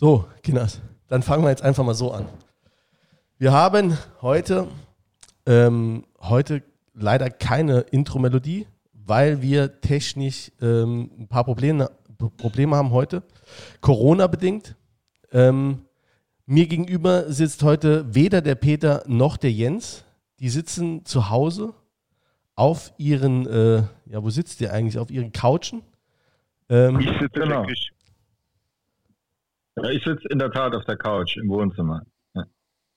So, Kinders, dann fangen wir jetzt einfach mal so an. Wir haben heute, ähm, heute leider keine Intro-Melodie, weil wir technisch ähm, ein paar Probleme, Probleme haben heute. Corona-bedingt. Ähm, mir gegenüber sitzt heute weder der Peter noch der Jens. Die sitzen zu Hause auf ihren, äh, ja, wo sitzt ihr eigentlich? Auf ihren Couchen. Ähm, ich sitze genau. Ja, ich sitze in der Tat auf der Couch im Wohnzimmer. Ja.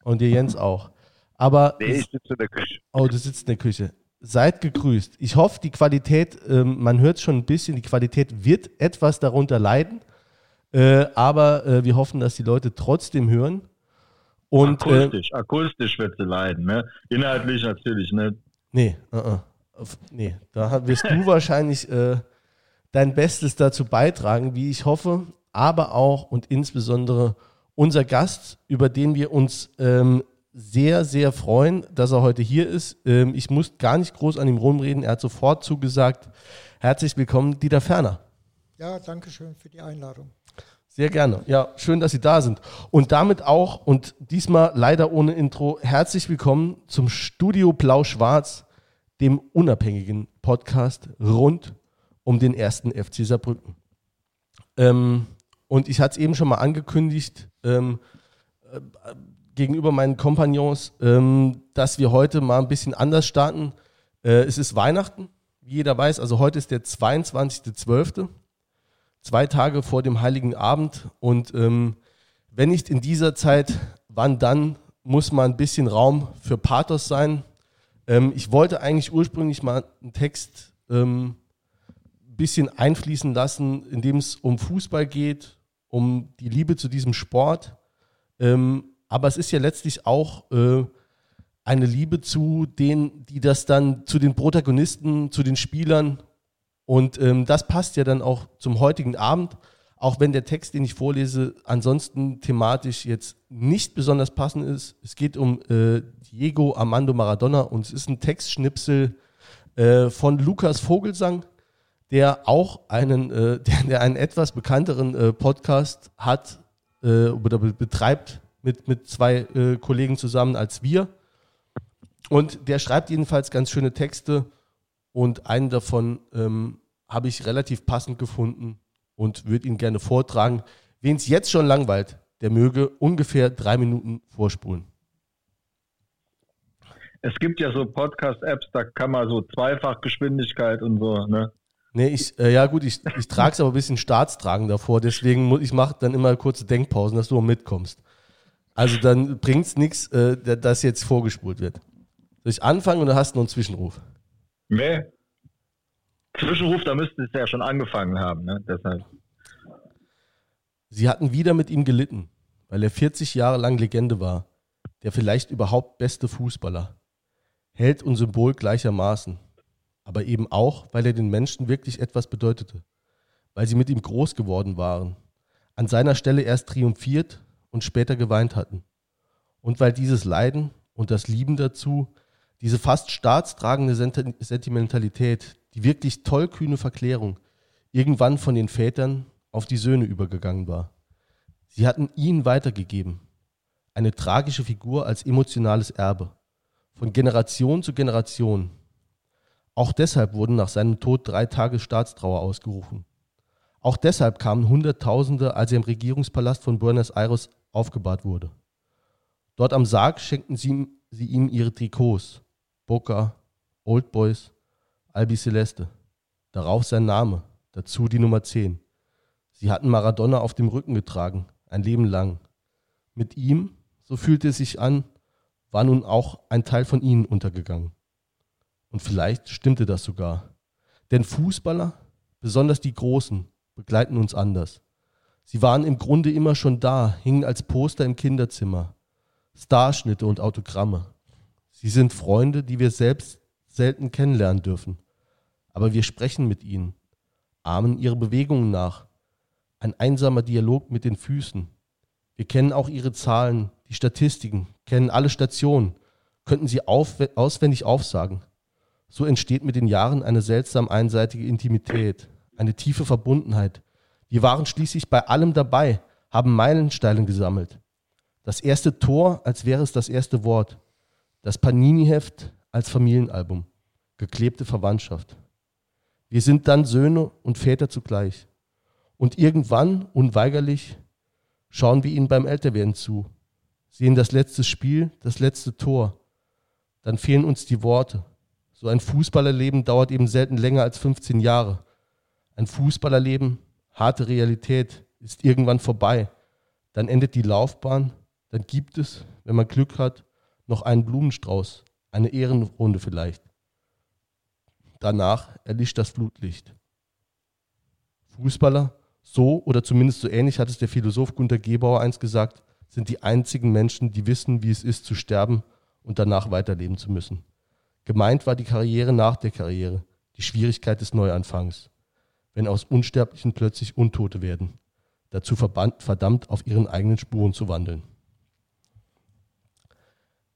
Und der Jens auch. Aber. Nee, ich sitze in der Küche. Oh, du sitzt in der Küche. Seid gegrüßt. Ich hoffe, die Qualität, ähm, man hört schon ein bisschen, die Qualität wird etwas darunter leiden. Äh, aber äh, wir hoffen, dass die Leute trotzdem hören. Und, äh, akustisch, äh, akustisch wird sie leiden, ne? Inhaltlich natürlich nicht. Nee, uh -uh. nee, da wirst du wahrscheinlich dein Bestes dazu beitragen, wie ich hoffe, aber auch und insbesondere unser Gast, über den wir uns ähm, sehr, sehr freuen, dass er heute hier ist. Ähm, ich muss gar nicht groß an ihm rumreden, er hat sofort zugesagt. Herzlich willkommen, Dieter Ferner. Ja, danke schön für die Einladung. Sehr gerne. Ja, schön, dass Sie da sind. Und damit auch, und diesmal leider ohne Intro, herzlich willkommen zum Studio Blau-Schwarz, dem unabhängigen Podcast rund um den ersten FC Saarbrücken. Ähm, und ich hatte es eben schon mal angekündigt, ähm, äh, gegenüber meinen Kompagnons, ähm, dass wir heute mal ein bisschen anders starten. Äh, es ist Weihnachten, wie jeder weiß. Also heute ist der 22.12., zwei Tage vor dem Heiligen Abend. Und ähm, wenn nicht in dieser Zeit, wann dann, muss mal ein bisschen Raum für Pathos sein. Ähm, ich wollte eigentlich ursprünglich mal einen Text ähm, bisschen einfließen lassen, in dem es um Fußball geht, um die Liebe zu diesem Sport. Ähm, aber es ist ja letztlich auch äh, eine Liebe zu denen, die das dann, zu den Protagonisten, zu den Spielern. Und ähm, das passt ja dann auch zum heutigen Abend, auch wenn der Text, den ich vorlese, ansonsten thematisch jetzt nicht besonders passend ist. Es geht um äh, Diego Armando Maradona und es ist ein Textschnipsel äh, von Lukas Vogelsang, der auch einen, äh, der, der, einen etwas bekannteren äh, Podcast hat äh, oder betreibt mit, mit zwei äh, Kollegen zusammen als wir. Und der schreibt jedenfalls ganz schöne Texte und einen davon ähm, habe ich relativ passend gefunden und würde ihn gerne vortragen. Wen es jetzt schon langweilt, der möge ungefähr drei Minuten vorspulen. Es gibt ja so Podcast-Apps, da kann man so Zweifachgeschwindigkeit und so, ne? Nee, ich, äh, ja gut, ich, ich trage es aber ein bisschen staatstragend davor, deswegen muss ich mache dann immer kurze Denkpausen, dass du auch mitkommst. Also dann bringt es nichts, äh, dass jetzt vorgespult wird. Soll ich anfangen oder hast du noch einen Zwischenruf? Nee. Zwischenruf, da müsste es ja schon angefangen haben, ne? Deshalb. Sie hatten wieder mit ihm gelitten, weil er 40 Jahre lang Legende war, der vielleicht überhaupt beste Fußballer. Held und Symbol gleichermaßen. Aber eben auch, weil er den Menschen wirklich etwas bedeutete. Weil sie mit ihm groß geworden waren. An seiner Stelle erst triumphiert und später geweint hatten. Und weil dieses Leiden und das Lieben dazu, diese fast staatstragende Sentimentalität, die wirklich tollkühne Verklärung, irgendwann von den Vätern auf die Söhne übergegangen war. Sie hatten ihn weitergegeben. Eine tragische Figur als emotionales Erbe. Von Generation zu Generation. Auch deshalb wurden nach seinem Tod drei Tage Staatstrauer ausgerufen. Auch deshalb kamen Hunderttausende, als er im Regierungspalast von Buenos Aires aufgebahrt wurde. Dort am Sarg schenkten sie, sie ihm ihre Trikots, Boca, Old Boys, Albi Celeste. Darauf sein Name, dazu die Nummer 10. Sie hatten Maradona auf dem Rücken getragen, ein Leben lang. Mit ihm, so fühlte es sich an, war nun auch ein Teil von ihnen untergegangen. Und vielleicht stimmte das sogar. Denn Fußballer, besonders die Großen, begleiten uns anders. Sie waren im Grunde immer schon da, hingen als Poster im Kinderzimmer. Starschnitte und Autogramme. Sie sind Freunde, die wir selbst selten kennenlernen dürfen. Aber wir sprechen mit ihnen, ahmen ihre Bewegungen nach. Ein einsamer Dialog mit den Füßen. Wir kennen auch ihre Zahlen, die Statistiken, kennen alle Stationen, könnten sie auf, auswendig aufsagen. So entsteht mit den Jahren eine seltsam einseitige Intimität, eine tiefe Verbundenheit, wir waren schließlich bei allem dabei, haben Meilensteine gesammelt. Das erste Tor, als wäre es das erste Wort. Das Panini-Heft als Familienalbum. Geklebte Verwandtschaft. Wir sind dann Söhne und Väter zugleich. Und irgendwann, unweigerlich, schauen wir ihnen beim Älterwerden zu, sehen das letzte Spiel, das letzte Tor. Dann fehlen uns die Worte. So ein Fußballerleben dauert eben selten länger als 15 Jahre. Ein Fußballerleben, harte Realität, ist irgendwann vorbei. Dann endet die Laufbahn, dann gibt es, wenn man Glück hat, noch einen Blumenstrauß, eine Ehrenrunde vielleicht. Danach erlischt das Flutlicht. Fußballer, so oder zumindest so ähnlich hat es der Philosoph Gunter Gebauer einst gesagt, sind die einzigen Menschen, die wissen, wie es ist zu sterben und danach weiterleben zu müssen. Gemeint war die Karriere nach der Karriere, die Schwierigkeit des Neuanfangs, wenn aus Unsterblichen plötzlich Untote werden, dazu verdammt, auf ihren eigenen Spuren zu wandeln.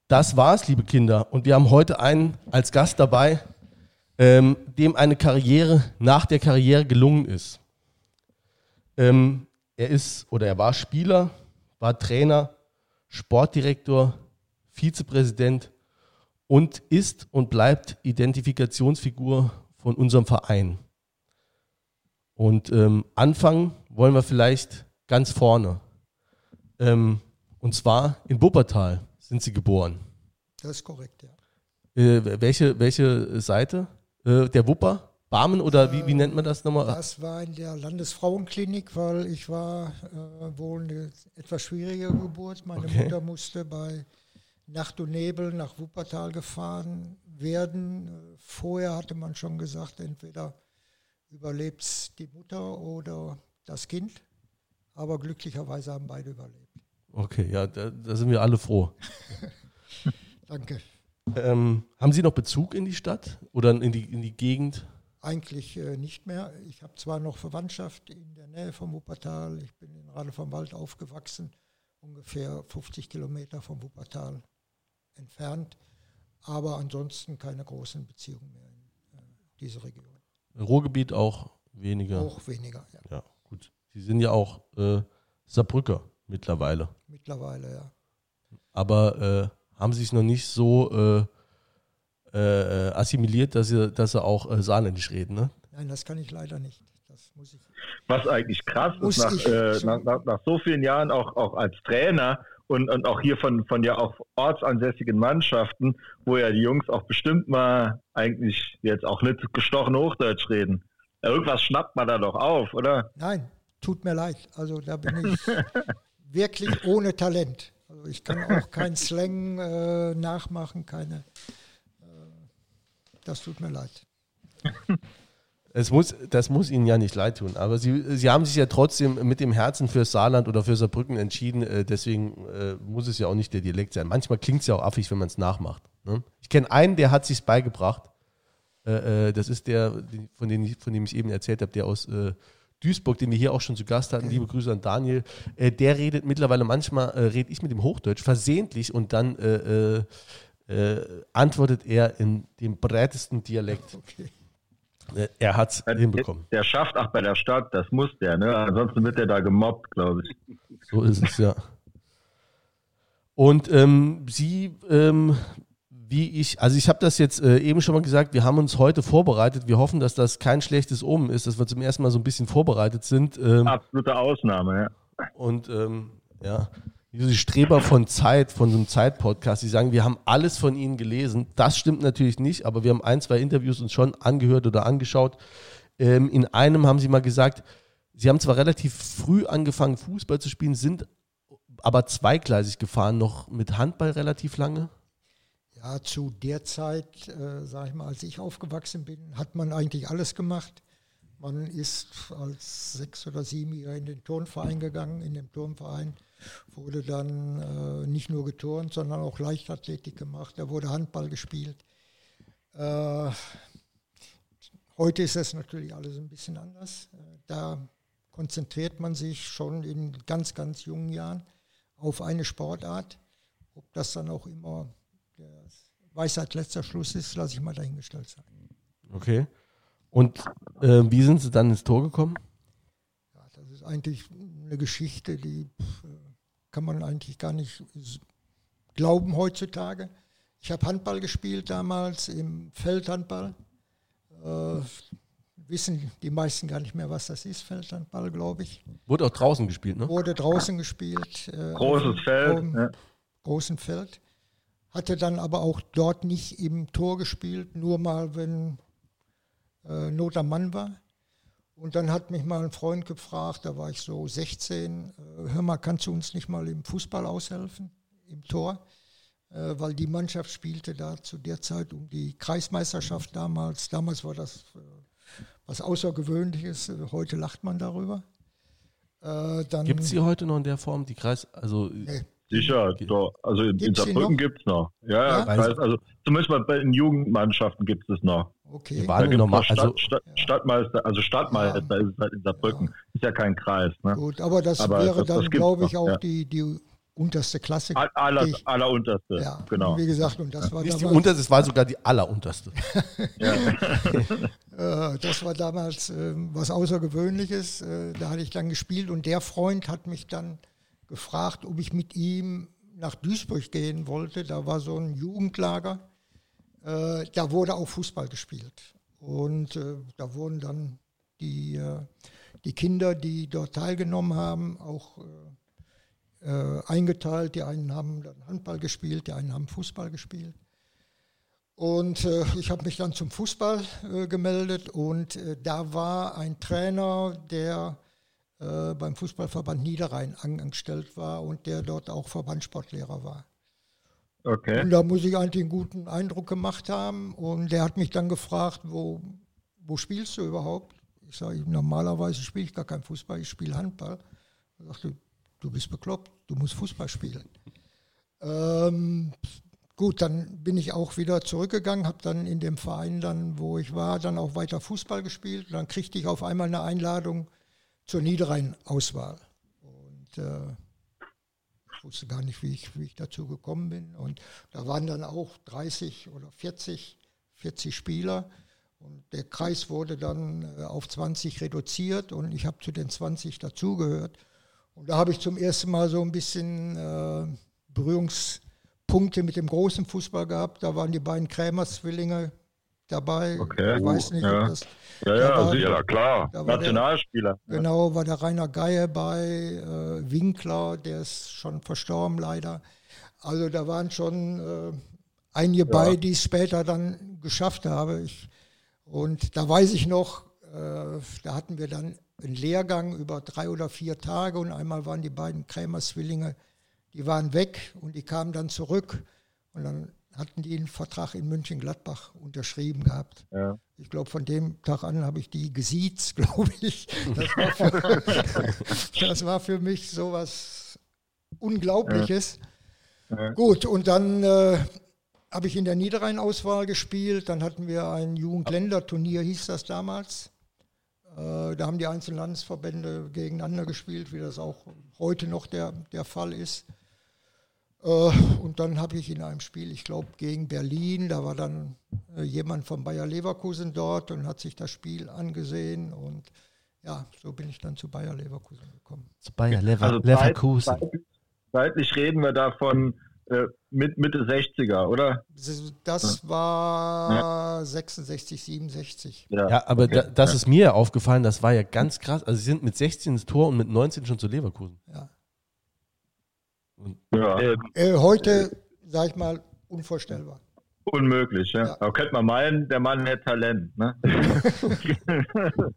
Das war's, liebe Kinder. Und wir haben heute einen als Gast dabei, ähm, dem eine Karriere nach der Karriere gelungen ist. Ähm, er ist oder er war Spieler, war Trainer, Sportdirektor, Vizepräsident und ist und bleibt Identifikationsfigur von unserem Verein. Und ähm, anfangen wollen wir vielleicht ganz vorne. Ähm, und zwar in Wuppertal sind Sie geboren. Das ist korrekt, ja. Äh, welche, welche Seite? Äh, der Wupper? Barmen oder wie, wie nennt man das nochmal? Das war in der Landesfrauenklinik, weil ich war äh, wohl eine etwas schwierige Geburt. Meine okay. Mutter musste bei Nacht und Nebel nach Wuppertal gefahren werden. Vorher hatte man schon gesagt, entweder überlebt die Mutter oder das Kind. Aber glücklicherweise haben beide überlebt. Okay, ja, da, da sind wir alle froh. Danke. Ähm, haben Sie noch Bezug in die Stadt oder in die, in die Gegend? Eigentlich äh, nicht mehr. Ich habe zwar noch Verwandtschaft in der Nähe vom Wuppertal. Ich bin in Rade vom Wald aufgewachsen, ungefähr 50 Kilometer vom Wuppertal entfernt. Aber ansonsten keine großen Beziehungen mehr in äh, diese Region. Ruhrgebiet auch weniger? Auch weniger, ja. Ja, gut. Sie sind ja auch äh, Saarbrücker mittlerweile. Mittlerweile, ja. Aber äh, haben Sie sich noch nicht so äh, äh, assimiliert, dass sie, dass sie auch äh, saarländisch reden, ne? Nein, das kann ich leider nicht. Das muss ich. Was eigentlich krass ist, nach, äh, nach, nach, nach, so vielen Jahren auch, auch als Trainer und, und auch hier von, von ja auch ortsansässigen Mannschaften, wo ja die Jungs auch bestimmt mal eigentlich jetzt auch nicht gestochen Hochdeutsch reden. Irgendwas schnappt man da doch auf, oder? Nein, tut mir leid. Also da bin ich wirklich ohne Talent. Also ich kann auch kein Slang äh, nachmachen, keine. Das tut mir leid. Es muss, das muss Ihnen ja nicht leid tun, aber Sie, Sie haben sich ja trotzdem mit dem Herzen für Saarland oder für Saarbrücken entschieden, äh, deswegen äh, muss es ja auch nicht der Dialekt sein. Manchmal klingt es ja auch affig, wenn man es nachmacht. Ne? Ich kenne einen, der hat sich beigebracht. Äh, das ist der, von dem, von dem ich eben erzählt habe, der aus Duisburg, den wir hier auch schon zu Gast hatten. Liebe Grüße an Daniel. der redet mittlerweile manchmal, rede ich mit dem Hochdeutsch versehentlich und dann äh, antwortet er in dem breitesten Dialekt. Okay. Äh, er hat es hinbekommen. Der schafft auch bei der Stadt, das muss der, ne? Ansonsten wird er da gemobbt, glaube ich. So ist es, ja. Und ähm, Sie, ähm, wie ich, also ich habe das jetzt äh, eben schon mal gesagt, wir haben uns heute vorbereitet. Wir hoffen, dass das kein schlechtes Omen ist, dass wir zum ersten Mal so ein bisschen vorbereitet sind. Ähm, Absolute Ausnahme, ja. Und ähm, ja, diese Streber von Zeit, von so einem Zeit-Podcast, die sagen, wir haben alles von ihnen gelesen. Das stimmt natürlich nicht, aber wir haben ein, zwei Interviews uns schon angehört oder angeschaut. Ähm, in einem haben sie mal gesagt, sie haben zwar relativ früh angefangen, Fußball zu spielen, sind aber zweigleisig gefahren, noch mit Handball relativ lange. Ja, zu der Zeit, äh, sag ich mal, als ich aufgewachsen bin, hat man eigentlich alles gemacht. Man ist als sechs oder siebenjähriger in den Turnverein gegangen. In dem Turnverein wurde dann äh, nicht nur geturnt, sondern auch Leichtathletik gemacht. Da wurde Handball gespielt. Äh, heute ist es natürlich alles ein bisschen anders. Äh, da konzentriert man sich schon in ganz, ganz jungen Jahren auf eine Sportart. Ob das dann auch immer der Weisheit letzter Schluss ist, lasse ich mal dahingestellt sein. Okay. Und äh, wie sind Sie dann ins Tor gekommen? Ja, das ist eigentlich eine Geschichte, die kann man eigentlich gar nicht glauben heutzutage. Ich habe Handball gespielt damals im Feldhandball. Äh, wissen die meisten gar nicht mehr, was das ist, Feldhandball, glaube ich. Wurde auch draußen gespielt, ne? Wurde draußen gespielt. Äh, Großes Feld. Ja. Großen Feld. Hatte dann aber auch dort nicht im Tor gespielt, nur mal, wenn äh, Not am Mann war. Und dann hat mich mal ein Freund gefragt, da war ich so 16, äh, hör mal, kannst du uns nicht mal im Fußball aushelfen, im Tor? Äh, weil die Mannschaft spielte da zu der Zeit um die Kreismeisterschaft damals. Damals war das äh, was Außergewöhnliches, heute lacht man darüber. Äh, Gibt es die heute noch in der Form, die Kreis, also nee. Sicher, doch. also in, in Saarbrücken gibt es noch. Ja, ja, Kreis, also zumindest bei den Jugendmannschaften gibt es noch. Okay. Die waren normal, Stadt, also, Stadt, Stadtmeister, also Stadtmeister ja. ist es halt in Saarbrücken. Ja. Ist ja kein Kreis. Ne? Gut, aber das aber wäre das, dann, glaube ich, auch ja. die, die unterste Klasse. Aller, allerunterste, ja, genau. Wie gesagt, und das war Nicht damals, die unterste, es war sogar die allerunterste. Äh, das war damals äh, was Außergewöhnliches. Äh, da hatte ich dann gespielt und der Freund hat mich dann gefragt, ob ich mit ihm nach Duisburg gehen wollte. Da war so ein Jugendlager. Äh, da wurde auch Fußball gespielt. Und äh, da wurden dann die, äh, die Kinder, die dort teilgenommen haben, auch äh, eingeteilt. Die einen haben dann Handball gespielt, die einen haben Fußball gespielt. Und äh, ich habe mich dann zum Fußball äh, gemeldet und äh, da war ein Trainer, der äh, beim Fußballverband Niederrhein angestellt war und der dort auch Verbandssportlehrer war. Okay. Und da muss ich eigentlich einen guten Eindruck gemacht haben und der hat mich dann gefragt, wo, wo spielst du überhaupt? Ich sage, normalerweise spiele ich gar keinen Fußball, ich spiele Handball. Er sagte, du bist bekloppt, du musst Fußball spielen. Ähm, gut, dann bin ich auch wieder zurückgegangen, habe dann in dem Verein dann, wo ich war, dann auch weiter Fußball gespielt. Und dann kriegte ich auf einmal eine Einladung zur Niederrhein-Auswahl. Und äh, ich wusste gar nicht, wie ich, wie ich dazu gekommen bin. Und da waren dann auch 30 oder 40, 40 Spieler. Und der Kreis wurde dann äh, auf 20 reduziert und ich habe zu den 20 dazugehört. Und da habe ich zum ersten Mal so ein bisschen äh, Berührungspunkte mit dem großen Fußball gehabt. Da waren die beiden Krämers-Zwillinge dabei. Okay. Ich weiß nicht, ja. ob das. Ja, ja, war, sicher, klar. Nationalspieler. Der, genau, war der Rainer Geier bei, äh, Winkler, der ist schon verstorben leider. Also da waren schon äh, einige ja. bei, die es später dann geschafft haben. Ich, und da weiß ich noch, äh, da hatten wir dann einen Lehrgang über drei oder vier Tage und einmal waren die beiden Krämer-Zwillinge, die waren weg und die kamen dann zurück und dann hatten die einen Vertrag in München-Gladbach unterschrieben gehabt. Ja. Ich glaube, von dem Tag an habe ich die gesiezt, glaube ich. Das war, für, das war für mich sowas Unglaubliches. Ja. Ja. Gut, und dann äh, habe ich in der Niederrhein-Auswahl gespielt. Dann hatten wir ein Jugendländerturnier, hieß das damals. Äh, da haben die einzelnen Landesverbände gegeneinander gespielt, wie das auch heute noch der, der Fall ist. Äh, und dann habe ich in einem Spiel, ich glaube gegen Berlin, da war dann äh, jemand von Bayer Leverkusen dort und hat sich das Spiel angesehen und ja, so bin ich dann zu Bayer Leverkusen gekommen. Zu Bayer Lever also Leverkusen. Zeitlich reden wir davon äh, mit Mitte 60er, oder? Das war ja. 66, 67. Ja, ja aber okay. da, das ist mir aufgefallen, das war ja ganz krass. Also sie sind mit 16 ins Tor und mit 19 schon zu Leverkusen. Ja. Ja. Ähm, äh, heute, sag ich mal, unvorstellbar. Unmöglich, ja. Aber könnte man meinen, der Mann hätte Talent, ne?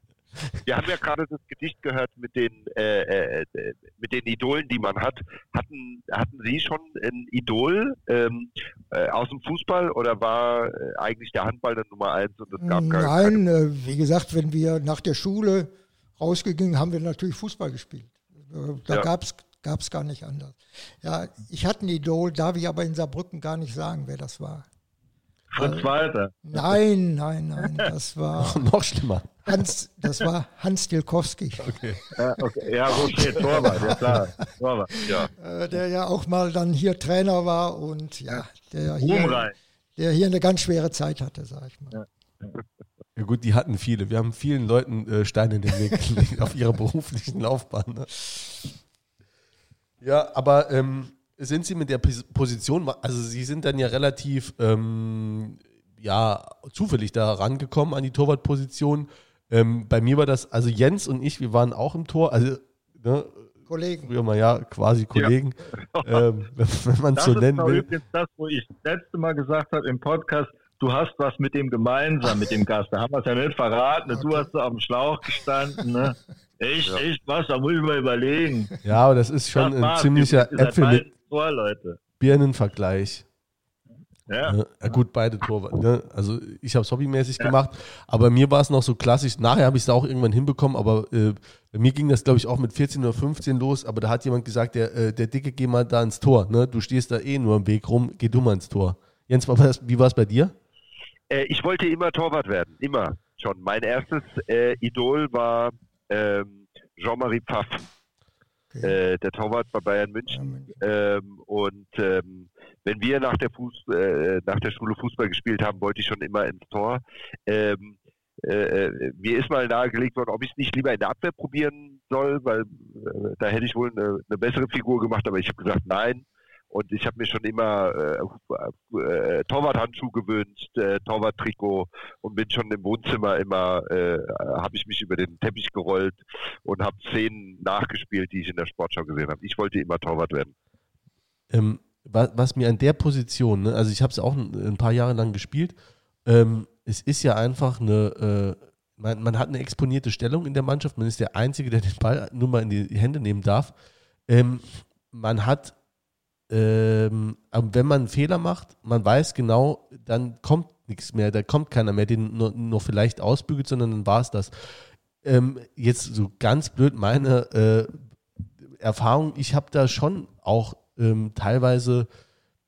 Wir haben ja gerade das Gedicht gehört mit den, äh, äh, mit den Idolen, die man hat. Hatten, hatten Sie schon ein Idol ähm, äh, aus dem Fußball oder war äh, eigentlich der Handball der Nummer eins und es gab Nein, keine... Äh, wie gesagt, wenn wir nach der Schule rausgegangen, haben wir natürlich Fußball gespielt. Äh, da ja. gab es gar nicht anders. Ja, ich hatte ein Idol, darf ich aber in Saarbrücken gar nicht sagen, wer das war. Fritz Walter. Nein, nein, nein, das war. noch schlimmer. Hans, das war Hans Dilkowski. Okay. Ja, okay. ja okay, Torwart, ja klar. Torwart, ja. Äh, der ja auch mal dann hier Trainer war und ja, der hier, der hier eine ganz schwere Zeit hatte, sag ich mal. Ja. Ja gut, die hatten viele. Wir haben vielen Leuten äh, Steine in den Weg gelegt auf ihrer beruflichen Laufbahn. Ne? Ja, aber ähm, sind Sie mit der Position, also Sie sind dann ja relativ ähm, ja, zufällig da rangekommen an die Torwartposition. Ähm, bei mir war das, also Jens und ich, wir waren auch im Tor, also ne, Kollegen. Früher mal ja, quasi Kollegen, ja. ähm, wenn man so nennen will. Das ist übrigens das, wo ich das letzte Mal gesagt habe im Podcast, du hast was mit dem gemeinsam, mit dem Gast. Da haben wir es ja nicht verraten. Okay. Du hast so am Schlauch gestanden. Ne? Echt, ja. echt was? Da muss ich mal überlegen. Ja, aber das ist schon das ein ziemlicher Äpfel mit Tor, Birnenvergleich. Ja. Ne? ja. Gut, beide Torwart. Ne? Also ich habe es hobbymäßig ja. gemacht, aber mir war es noch so klassisch. Nachher habe ich es auch irgendwann hinbekommen, aber äh, bei mir ging das, glaube ich, auch mit 14 oder 15 los. Aber da hat jemand gesagt, der, äh, der Dicke, geh mal da ins Tor. Ne? Du stehst da eh nur im Weg rum, geh du mal ins Tor. Jens, wie war es bei dir? Äh, ich wollte immer Torwart werden, immer schon. Mein erstes äh, Idol war ähm, Jean-Marie Pfaff. Okay. Äh, der Torwart bei Bayern München. Ähm, und ähm, wenn wir nach der, Fuß, äh, nach der Schule Fußball gespielt haben, wollte ich schon immer ins Tor. Ähm, äh, äh mir ist mal nahegelegt worden, ob ich es nicht lieber in der Abwehr probieren soll, weil äh, da hätte ich wohl eine, eine bessere Figur gemacht, aber ich habe gesagt, nein, und ich habe mir schon immer äh, äh, Torwarthandschuh gewünscht, äh, Torwarttrikot und bin schon im Wohnzimmer immer, äh, habe ich mich über den Teppich gerollt und habe Szenen nachgespielt, die ich in der Sportschau gesehen habe. Ich wollte immer Torwart werden. Ähm, was, was, mir an der Position, ne, also ich habe es auch ein, ein, paar Jahre lang gespielt, ähm, es ist ja einfach eine, äh, man, man, hat eine exponierte Stellung in der Mannschaft, man ist der Einzige, der den Ball nur mal in die Hände nehmen darf. Ähm, man hat ähm, aber wenn man einen Fehler macht, man weiß genau, dann kommt nichts mehr, da kommt keiner mehr, den nur, nur vielleicht ausbügelt, sondern dann war es das. Ähm, jetzt so ganz blöd meine äh, Erfahrung, ich habe da schon auch ähm, teilweise,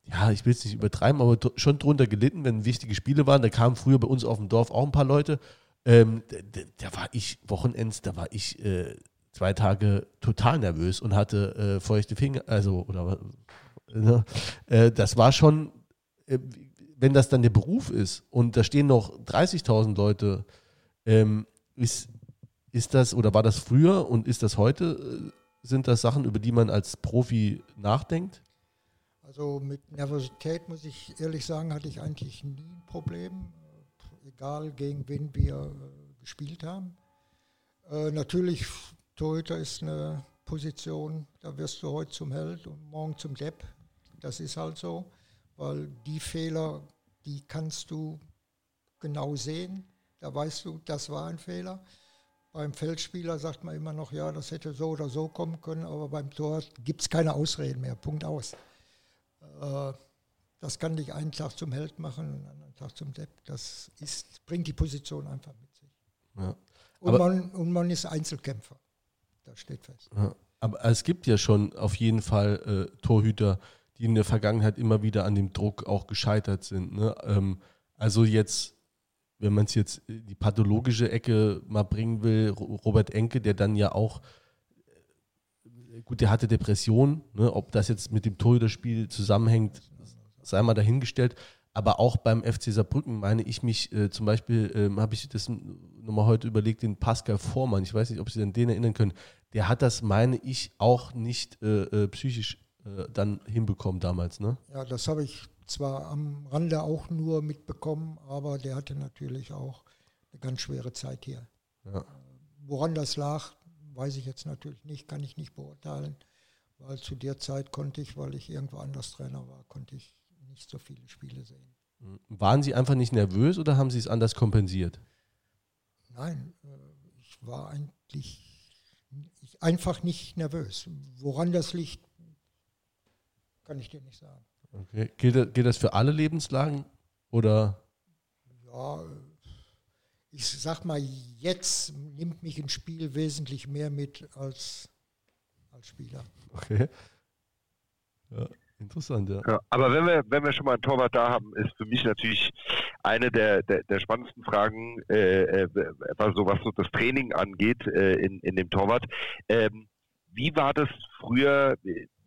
ja, ich will es nicht übertreiben, aber schon drunter gelitten, wenn wichtige Spiele waren. Da kamen früher bei uns auf dem Dorf auch ein paar Leute. Ähm, da, da, war ich Wochenends, da war ich äh, zwei Tage total nervös und hatte äh, feuchte Finger, also oder das war schon, äh, wenn das dann der Beruf ist und da stehen noch 30.000 Leute, ähm, ist, ist das oder war das früher und ist das heute? Äh, sind das Sachen, über die man als Profi nachdenkt? Also mit Nervosität muss ich ehrlich sagen, hatte ich eigentlich nie ein Problem, egal gegen wen wir gespielt haben. Äh, natürlich, Torhüter ist eine Position, da wirst du heute zum Held und morgen zum Depp. Das ist halt so, weil die Fehler, die kannst du genau sehen. Da weißt du, das war ein Fehler. Beim Feldspieler sagt man immer noch, ja, das hätte so oder so kommen können, aber beim Tor gibt es keine Ausreden mehr. Punkt aus. Äh, das kann dich einen Tag zum Held machen und einen anderen Tag zum Depp. Das ist, bringt die Position einfach mit sich. Ja. Und, man, und man ist Einzelkämpfer. Das steht fest. Ja. Aber es gibt ja schon auf jeden Fall äh, Torhüter, die in der Vergangenheit immer wieder an dem Druck auch gescheitert sind. Ne? Ähm, also jetzt, wenn man es jetzt in die pathologische Ecke mal bringen will, Robert Enke, der dann ja auch, äh, gut, der hatte Depressionen, ne? ob das jetzt mit dem Torhüterspiel zusammenhängt, sei mal dahingestellt. Aber auch beim FC Saarbrücken meine ich mich, äh, zum Beispiel ähm, habe ich das nochmal heute überlegt, den Pascal Vormann, ich weiß nicht, ob Sie an den erinnern können, der hat das, meine ich, auch nicht äh, äh psychisch äh, dann hinbekommen damals, ne? Ja, das habe ich zwar am Rande auch nur mitbekommen, aber der hatte natürlich auch eine ganz schwere Zeit hier. Ja. Äh, woran das lag, weiß ich jetzt natürlich nicht, kann ich nicht beurteilen, weil zu der Zeit konnte ich, weil ich irgendwo anders Trainer war, konnte ich nicht so viele Spiele sehen. Hm. Waren Sie einfach nicht nervös oder haben Sie es anders kompensiert? Nein, äh, ich war eigentlich einfach nicht nervös. Woran das liegt, kann ich dir nicht sagen. Okay. Gilt, gilt das für alle Lebenslagen oder? Ja, ich sag mal, jetzt nimmt mich ein Spiel wesentlich mehr mit als als Spieler. Okay. Ja, interessant, ja. ja. aber wenn wir, wenn wir schon mal einen Torwart da haben, ist für mich natürlich eine der, der, der spannendsten Fragen, äh, also was so das Training angeht äh, in, in dem Torwart. Ähm, wie war das früher?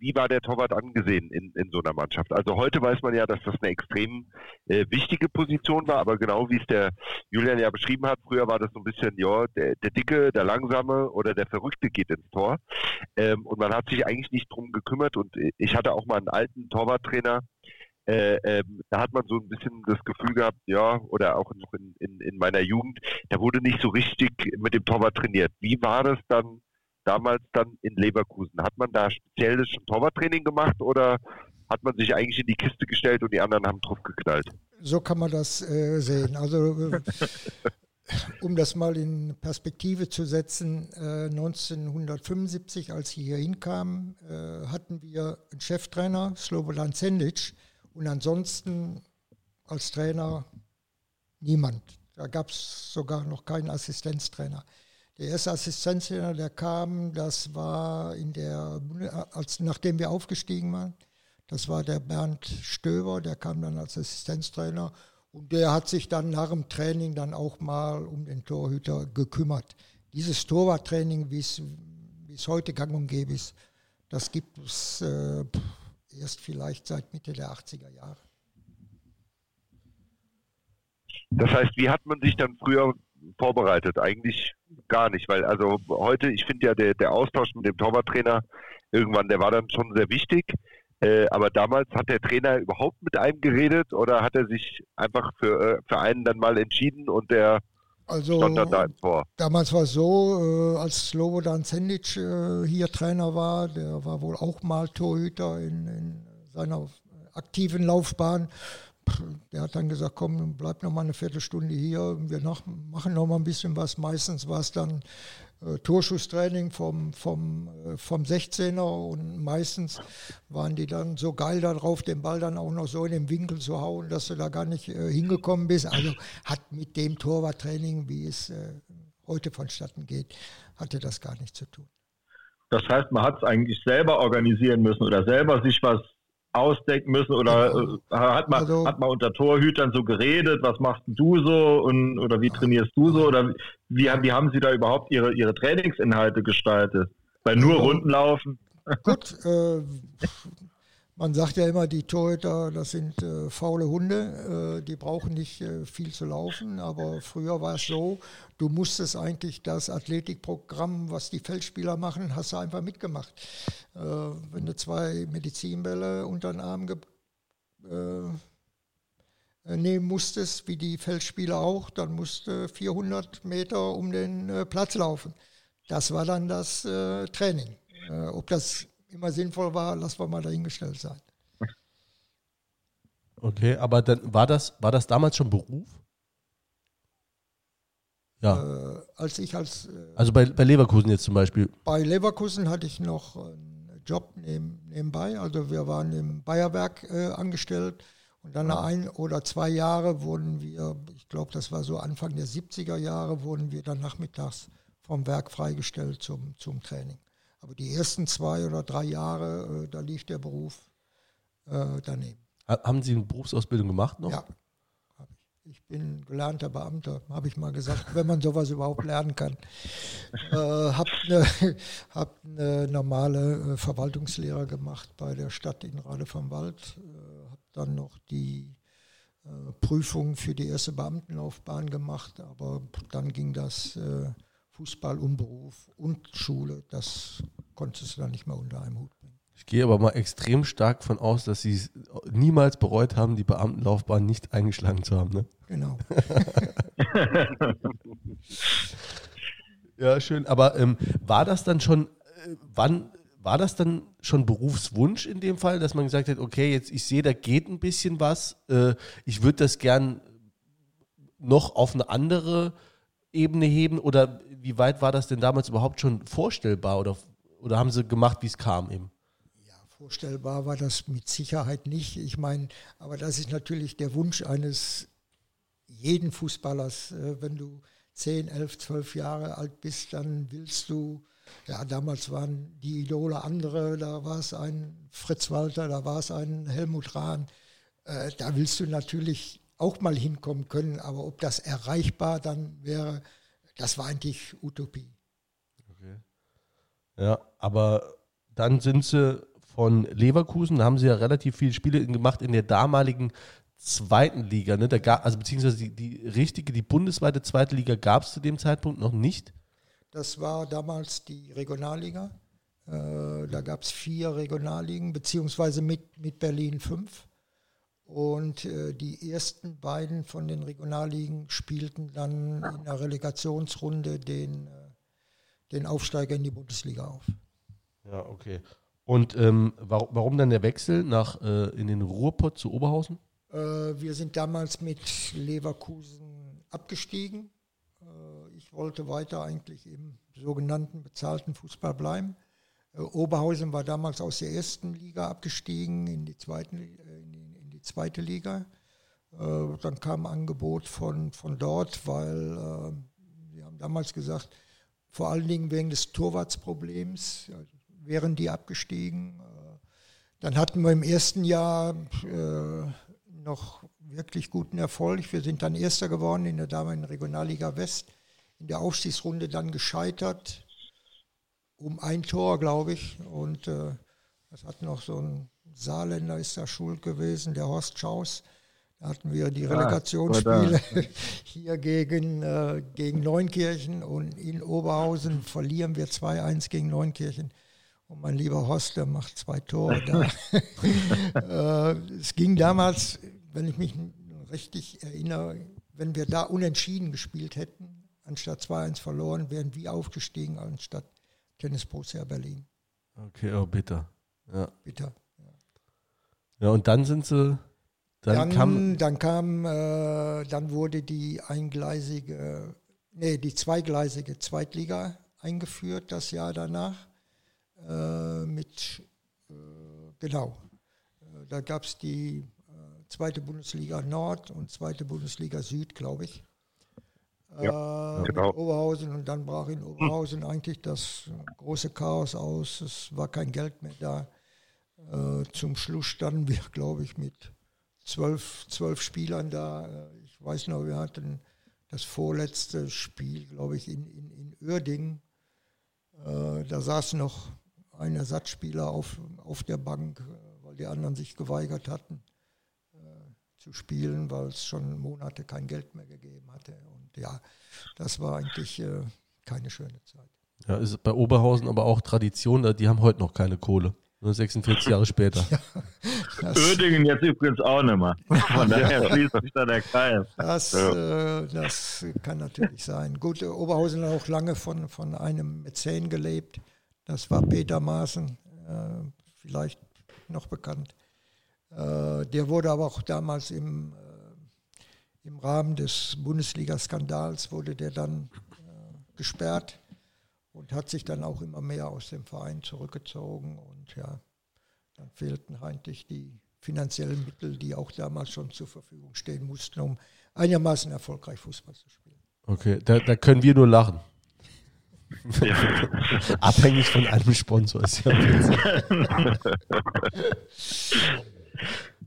Wie war der Torwart angesehen in, in so einer Mannschaft? Also heute weiß man ja, dass das eine extrem äh, wichtige Position war, aber genau wie es der Julian ja beschrieben hat, früher war das so ein bisschen, ja, der, der Dicke, der Langsame oder der Verrückte geht ins Tor. Ähm, und man hat sich eigentlich nicht drum gekümmert und ich hatte auch mal einen alten Torwarttrainer, äh, ähm, da hat man so ein bisschen das Gefühl gehabt, ja, oder auch noch in, in, in meiner Jugend, da wurde nicht so richtig mit dem Torwart trainiert. Wie war das dann damals dann in Leverkusen? Hat man da spezielles Torwarttraining gemacht oder hat man sich eigentlich in die Kiste gestellt und die anderen haben drauf geknallt? So kann man das äh, sehen. Also äh, um das mal in Perspektive zu setzen, äh, 1975, als ich hier hinkam, äh, hatten wir einen Cheftrainer, Slobodan Zendic, und ansonsten als Trainer niemand. Da gab es sogar noch keinen Assistenztrainer. Der erste Assistenztrainer, der kam, das war in der, als, nachdem wir aufgestiegen waren, das war der Bernd Stöber, der kam dann als Assistenztrainer und der hat sich dann nach dem Training dann auch mal um den Torhüter gekümmert. Dieses Torwarttraining, wie es heute gang und gäbe ist, das gibt es äh, erst vielleicht seit Mitte der 80er Jahre. Das heißt, wie hat man sich dann früher vorbereitet? Eigentlich gar nicht, weil also heute, ich finde ja der, der Austausch mit dem Torwarttrainer irgendwann, der war dann schon sehr wichtig. Äh, aber damals hat der Trainer überhaupt mit einem geredet oder hat er sich einfach für, äh, für einen dann mal entschieden und der also, stand dann da im Tor? Damals war es so, äh, als Slobodan Zendic äh, hier Trainer war, der war wohl auch mal Torhüter in, in seiner aktiven Laufbahn der hat dann gesagt, komm, bleib noch mal eine Viertelstunde hier, wir nach, machen noch mal ein bisschen was. Meistens war es dann äh, Torschusstraining vom, vom, äh, vom 16er und meistens waren die dann so geil darauf, den Ball dann auch noch so in den Winkel zu hauen, dass du da gar nicht äh, hingekommen bist. Also hat mit dem Torwarttraining, wie es äh, heute vonstatten geht, hatte das gar nichts zu tun. Das heißt, man hat es eigentlich selber organisieren müssen oder selber sich was ausdenken müssen oder. Äh, hat man also, hat man unter Torhütern so geredet, was machst du so und oder wie trainierst du so oder wie, wie haben sie da überhaupt ihre ihre Trainingsinhalte gestaltet? Weil nur also, Runden laufen. Gut, äh, man sagt ja immer, die Torhüter, das sind äh, faule Hunde, äh, die brauchen nicht äh, viel zu laufen, aber früher war es so, du musstest eigentlich das Athletikprogramm, was die Feldspieler machen, hast du einfach mitgemacht. Äh, wenn du zwei Medizinbälle unter den Arm äh, äh, nehmen musstest, wie die Feldspieler auch, dann musste 400 Meter um den Platz laufen. Das war dann das Training. ob das immer sinnvoll war, lassen wir mal dahingestellt sein. Okay, aber dann war das, war das damals schon Beruf? Ja. Äh, als ich als. Äh, also bei, bei Leverkusen jetzt zum Beispiel. Bei Leverkusen hatte ich noch einen Job neben, nebenbei. Also wir waren im Bayerwerk äh, angestellt und dann nach ein oder zwei Jahre wurden wir, ich glaube, das war so Anfang der 70er Jahre, wurden wir dann nachmittags vom Werk freigestellt zum, zum Training. Aber die ersten zwei oder drei Jahre, äh, da lief der Beruf äh, daneben. Haben Sie eine Berufsausbildung gemacht noch? Ja, habe ich. Ich bin gelernter Beamter, habe ich mal gesagt, wenn man sowas überhaupt lernen kann. Äh, habe eine, hab eine normale äh, Verwaltungslehre gemacht bei der Stadt in Rade vom Wald. Äh, habe dann noch die äh, Prüfung für die erste Beamtenlaufbahn gemacht, aber dann ging das äh, Fußball und Beruf und Schule, das konntest du dann nicht mehr unter einem Hut bringen. Ich gehe aber mal extrem stark davon aus, dass sie niemals bereut haben, die Beamtenlaufbahn nicht eingeschlagen zu haben. Ne? Genau. ja, schön. Aber ähm, war das dann schon, äh, wann war das dann schon Berufswunsch in dem Fall, dass man gesagt hat, okay, jetzt ich sehe, da geht ein bisschen was, äh, ich würde das gern noch auf eine andere Ebene heben oder wie weit war das denn damals überhaupt schon vorstellbar oder, oder haben sie gemacht, wie es kam eben? Ja, vorstellbar war das mit Sicherheit nicht. Ich meine, aber das ist natürlich der Wunsch eines jeden Fußballers. Äh, wenn du 10, 11, 12 Jahre alt bist, dann willst du, ja, damals waren die Idole andere, da war es ein Fritz Walter, da war es ein Helmut Rahn. Äh, da willst du natürlich auch mal hinkommen können, aber ob das erreichbar dann wäre, das war eigentlich Utopie. Okay. Ja, aber dann sind sie von Leverkusen. Da haben sie ja relativ viele Spiele gemacht in der damaligen zweiten Liga. Ne? Da gab, also beziehungsweise die, die richtige, die bundesweite zweite Liga gab es zu dem Zeitpunkt noch nicht. Das war damals die Regionalliga. Äh, da gab es vier Regionalligen, beziehungsweise mit, mit Berlin fünf. Und äh, die ersten beiden von den Regionalligen spielten dann in der Relegationsrunde den, äh, den Aufsteiger in die Bundesliga auf. Ja, okay. Und ähm, warum, warum, dann der Wechsel nach, äh, in den Ruhrpott zu Oberhausen? Äh, wir sind damals mit Leverkusen abgestiegen. Äh, ich wollte weiter eigentlich im sogenannten bezahlten Fußball bleiben. Äh, Oberhausen war damals aus der ersten Liga abgestiegen in die, zweiten, in zweite Liga. Äh, dann kam ein Angebot von, von dort, weil äh, wir haben damals gesagt, vor allen Dingen wegen des Torwartsproblems wären die abgestiegen. Äh, dann hatten wir im ersten Jahr äh, noch wirklich guten Erfolg. Wir sind dann Erster geworden in der damaligen Regionalliga West. In der Aufstiegsrunde dann gescheitert, um ein Tor, glaube ich. Und äh, das hat noch so ein Saarländer ist da schuld gewesen, der Horst Schaus. Da hatten wir die Relegationsspiele ah, hier gegen, äh, gegen Neunkirchen und in Oberhausen verlieren wir 2-1 gegen Neunkirchen. Und mein lieber Horst, der macht zwei Tore da. äh, es ging damals, wenn ich mich richtig erinnere, wenn wir da unentschieden gespielt hätten, anstatt 2-1 verloren, wären wir aufgestiegen anstatt Tennis Borussia Berlin. Okay, oh bitter. Ja. Bitter. Ja, und dann sind sie. Dann, dann kam, dann, kam äh, dann wurde die eingleisige, nee, die zweigleisige Zweitliga eingeführt das Jahr danach. Äh, mit, äh, genau, äh, da gab es die äh, zweite Bundesliga Nord und zweite Bundesliga Süd, glaube ich. Ja, äh, genau. Oberhausen und dann brach in Oberhausen eigentlich das große Chaos aus. Es war kein Geld mehr da. Äh, zum Schluss standen wir, glaube ich, mit zwölf, zwölf Spielern da. Äh, ich weiß noch, wir hatten das vorletzte Spiel, glaube ich, in, in, in Uerdingen. Äh, da saß noch ein Ersatzspieler auf, auf der Bank, weil die anderen sich geweigert hatten zu spielen, weil es schon Monate kein Geld mehr gegeben hatte. Und ja, das war eigentlich keine schöne Zeit. Ja, ist bei Oberhausen aber auch Tradition, die haben heute noch keine Kohle. Nur 46 Jahre später. Ja, Uerdingen jetzt übrigens auch nicht mehr. Von daher schließt sich da der Kreis. Das, ja. äh, das kann natürlich sein. Gut, Oberhausen hat auch lange von, von einem Mäzen gelebt. Das war Peter Maaßen, äh, vielleicht noch bekannt. Äh, der wurde aber auch damals im, äh, im Rahmen des Bundesliga-Skandals wurde der dann äh, gesperrt und hat sich dann auch immer mehr aus dem Verein zurückgezogen. Und ja, dann fehlten eigentlich die finanziellen Mittel, die auch damals schon zur Verfügung stehen mussten, um einigermaßen erfolgreich Fußball zu spielen. Okay, da, da können wir nur lachen. Ja. Abhängig von einem Sponsor ist ja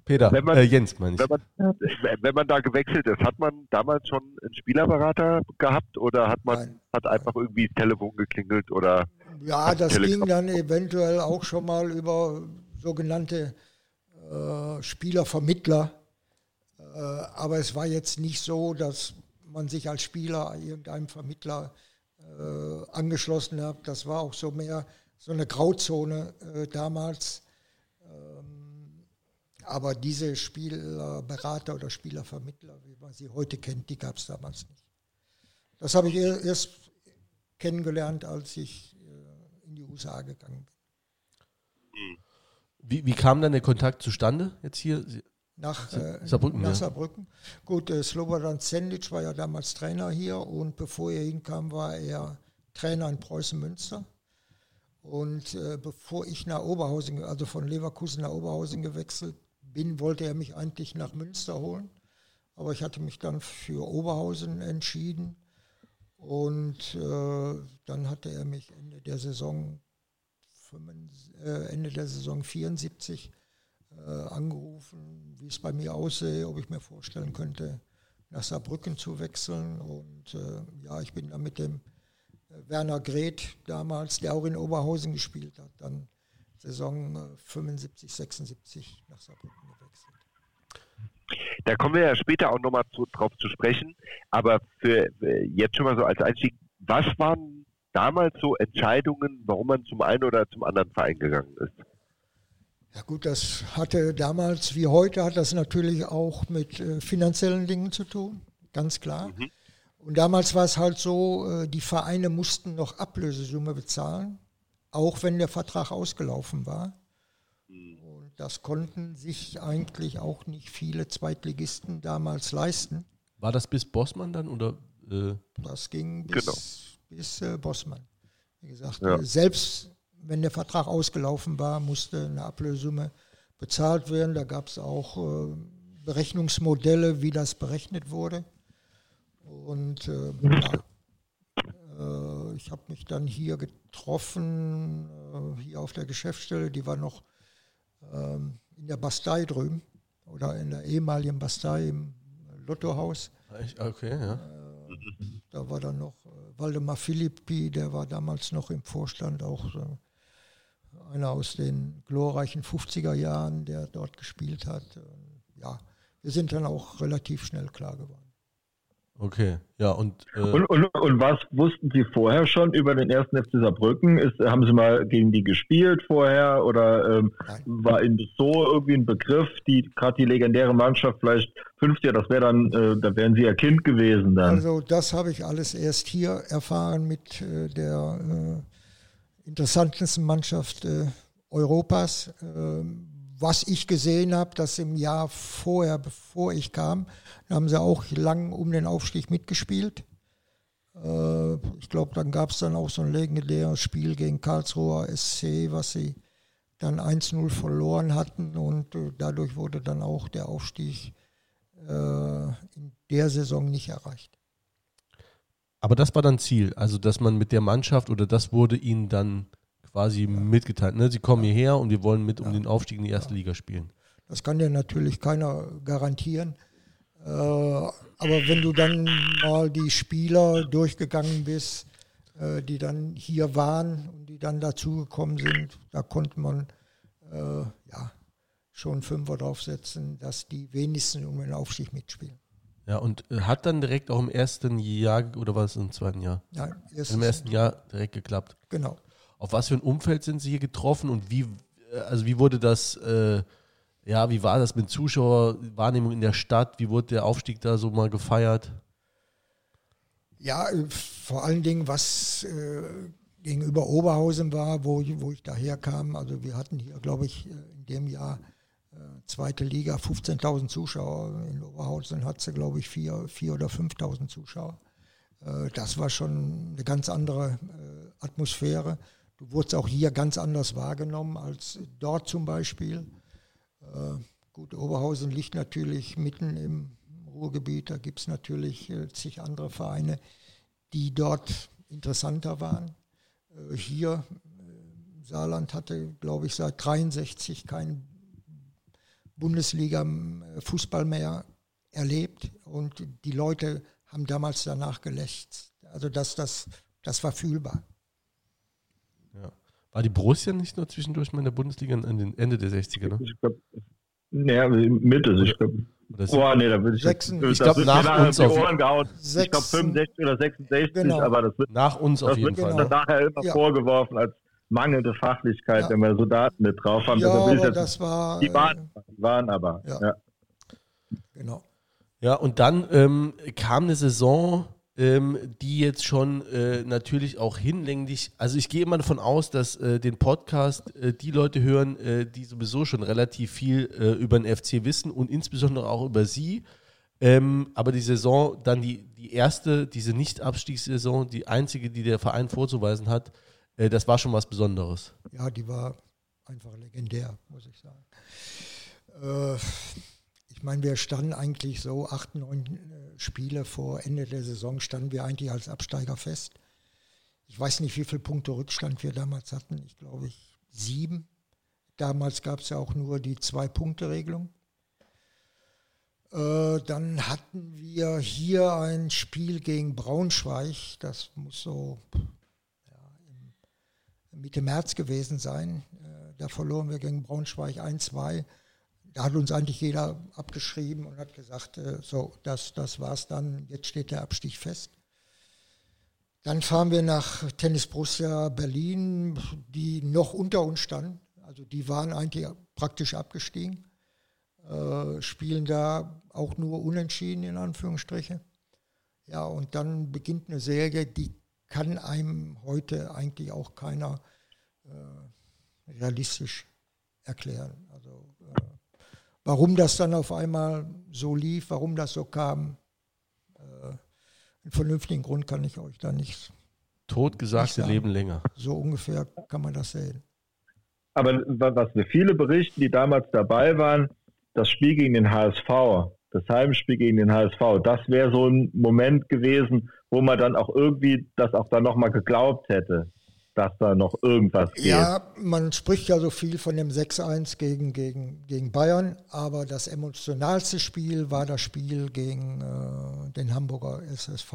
Peter, wenn man, äh, Jens meine ich. Wenn man, wenn man, da gewechselt ist, hat man damals schon einen Spielerberater gehabt oder hat man Nein. hat einfach irgendwie das Telefon geklingelt oder Ja, das Telegram. ging dann eventuell auch schon mal über sogenannte äh, Spielervermittler. Äh, aber es war jetzt nicht so, dass man sich als Spieler irgendeinem Vermittler äh, angeschlossen hat. Das war auch so mehr so eine Grauzone äh, damals. Aber diese Spielerberater oder Spielervermittler, wie man sie heute kennt, die gab es damals nicht. Das habe ich erst kennengelernt, als ich äh, in die USA gegangen bin. Wie, wie kam dann der Kontakt zustande jetzt hier? Nach, äh, Saarbrücken, nach ja. Saarbrücken. Gut, äh, Slobodan Sendic war ja damals Trainer hier und bevor er hinkam, war er Trainer in Preußen Münster. Und äh, bevor ich nach Oberhausen, also von Leverkusen nach Oberhausen gewechselt bin, wollte er mich eigentlich nach Münster holen. Aber ich hatte mich dann für Oberhausen entschieden. Und äh, dann hatte er mich Ende der Saison, äh, Ende der Saison 74 äh, angerufen, wie es bei mir aussehe, ob ich mir vorstellen könnte, nach Saarbrücken zu wechseln. Und äh, ja, ich bin dann mit dem äh, Werner Greth damals, der auch in Oberhausen gespielt hat, dann Saison 75, 76 nach Saarbrücken gewechselt. Da kommen wir ja später auch nochmal drauf zu sprechen. Aber für jetzt schon mal so als Einstieg, was waren damals so Entscheidungen, warum man zum einen oder zum anderen Verein gegangen ist? Ja gut, das hatte damals wie heute hat das natürlich auch mit äh, finanziellen Dingen zu tun, ganz klar. Mhm. Und damals war es halt so, äh, die Vereine mussten noch Ablösesumme bezahlen, auch wenn der Vertrag ausgelaufen war. Mhm. Und das konnten sich eigentlich auch nicht viele Zweitligisten damals leisten. War das bis Bossmann dann oder? Äh? Das ging bis, genau. bis äh, Bossmann. Wie gesagt, ja. selbst wenn der Vertrag ausgelaufen war, musste eine Ablösesumme bezahlt werden. Da gab es auch äh, Berechnungsmodelle, wie das berechnet wurde. Und äh, ja, ich habe mich dann hier getroffen, äh, hier auf der Geschäftsstelle, die war noch ähm, in der Bastei drüben oder in der ehemaligen Bastei im Lottohaus. Okay, ja. Äh, da war dann noch äh, Waldemar Philippi, der war damals noch im Vorstand, auch einer aus den glorreichen 50er Jahren, der dort gespielt hat. Ja, wir sind dann auch relativ schnell klar geworden. Okay, ja und, äh und, und, und was wussten Sie vorher schon über den ersten FC Saarbrücken? Ist, haben Sie mal gegen die gespielt vorher oder ähm, war Ihnen das so irgendwie ein Begriff? Die gerade die legendäre Mannschaft vielleicht 50er, das wäre dann, äh, da wären Sie ja Kind gewesen dann. Also das habe ich alles erst hier erfahren mit äh, der äh, interessantesten Mannschaft äh, Europas. Was ich gesehen habe, dass im Jahr vorher, bevor ich kam, haben sie auch lang um den Aufstieg mitgespielt. Äh, ich glaube, dann gab es dann auch so ein legendäres Spiel gegen Karlsruher SC, was sie dann 1-0 verloren hatten und äh, dadurch wurde dann auch der Aufstieg äh, in der Saison nicht erreicht. Aber das war dann Ziel, also dass man mit der Mannschaft oder das wurde ihnen dann quasi ja. mitgeteilt. Ne? Sie kommen ja. hierher und wir wollen mit um den Aufstieg in die erste Liga spielen. Das kann dir natürlich keiner garantieren. Äh, aber wenn du dann mal die Spieler durchgegangen bist, äh, die dann hier waren und die dann dazugekommen sind, da konnte man äh, ja, schon Fünfer draufsetzen, dass die wenigsten um den Aufstieg mitspielen. Ja, und hat dann direkt auch im ersten Jahr, oder war es im zweiten Jahr? Nein, im ersten Jahr direkt geklappt. Genau. Auf was für ein Umfeld sind Sie hier getroffen und wie, also wie wurde das, äh, ja, wie war das mit Zuschauerwahrnehmung in der Stadt? Wie wurde der Aufstieg da so mal gefeiert? Ja, vor allen Dingen, was äh, gegenüber Oberhausen war, wo, wo ich daher kam. Also wir hatten hier, glaube ich, in dem Jahr äh, zweite Liga 15.000 Zuschauer. In Oberhausen hat sie, glaube ich, 4.000 oder 5.000 Zuschauer. Äh, das war schon eine ganz andere äh, Atmosphäre. Du wurdest auch hier ganz anders wahrgenommen als dort zum Beispiel. Äh, gut, Oberhausen liegt natürlich mitten im Ruhrgebiet. Da gibt es natürlich äh, zig andere Vereine, die dort interessanter waren. Äh, hier, Saarland hatte, glaube ich, seit 63 keinen Bundesliga-Fußball mehr erlebt und die Leute haben damals danach gelächzt. Also das, das, das war fühlbar. War die Borussia nicht nur zwischendurch mal in der Bundesliga an den Ende der 60er, ne? Ich glaube, naja, Mitte, ich glaube. Boah, nee, da würde ich. Sechsen, ich glaube, nach uns auf Ohren gehauen. Ich glaube, 65 oder 66, genau. aber das wird. Nach uns auf jeden Fall. Das wird nachher immer ja. vorgeworfen als mangelnde Fachlichkeit, ja. wenn wir so Daten mit drauf haben. Ja, aber das war. Die waren, die waren aber. Ja. ja. Genau. Ja, und dann ähm, kam eine Saison, ähm, die jetzt schon äh, natürlich auch hinlänglich, also ich gehe immer davon aus, dass äh, den Podcast äh, die Leute hören, äh, die sowieso schon relativ viel äh, über den FC wissen und insbesondere auch über sie. Ähm, aber die Saison, dann die, die erste, diese Nicht-Abstiegssaison, die einzige, die der Verein vorzuweisen hat, äh, das war schon was Besonderes. Ja, die war einfach legendär, muss ich sagen. Ich meine, wir standen eigentlich so acht, neun äh, Spiele vor Ende der Saison, standen wir eigentlich als Absteiger fest. Ich weiß nicht, wie viele Punkte Rückstand wir damals hatten. Ich glaube, sieben. Damals gab es ja auch nur die Zwei-Punkte-Regelung. Äh, dann hatten wir hier ein Spiel gegen Braunschweig. Das muss so ja, Mitte März gewesen sein. Äh, da verloren wir gegen Braunschweig 1-2. Da hat uns eigentlich jeder abgeschrieben und hat gesagt, äh, so, das, das war's dann, jetzt steht der Abstieg fest. Dann fahren wir nach Tennis Borussia Berlin, die noch unter uns standen. Also die waren eigentlich praktisch abgestiegen, äh, spielen da auch nur unentschieden in Anführungsstriche. Ja, und dann beginnt eine Serie, die kann einem heute eigentlich auch keiner äh, realistisch erklären. Warum das dann auf einmal so lief, warum das so kam, äh, einen vernünftigen Grund kann ich euch da nicht. Totgesagte nicht leben länger. So ungefähr kann man das sehen. Aber was wir viele berichten, die damals dabei waren, das Spiel gegen den HSV, das Heimspiel gegen den HSV, das wäre so ein Moment gewesen, wo man dann auch irgendwie das auch dann nochmal geglaubt hätte, dass da noch irgendwas geht. Ja, man spricht ja so viel von dem 6-1 gegen, gegen, gegen Bayern, aber das emotionalste Spiel war das Spiel gegen äh, den Hamburger SSV.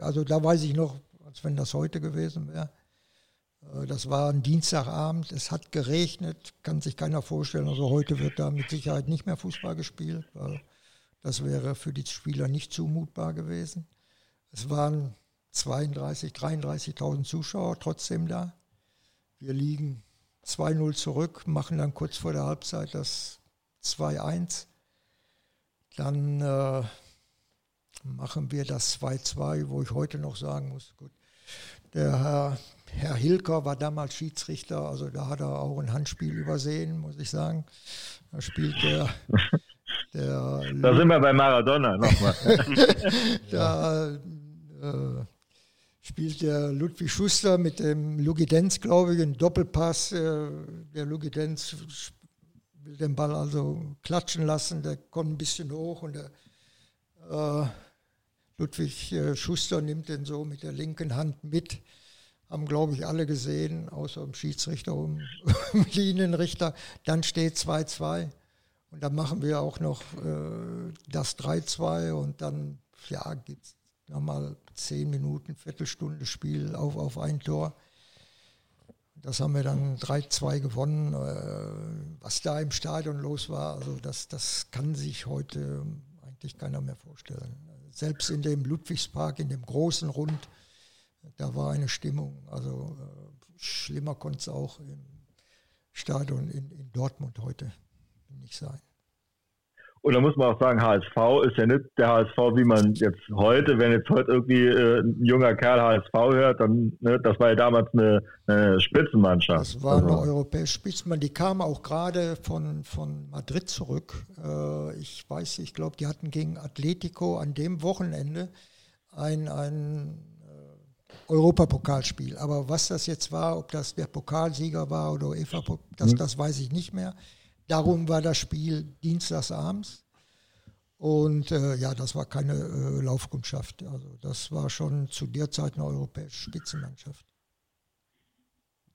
Also da weiß ich noch, als wenn das heute gewesen wäre. Äh, das war ein Dienstagabend, es hat geregnet, kann sich keiner vorstellen. Also heute wird da mit Sicherheit nicht mehr Fußball gespielt, weil das wäre für die Spieler nicht zumutbar gewesen. Es waren 32, 33.000 Zuschauer trotzdem da. Wir liegen 2-0 zurück, machen dann kurz vor der Halbzeit das 2-1. Dann äh, machen wir das 2-2, wo ich heute noch sagen muss, gut, der Herr, Herr Hilker war damals Schiedsrichter, also da hat er auch ein Handspiel übersehen, muss ich sagen. Da spielt der der da sind wir bei Maradona nochmal. da äh, spielt der Ludwig Schuster mit dem Lugidenz, glaube ich, einen Doppelpass. Äh, der Lugidenz will den Ball also klatschen lassen, der kommt ein bisschen hoch und der äh, Ludwig äh, Schuster nimmt den so mit der linken Hand mit. Haben, glaube ich, alle gesehen, außer dem Schiedsrichter und dem Linienrichter. Dann steht 2-2. Und dann machen wir auch noch äh, das 3-2 und dann ja, gibt es nochmal 10 Minuten, Viertelstunde Spiel auf, auf ein Tor. Das haben wir dann 3-2 gewonnen. Äh, was da im Stadion los war, also das, das kann sich heute eigentlich keiner mehr vorstellen. Selbst in dem Ludwigspark, in dem großen Rund, da war eine Stimmung. Also äh, schlimmer konnte es auch im Stadion in, in Dortmund heute nicht sein. Und da muss man auch sagen, HSV ist ja nicht der HSV, wie man jetzt heute, wenn jetzt heute irgendwie äh, ein junger Kerl HSV hört, dann, ne, das war ja damals eine, eine Spitzenmannschaft. Das war eine also. europäische Spitzenmannschaft. Die kam auch gerade von, von Madrid zurück. Äh, ich weiß, ich glaube, die hatten gegen Atletico an dem Wochenende ein, ein äh, Europapokalspiel. Aber was das jetzt war, ob das der Pokalsieger war oder UEFA, das, mhm. das weiß ich nicht mehr. Darum war das Spiel dienstagsabends. Und äh, ja, das war keine äh, Laufkundschaft. Also das war schon zu der Zeit eine europäische Spitzenmannschaft.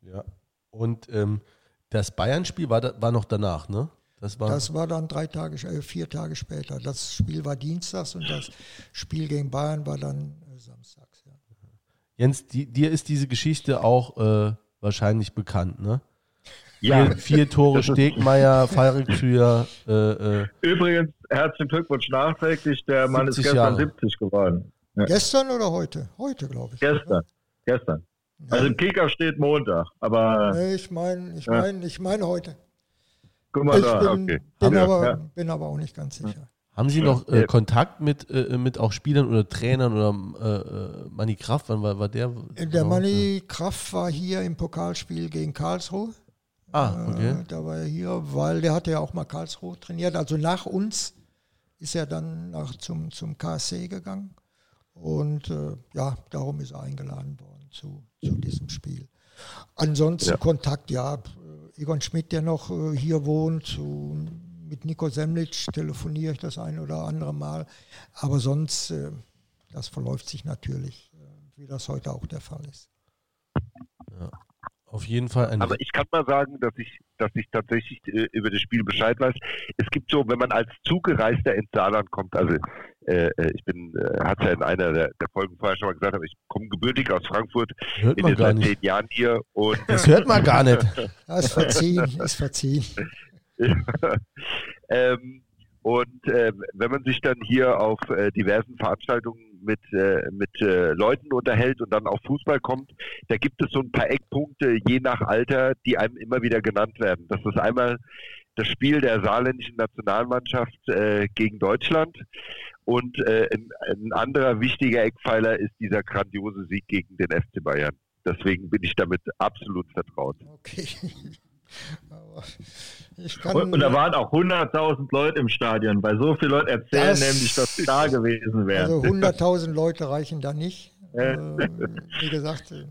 Ja. Und ähm, das Bayern-Spiel war, da, war noch danach, ne? Das war, das war dann drei Tage, äh, vier Tage später. Das Spiel war dienstags und das Spiel gegen Bayern war dann äh, samstags. Ja. Jens, die, dir ist diese Geschichte auch äh, wahrscheinlich bekannt, ne? Ja. Vier, vier Tore Stegmeier, Fallrückzieher. Äh, äh, Übrigens, herzlichen Glückwunsch nachträglich. Der Mann ist gestern Jahre. 70 geworden. Ja. Gestern oder heute? Heute, glaube ich. Gestern. Oder? Gestern. Also im Kicker steht Montag, aber. Nee, ich meine, ich meine, ich meine heute. Guck mal ich da, bin, okay. Bin aber, ja. bin aber auch nicht ganz sicher. Haben Sie noch äh, Kontakt mit, äh, mit auch Spielern oder Trainern oder äh, äh Manni Kraft? Wann war, war der? Der genau, Manni Kraft war hier im Pokalspiel gegen Karlsruhe. Ah, okay. Äh, da war er hier, weil der hat ja auch mal Karlsruhe trainiert. Also nach uns ist er dann nach, zum, zum KSC gegangen. Und äh, ja, darum ist er eingeladen worden zu, zu diesem Spiel. Ansonsten ja. Kontakt, ja, Egon Schmidt, der noch äh, hier wohnt, zu, mit Nico Semlitsch telefoniere ich das ein oder andere Mal. Aber sonst, äh, das verläuft sich natürlich, äh, wie das heute auch der Fall ist. Ja. Auf jeden Fall. Ein Aber ich kann mal sagen, dass ich, dass ich tatsächlich äh, über das Spiel Bescheid weiß. Es gibt so, wenn man als Zugereister ins Saarland kommt, also äh, äh ich bin, äh, hat ja in einer der, der, Folgen vorher schon mal gesagt, aber ich komme gebürtig aus Frankfurt, hört bin seit zehn Jahren hier und das hört man gar nicht. Das ist verziehen, ist verziehen. ähm, und äh, wenn man sich dann hier auf äh, diversen Veranstaltungen mit, äh, mit äh, Leuten unterhält und dann auf Fußball kommt, da gibt es so ein paar Eckpunkte je nach Alter, die einem immer wieder genannt werden. Das ist einmal das Spiel der saarländischen Nationalmannschaft äh, gegen Deutschland und äh, ein, ein anderer wichtiger Eckpfeiler ist dieser grandiose Sieg gegen den FC Bayern. Deswegen bin ich damit absolut vertraut. Okay. und, und, da waren auch 100.000 Leute im Stadion, weil so viele Leute erzählen das, nämlich, dass sie da gewesen wären. Also 100.000 Leute reichen da nicht. Äh, wie gesagt, äh,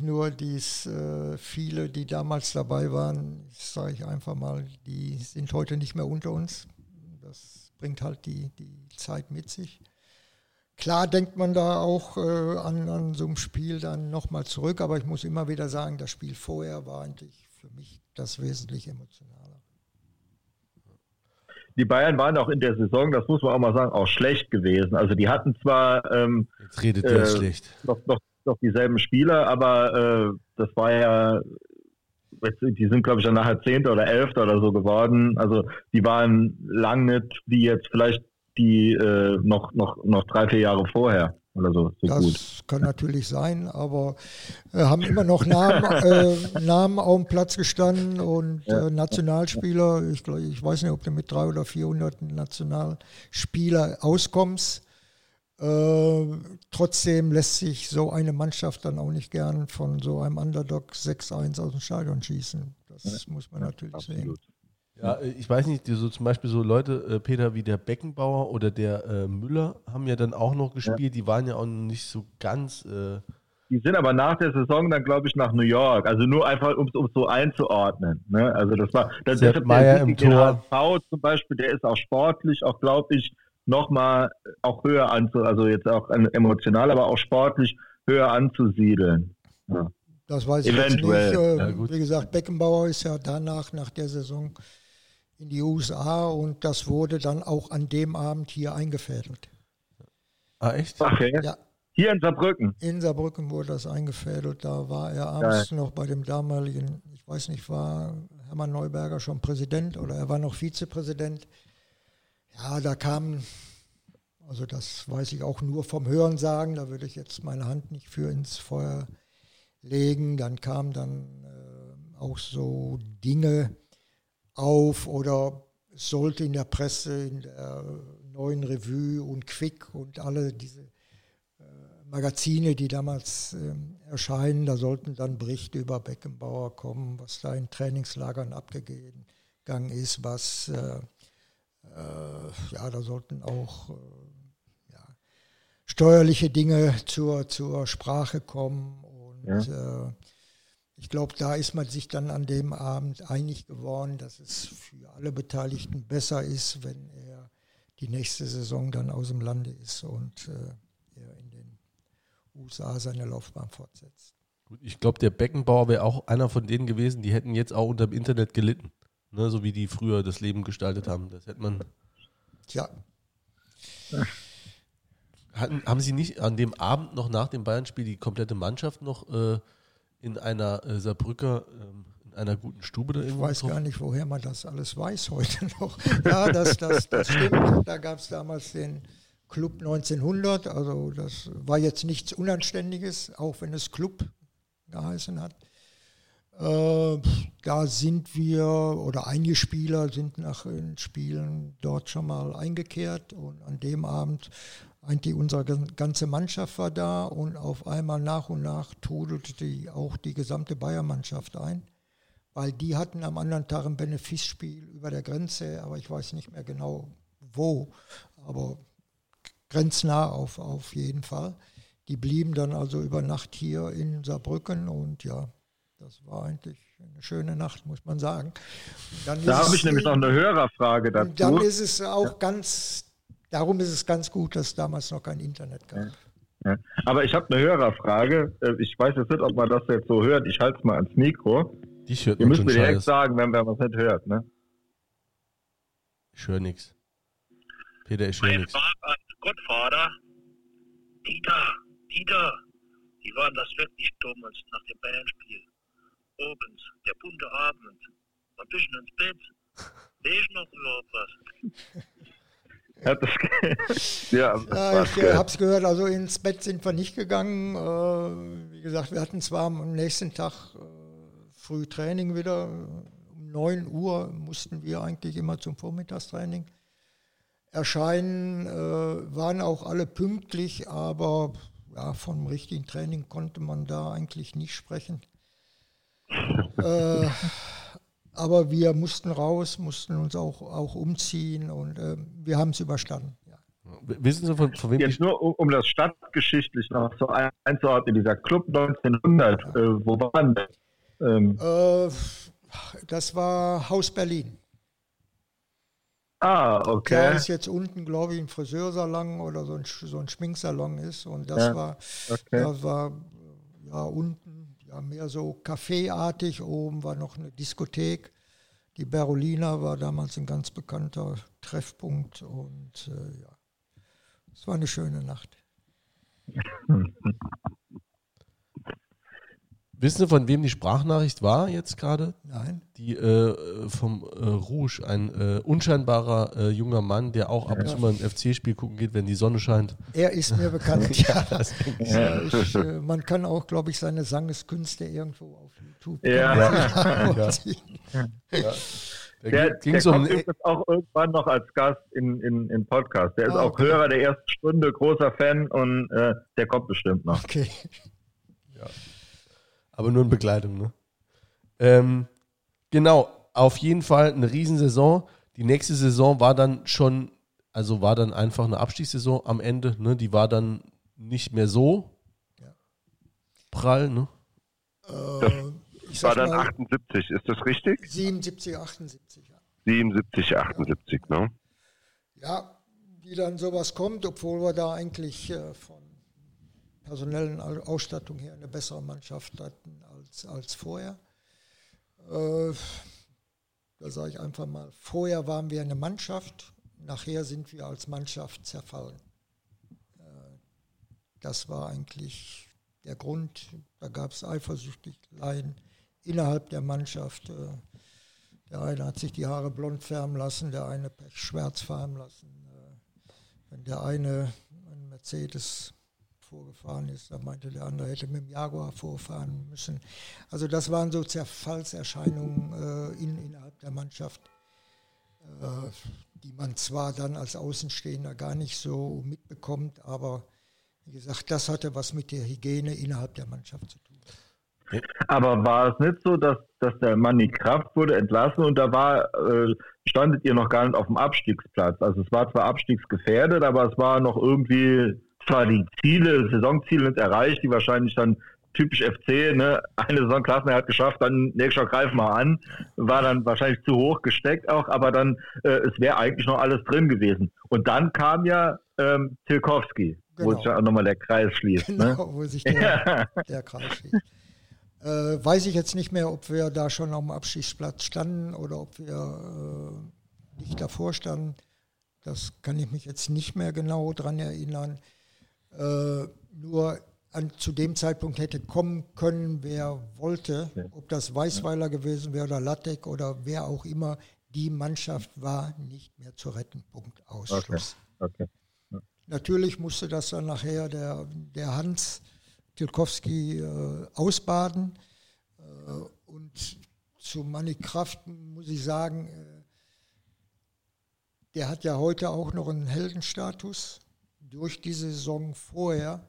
nur dies äh, viele, die damals dabei waren, sage ich einfach mal, die sind heute nicht mehr unter uns. Das bringt halt die, die Zeit mit sich. Klar denkt man da auch äh, an, an so einem Spiel dann nochmal zurück, aber ich muss immer wieder sagen, das Spiel vorher war eigentlich für mich das wesentlich emotionaler. Die Bayern waren auch in der Saison, das muss man auch mal sagen, auch schlecht gewesen. Also die hatten zwar ähm, Jetzt redet äh, schlecht. Noch, noch, noch dieselben Spieler, aber äh, das war ja die sind, glaube ich, dann nachher Zehnter oder Elfter oder so geworden. Also die waren lang nicht wie jetzt vielleicht die äh, noch, noch, noch drei, vier Jahre vorher oder so. so das gut. kann natürlich sein, aber äh, haben immer noch Namen, äh, Namen auf dem Platz gestanden und ja. äh, Nationalspieler. Ich, glaub, ich weiß nicht, ob du mit 300 oder 400 Nationalspieler auskommst. Äh, trotzdem lässt sich so eine Mannschaft dann auch nicht gern von so einem Underdog 6-1 aus dem Stadion schießen. Das ja. muss man natürlich Absolut. sehen. Ja, äh, ich weiß nicht, so zum Beispiel so Leute, äh, Peter, wie der Beckenbauer oder der äh, Müller haben ja dann auch noch gespielt. Ja. Die waren ja auch nicht so ganz. Äh die sind aber nach der Saison dann, glaube ich, nach New York. Also nur einfach, um es so einzuordnen. Ne? Also das war. Das, Sepp Meier im Tor. HSV zum Beispiel, der ist auch sportlich, auch glaube ich, nochmal auch höher anzu, also jetzt auch emotional, aber auch sportlich höher anzusiedeln. Ja. Das weiß ich Eventuell. nicht. Äh, ja, wie gesagt, Beckenbauer ist ja danach, nach der Saison in die USA und das wurde dann auch an dem Abend hier eingefädelt. Ah, echt? Okay. Ja. Hier in Saarbrücken? In Saarbrücken wurde das eingefädelt. Da war er abends Geil. noch bei dem damaligen, ich weiß nicht, war Hermann Neuberger schon Präsident oder er war noch Vizepräsident. Ja, da kam, also das weiß ich auch nur vom Hören sagen, da würde ich jetzt meine Hand nicht für ins Feuer legen. Dann kamen dann äh, auch so Dinge, auf oder sollte in der Presse, in der neuen Revue und Quick und alle diese äh, Magazine, die damals äh, erscheinen, da sollten dann Berichte über Beckenbauer kommen, was da in Trainingslagern abgegangen ist, was, äh, äh, ja, da sollten auch äh, ja, steuerliche Dinge zur, zur Sprache kommen und ja. Ich glaube, da ist man sich dann an dem Abend einig geworden, dass es für alle Beteiligten besser ist, wenn er die nächste Saison dann aus dem Lande ist und äh, er in den USA seine Laufbahn fortsetzt. Gut, ich glaube, der Beckenbauer wäre auch einer von denen gewesen, die hätten jetzt auch unter dem Internet gelitten. Ne, so wie die früher das Leben gestaltet haben. Das hätte man. Tja. Hatten, haben Sie nicht an dem Abend noch nach dem Bayern-Spiel die komplette Mannschaft noch äh, in einer äh, Saarbrücker, ähm, in einer guten Stube da irgendwo. Ich weiß gar nicht, woher man das alles weiß heute noch. ja, das, das, das stimmt. Da gab es damals den Club 1900. Also das war jetzt nichts Unanständiges, auch wenn es Club geheißen hat. Äh, da sind wir, oder einige Spieler sind nach den Spielen dort schon mal eingekehrt und an dem Abend eigentlich unsere ganze Mannschaft war da und auf einmal nach und nach trudelte die, auch die gesamte Bayern-Mannschaft ein, weil die hatten am anderen Tag ein Benefizspiel über der Grenze, aber ich weiß nicht mehr genau wo, aber grenznah auf, auf jeden Fall. Die blieben dann also über Nacht hier in Saarbrücken und ja, das war eigentlich eine schöne Nacht, muss man sagen. da habe ich nämlich noch eine Hörerfrage dazu. Dann ist es auch ja. ganz Darum ist es ganz gut, dass es damals noch kein Internet gab. Ja. Aber ich habe eine Hörerfrage. Äh, ich weiß jetzt nicht, ob man das jetzt so hört. Ich halte es mal ans Mikro. Die hört Ihr müsst mir direkt Scheiß. sagen, wenn, man es nicht hört. Ne? Ich höre nichts. Peter, ich höre nichts. Gottvater, Dieter, Dieter, wie war das wirklich damals nach dem Bayern-Spiel? Abends, der bunte Abend, ein bisschen ins Bett. Sehe ich noch überhaupt was? Ja, ja, ja ich äh, habe es gehört, also ins Bett sind wir nicht gegangen. Äh, wie gesagt, wir hatten zwar am nächsten Tag äh, früh Training wieder. Um 9 Uhr mussten wir eigentlich immer zum Vormittagstraining erscheinen. Äh, waren auch alle pünktlich, aber ja, vom richtigen Training konnte man da eigentlich nicht sprechen. äh, aber wir mussten raus, mussten uns auch, auch umziehen und äh, wir haben es überstanden. Ja. Wissen Sie, von, von wem Jetzt nur, um, um, das stadtgeschichtlich noch so einzuordnen, dieser Club 1900, äh, wo waren das? Ähm, äh, das war Haus Berlin. Ah, okay. Der ist jetzt unten, glaube ich, ein Friseursalon oder so ein, so ein Schminksalon ist. Und das ja, war, okay. das war ja unten ja mehr so kaffeeartig. Oben war noch eine Diskothek. Die Berolina war damals ein ganz bekannter Treffpunkt und äh, ja, es war eine schöne Nacht. Wissen Sie, von wem die Sprachnachricht war jetzt gerade? Nein. Die äh, vom äh, Rouge, ein äh, unscheinbarer äh, junger Mann, der auch ab und zu mal ein FC-Spiel gucken geht, wenn die Sonne scheint. Er ist mir bekannt, ja. das ja ich, äh, man kann auch, glaube ich, seine Sangeskünste irgendwo auf YouTube ja. ja. ja. Der, der, der kommt übrigens auch irgendwann noch als Gast in, in, in Podcast. Der ist ah, okay. auch Hörer der ersten Stunde, großer Fan und äh, der kommt bestimmt noch. Okay. Ja aber nur in Begleitung. Ne? Ähm, genau, auf jeden Fall eine Riesensaison. Die nächste Saison war dann schon, also war dann einfach eine Abstiegssaison am Ende. Ne? Die war dann nicht mehr so ja. prall. Ne? Das war dann mal, 78, ist das richtig? 77, 78, ja. 77, 78, ne? Ja, wie dann sowas kommt, obwohl wir da eigentlich äh, von personellen Ausstattung her eine bessere Mannschaft hatten als, als vorher. Äh, da sage ich einfach mal, vorher waren wir eine Mannschaft, nachher sind wir als Mannschaft zerfallen. Äh, das war eigentlich der Grund. Da gab es Eifersüchtigkeiten innerhalb der Mannschaft. Äh, der eine hat sich die Haare blond färben lassen, der eine schwarz färben lassen. Äh, wenn der eine einen Mercedes vorgefahren ist. Da meinte der andere, hätte mit dem Jaguar vorfahren müssen. Also das waren so Zerfallserscheinungen äh, in, innerhalb der Mannschaft, äh, die man zwar dann als Außenstehender gar nicht so mitbekommt, aber wie gesagt, das hatte was mit der Hygiene innerhalb der Mannschaft zu tun. Aber war es nicht so, dass, dass der Manni Kraft wurde entlassen und da war, äh, standet ihr noch gar nicht auf dem Abstiegsplatz? Also es war zwar abstiegsgefährdet, aber es war noch irgendwie zwar die Ziele, Saisonziele nicht erreicht, die wahrscheinlich dann typisch FC, ne, eine Saison Klassenerhalt geschafft, dann nächstes Jahr greifen wir an, war dann wahrscheinlich zu hoch gesteckt auch, aber dann, äh, es wäre eigentlich noch alles drin gewesen. Und dann kam ja ähm, Tilkowski, genau. wo sich ja auch nochmal der Kreis schließt. Ne? Genau, ne? wo sich der, der Kreis schließt. Äh, weiß ich jetzt nicht mehr, ob wir da schon am Abschiedsplatz standen oder ob wir äh, nicht davor standen. Das kann ich mich jetzt nicht mehr genau dran erinnern äh, nur an, zu dem Zeitpunkt hätte kommen können, wer wollte, ob das Weißweiler gewesen wäre oder Lattek oder wer auch immer, die Mannschaft war nicht mehr zu retten. Punkt. Ausschluss. Okay. Okay. Ja. Natürlich musste das dann nachher der, der Hans Tilkowski äh, ausbaden. Äh, und zu Manny Kraft muss ich sagen, äh, der hat ja heute auch noch einen Heldenstatus durch die Saison vorher.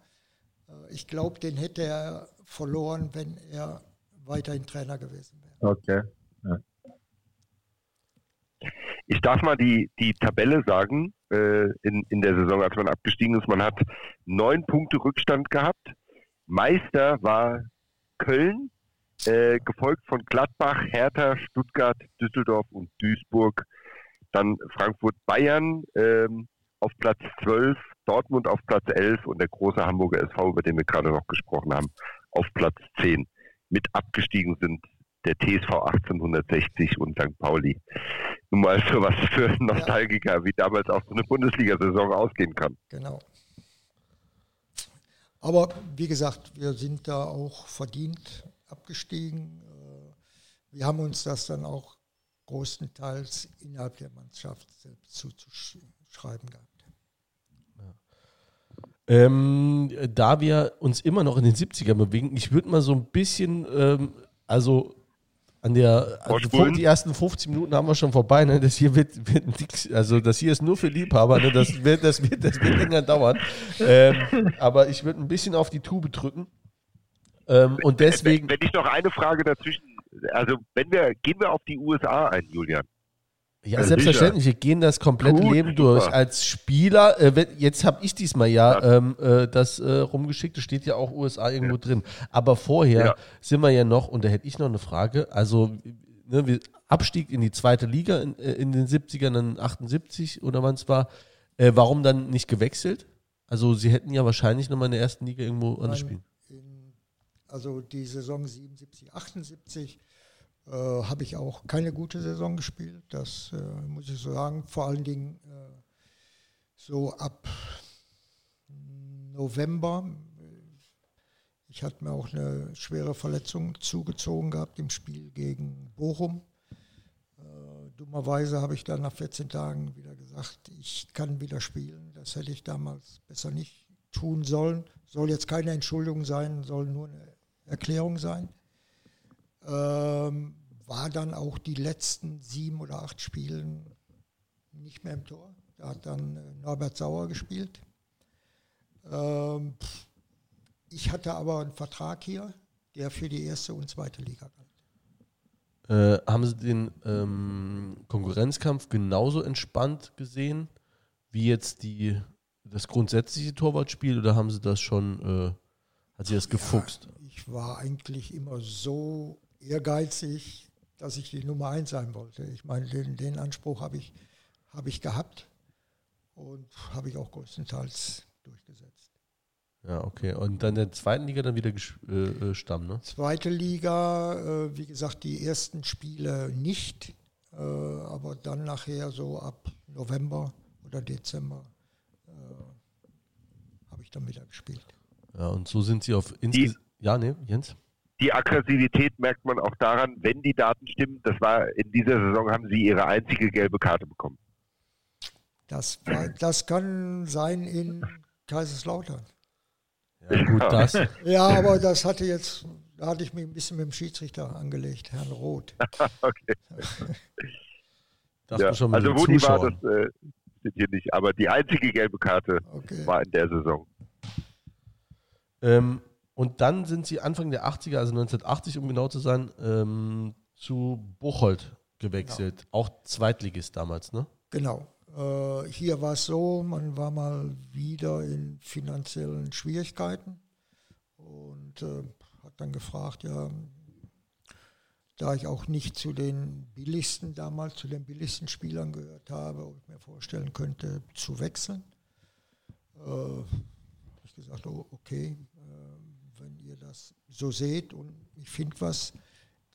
Äh, ich glaube, den hätte er verloren, wenn er weiterhin Trainer gewesen wäre. Okay. Ich darf mal die, die Tabelle sagen äh, in, in der Saison, als man abgestiegen ist. Man hat neun Punkte Rückstand gehabt. Meister war Köln, äh, gefolgt von Gladbach, Hertha, Stuttgart, Düsseldorf und Duisburg. Dann Frankfurt-Bayern ähm, auf Platz 12 Dortmund auf Platz 11 und der große Hamburger SV, über den wir gerade noch gesprochen haben, auf Platz 10. Mit abgestiegen sind der TSV 1860 und St. Pauli. Nun mal für was für Nostalgiker, ja. wie damals auch so eine Bundesliga-Saison ausgehen kann. Genau. Aber wie gesagt, wir sind da auch verdient abgestiegen. Äh, wir haben uns das dann auch größtenteils innerhalb der Mannschaft selbst zuzuschreiben gehabt. Ähm, da wir uns immer noch in den 70ern bewegen, ich würde mal so ein bisschen, ähm, also an der, also die ersten 15 Minuten haben wir schon vorbei, ne? Das hier wird, wird nix, also das hier ist nur für Liebhaber, ne? Das wird, das wird, das wird länger dauern. Ähm, aber ich würde ein bisschen auf die Tube drücken. Ähm, und deswegen. Wenn, wenn ich noch eine Frage dazwischen, also wenn wir, gehen wir auf die USA ein, Julian. Ja, ja selbstverständlich. Wir gehen das komplette Gut, Leben durch. Super. Als Spieler, äh, jetzt habe ich diesmal ja, ja. Ähm, äh, das äh, rumgeschickt, das steht ja auch USA irgendwo ja. drin. Aber vorher ja. sind wir ja noch, und da hätte ich noch eine Frage, also ne, wir, Abstieg in die zweite Liga in, äh, in den 70ern, dann 78 oder wann es war. Äh, warum dann nicht gewechselt? Also sie hätten ja wahrscheinlich nochmal in der ersten Liga irgendwo anders spielen. In, also die Saison 77, 78 äh, habe ich auch keine gute Saison gespielt. Das äh, muss ich so sagen. Vor allen Dingen äh, so ab November. Ich hatte mir auch eine schwere Verletzung zugezogen gehabt im Spiel gegen Bochum. Äh, dummerweise habe ich dann nach 14 Tagen wieder gesagt, ich kann wieder spielen. Das hätte ich damals besser nicht tun sollen. Soll jetzt keine Entschuldigung sein, soll nur eine Erklärung sein. Ähm, war dann auch die letzten sieben oder acht Spielen nicht mehr im Tor. Da hat dann äh, Norbert Sauer gespielt. Ähm, ich hatte aber einen Vertrag hier, der für die erste und zweite Liga galt. Äh, haben Sie den ähm, Konkurrenzkampf genauso entspannt gesehen wie jetzt die, das grundsätzliche Torwartspiel oder haben Sie das schon, äh, hat Sie das gefuchst? Ja, ich war eigentlich immer so ehrgeizig, dass ich die Nummer eins sein wollte. Ich meine, den, den Anspruch habe ich, hab ich gehabt und habe ich auch größtenteils durchgesetzt. Ja, okay. Und dann in der zweiten Liga dann wieder äh, äh, Stamm, ne? Zweite Liga, äh, wie gesagt, die ersten Spiele nicht, äh, aber dann nachher so ab November oder Dezember äh, habe ich dann wieder gespielt. Ja, und so sind sie auf insgesamt. Ja, ne, Jens? Die Aggressivität merkt man auch daran, wenn die Daten stimmen. Das war in dieser Saison haben sie ihre einzige gelbe Karte bekommen. Das, war, das kann sein in Kaiserslautern. Ja, gut, das. Ja, aber das hatte jetzt, da hatte ich mich ein bisschen mit dem Schiedsrichter angelegt, Herrn Roth. okay. ja, also Rudi war das äh, hier nicht, aber die einzige gelbe Karte okay. war in der Saison. Ähm, und dann sind sie Anfang der 80er, also 1980 um genau zu sein, ähm, zu Bocholt gewechselt. Genau. Auch Zweitligist damals, ne? Genau. Äh, hier war es so, man war mal wieder in finanziellen Schwierigkeiten und äh, hat dann gefragt, ja, da ich auch nicht zu den billigsten damals, zu den billigsten Spielern gehört habe und mir vorstellen könnte, zu wechseln. Äh, habe ich gesagt, oh, okay, ihr das so seht und ich finde was,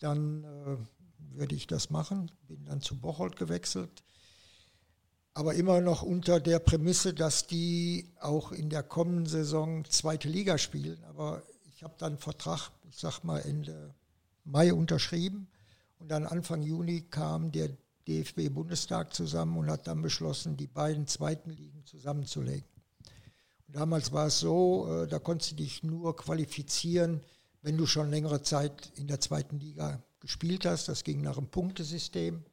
dann äh, würde ich das machen. Bin dann zu Bocholt gewechselt. Aber immer noch unter der Prämisse, dass die auch in der kommenden Saison zweite Liga spielen. Aber ich habe dann einen Vertrag, ich sag mal Ende Mai unterschrieben. Und dann Anfang Juni kam der DFB-Bundestag zusammen und hat dann beschlossen, die beiden zweiten Ligen zusammenzulegen. Damals war es so, äh, da konntest du dich nur qualifizieren, wenn du schon längere Zeit in der zweiten Liga gespielt hast. Das ging nach einem Punktesystem.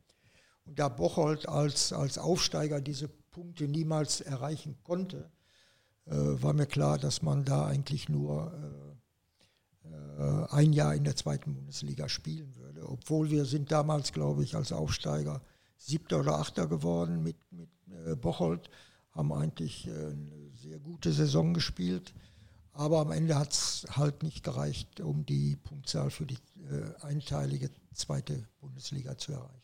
Und da Bocholt als, als Aufsteiger diese Punkte niemals erreichen konnte, äh, war mir klar, dass man da eigentlich nur äh, äh, ein Jahr in der zweiten Bundesliga spielen würde. Obwohl wir sind damals, glaube ich, als Aufsteiger siebter oder achter geworden mit, mit äh, Bocholt haben eigentlich eine sehr gute Saison gespielt. Aber am Ende hat es halt nicht gereicht, um die Punktzahl für die äh, einteilige zweite Bundesliga zu erreichen.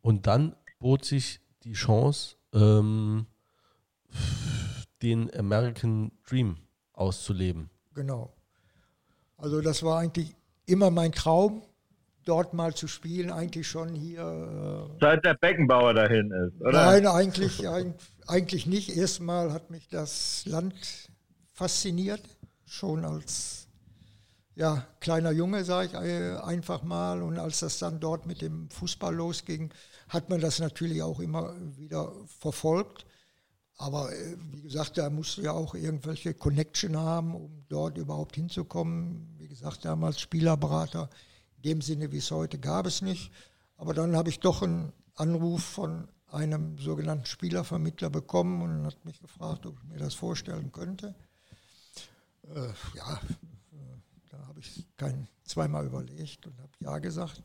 Und dann bot sich die Chance, ähm, den American Dream auszuleben. Genau. Also das war eigentlich immer mein Traum, dort mal zu spielen, eigentlich schon hier. Äh Seit der Beckenbauer dahin ist, oder? Nein, eigentlich, eigentlich nicht. Erstmal hat mich das Land fasziniert, schon als ja, kleiner Junge, sage ich äh, einfach mal. Und als das dann dort mit dem Fußball losging, hat man das natürlich auch immer wieder verfolgt. Aber äh, wie gesagt, da musst du ja auch irgendwelche Connection haben, um dort überhaupt hinzukommen. Wie gesagt, damals Spielerberater, in dem Sinne wie es heute gab es nicht. Aber dann habe ich doch einen Anruf von einem sogenannten Spielervermittler bekommen und hat mich gefragt, ob ich mir das vorstellen könnte. Äh, ja, äh, da habe ich kein zweimal überlegt und habe ja gesagt.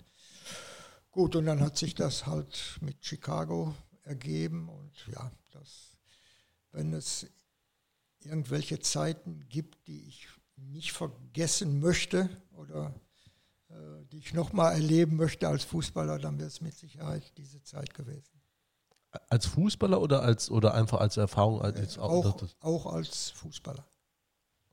Gut, und dann hat sich das halt mit Chicago ergeben und ja, das wenn es irgendwelche Zeiten gibt, die ich nicht vergessen möchte oder die ich nochmal erleben möchte als Fußballer, dann wäre es mit Sicherheit diese Zeit gewesen. Als Fußballer oder als oder einfach als Erfahrung? Als, äh, auch, auch, als Fußballer.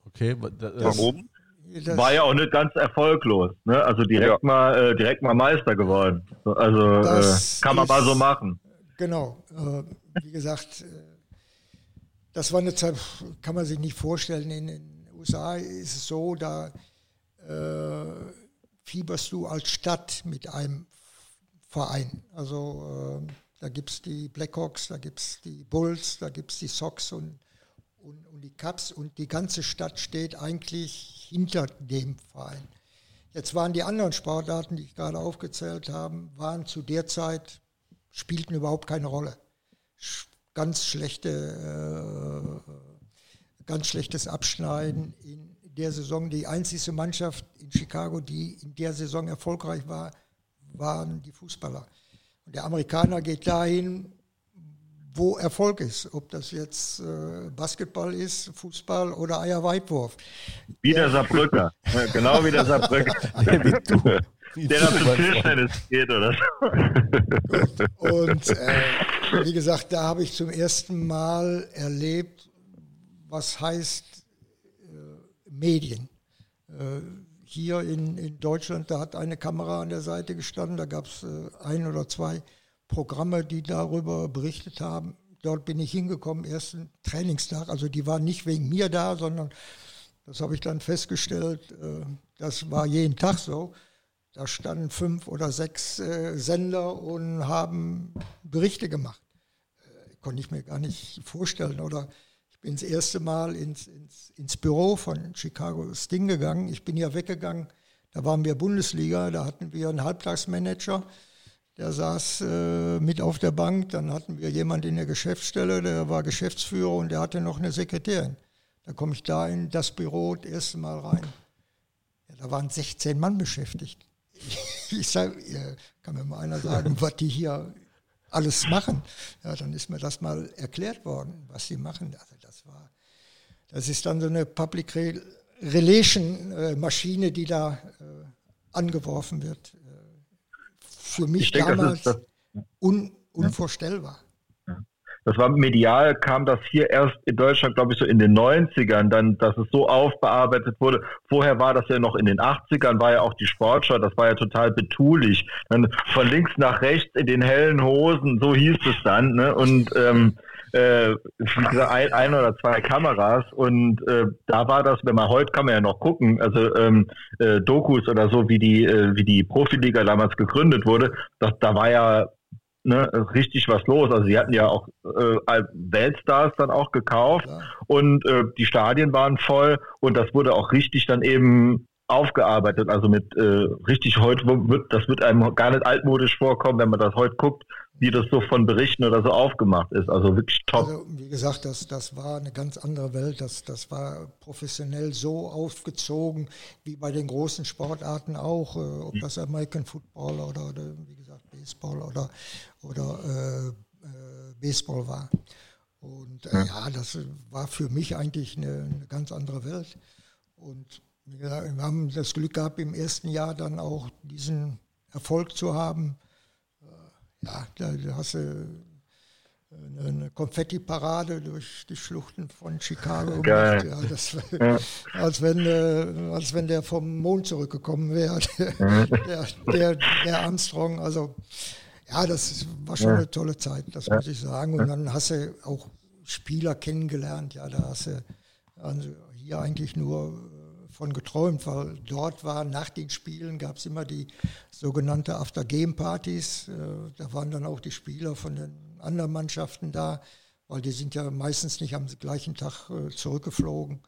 Okay, das, warum? Das war ja auch nicht ganz erfolglos, ne? Also direkt ja. mal äh, direkt mal Meister geworden. Also äh, kann man ist, mal so machen. Genau. Äh, wie gesagt, äh, das war eine Zeit, kann man sich nicht vorstellen. In den USA ist es so, da äh, fieberst du als Stadt mit einem Verein. Also äh, da gibt es die Blackhawks, da gibt es die Bulls, da gibt es die Sox und, und, und die Cubs und die ganze Stadt steht eigentlich hinter dem Verein. Jetzt waren die anderen Sportarten, die ich gerade aufgezählt habe, waren zu der Zeit, spielten überhaupt keine Rolle ganz schlechte, äh, ganz schlechtes Abschneiden in der Saison. Die einzige Mannschaft in Chicago, die in der Saison erfolgreich war, waren die Fußballer. Und der Amerikaner geht dahin, wo Erfolg ist. Ob das jetzt äh, Basketball ist, Fußball oder Eierweitwurf. Wie der Saarbrücker. genau wie der Saarbrücker. wie du. Der dann zum Tischtennis geht oder so. Und äh, wie gesagt, da habe ich zum ersten Mal erlebt, was heißt Medien. Äh, hier in, in Deutschland, da hat eine Kamera an der Seite gestanden, da gab es äh, ein oder zwei Programme, die darüber berichtet haben. Dort bin ich hingekommen, ersten Trainingstag. Also die waren nicht wegen mir da, sondern das habe ich dann festgestellt, äh, das war jeden Tag so. Da standen fünf oder sechs äh, Sender und haben Berichte gemacht. Äh, konnte ich mir gar nicht vorstellen. Oder bin das erste Mal ins, ins, ins Büro von Chicago Sting gegangen. Ich bin ja weggegangen. Da waren wir Bundesliga, da hatten wir einen Halbtagsmanager, der saß äh, mit auf der Bank. Dann hatten wir jemand in der Geschäftsstelle, der war Geschäftsführer und der hatte noch eine Sekretärin. Da komme ich da in das Büro das erste Mal rein. Ja, da waren 16 Mann beschäftigt. ich sage, kann mir mal einer sagen, was die hier alles machen. Ja, dann ist mir das mal erklärt worden, was sie machen. Also das war, das ist dann so eine Public Relation äh, Maschine, die da äh, angeworfen wird. Äh, für mich denke, damals das das, un, unvorstellbar das war medial, kam das hier erst in Deutschland, glaube ich, so in den 90ern, dann, dass es so aufbearbeitet wurde. Vorher war das ja noch in den 80ern, war ja auch die Sportschau, das war ja total betulich. Dann von links nach rechts in den hellen Hosen, so hieß es dann, ne? Und ähm, äh, ein, ein oder zwei Kameras und äh, da war das, wenn man heute kann man ja noch gucken, also ähm, äh, Dokus oder so, wie die äh, wie die Profiliga damals gegründet wurde, das, da war ja ne, richtig was los. Also sie hatten ja auch äh, Weltstars dann auch gekauft Klar. und äh, die Stadien waren voll und das wurde auch richtig dann eben aufgearbeitet. Also mit äh, richtig heute wird das wird einem gar nicht altmodisch vorkommen, wenn man das heute guckt, wie das so von Berichten oder so aufgemacht ist. Also wirklich top. Also wie gesagt, das, das war eine ganz andere Welt. Das, das war professionell so aufgezogen, wie bei den großen Sportarten auch, äh, ob das American Football oder, oder wie gesagt Baseball oder, oder äh, äh, Baseball war. Und äh, ja. ja. das war für mich eigentlich eine, eine ganz andere Welt. Und wir haben das Glück gehabt, im ersten Jahr dann auch diesen Erfolg zu haben. Äh, ja, da, hast du eine Konfetti-Parade durch die Schluchten von Chicago gemacht. Ja, das, ja. Als, wenn, äh, als wenn der vom Mond zurückgekommen wäre, der, der, der, Armstrong. Also ja, das war schon eine tolle Zeit, das muss ich sagen. Und dann hast du auch Spieler kennengelernt. Ja, da hast du also hier eigentlich nur äh, von geträumt, weil dort war nach den Spielen gab es immer die sogenannte After-Game-Partys. Äh, da waren dann auch die Spieler von den anderen Mannschaften da, weil die sind ja meistens nicht am gleichen Tag äh, zurückgeflogen.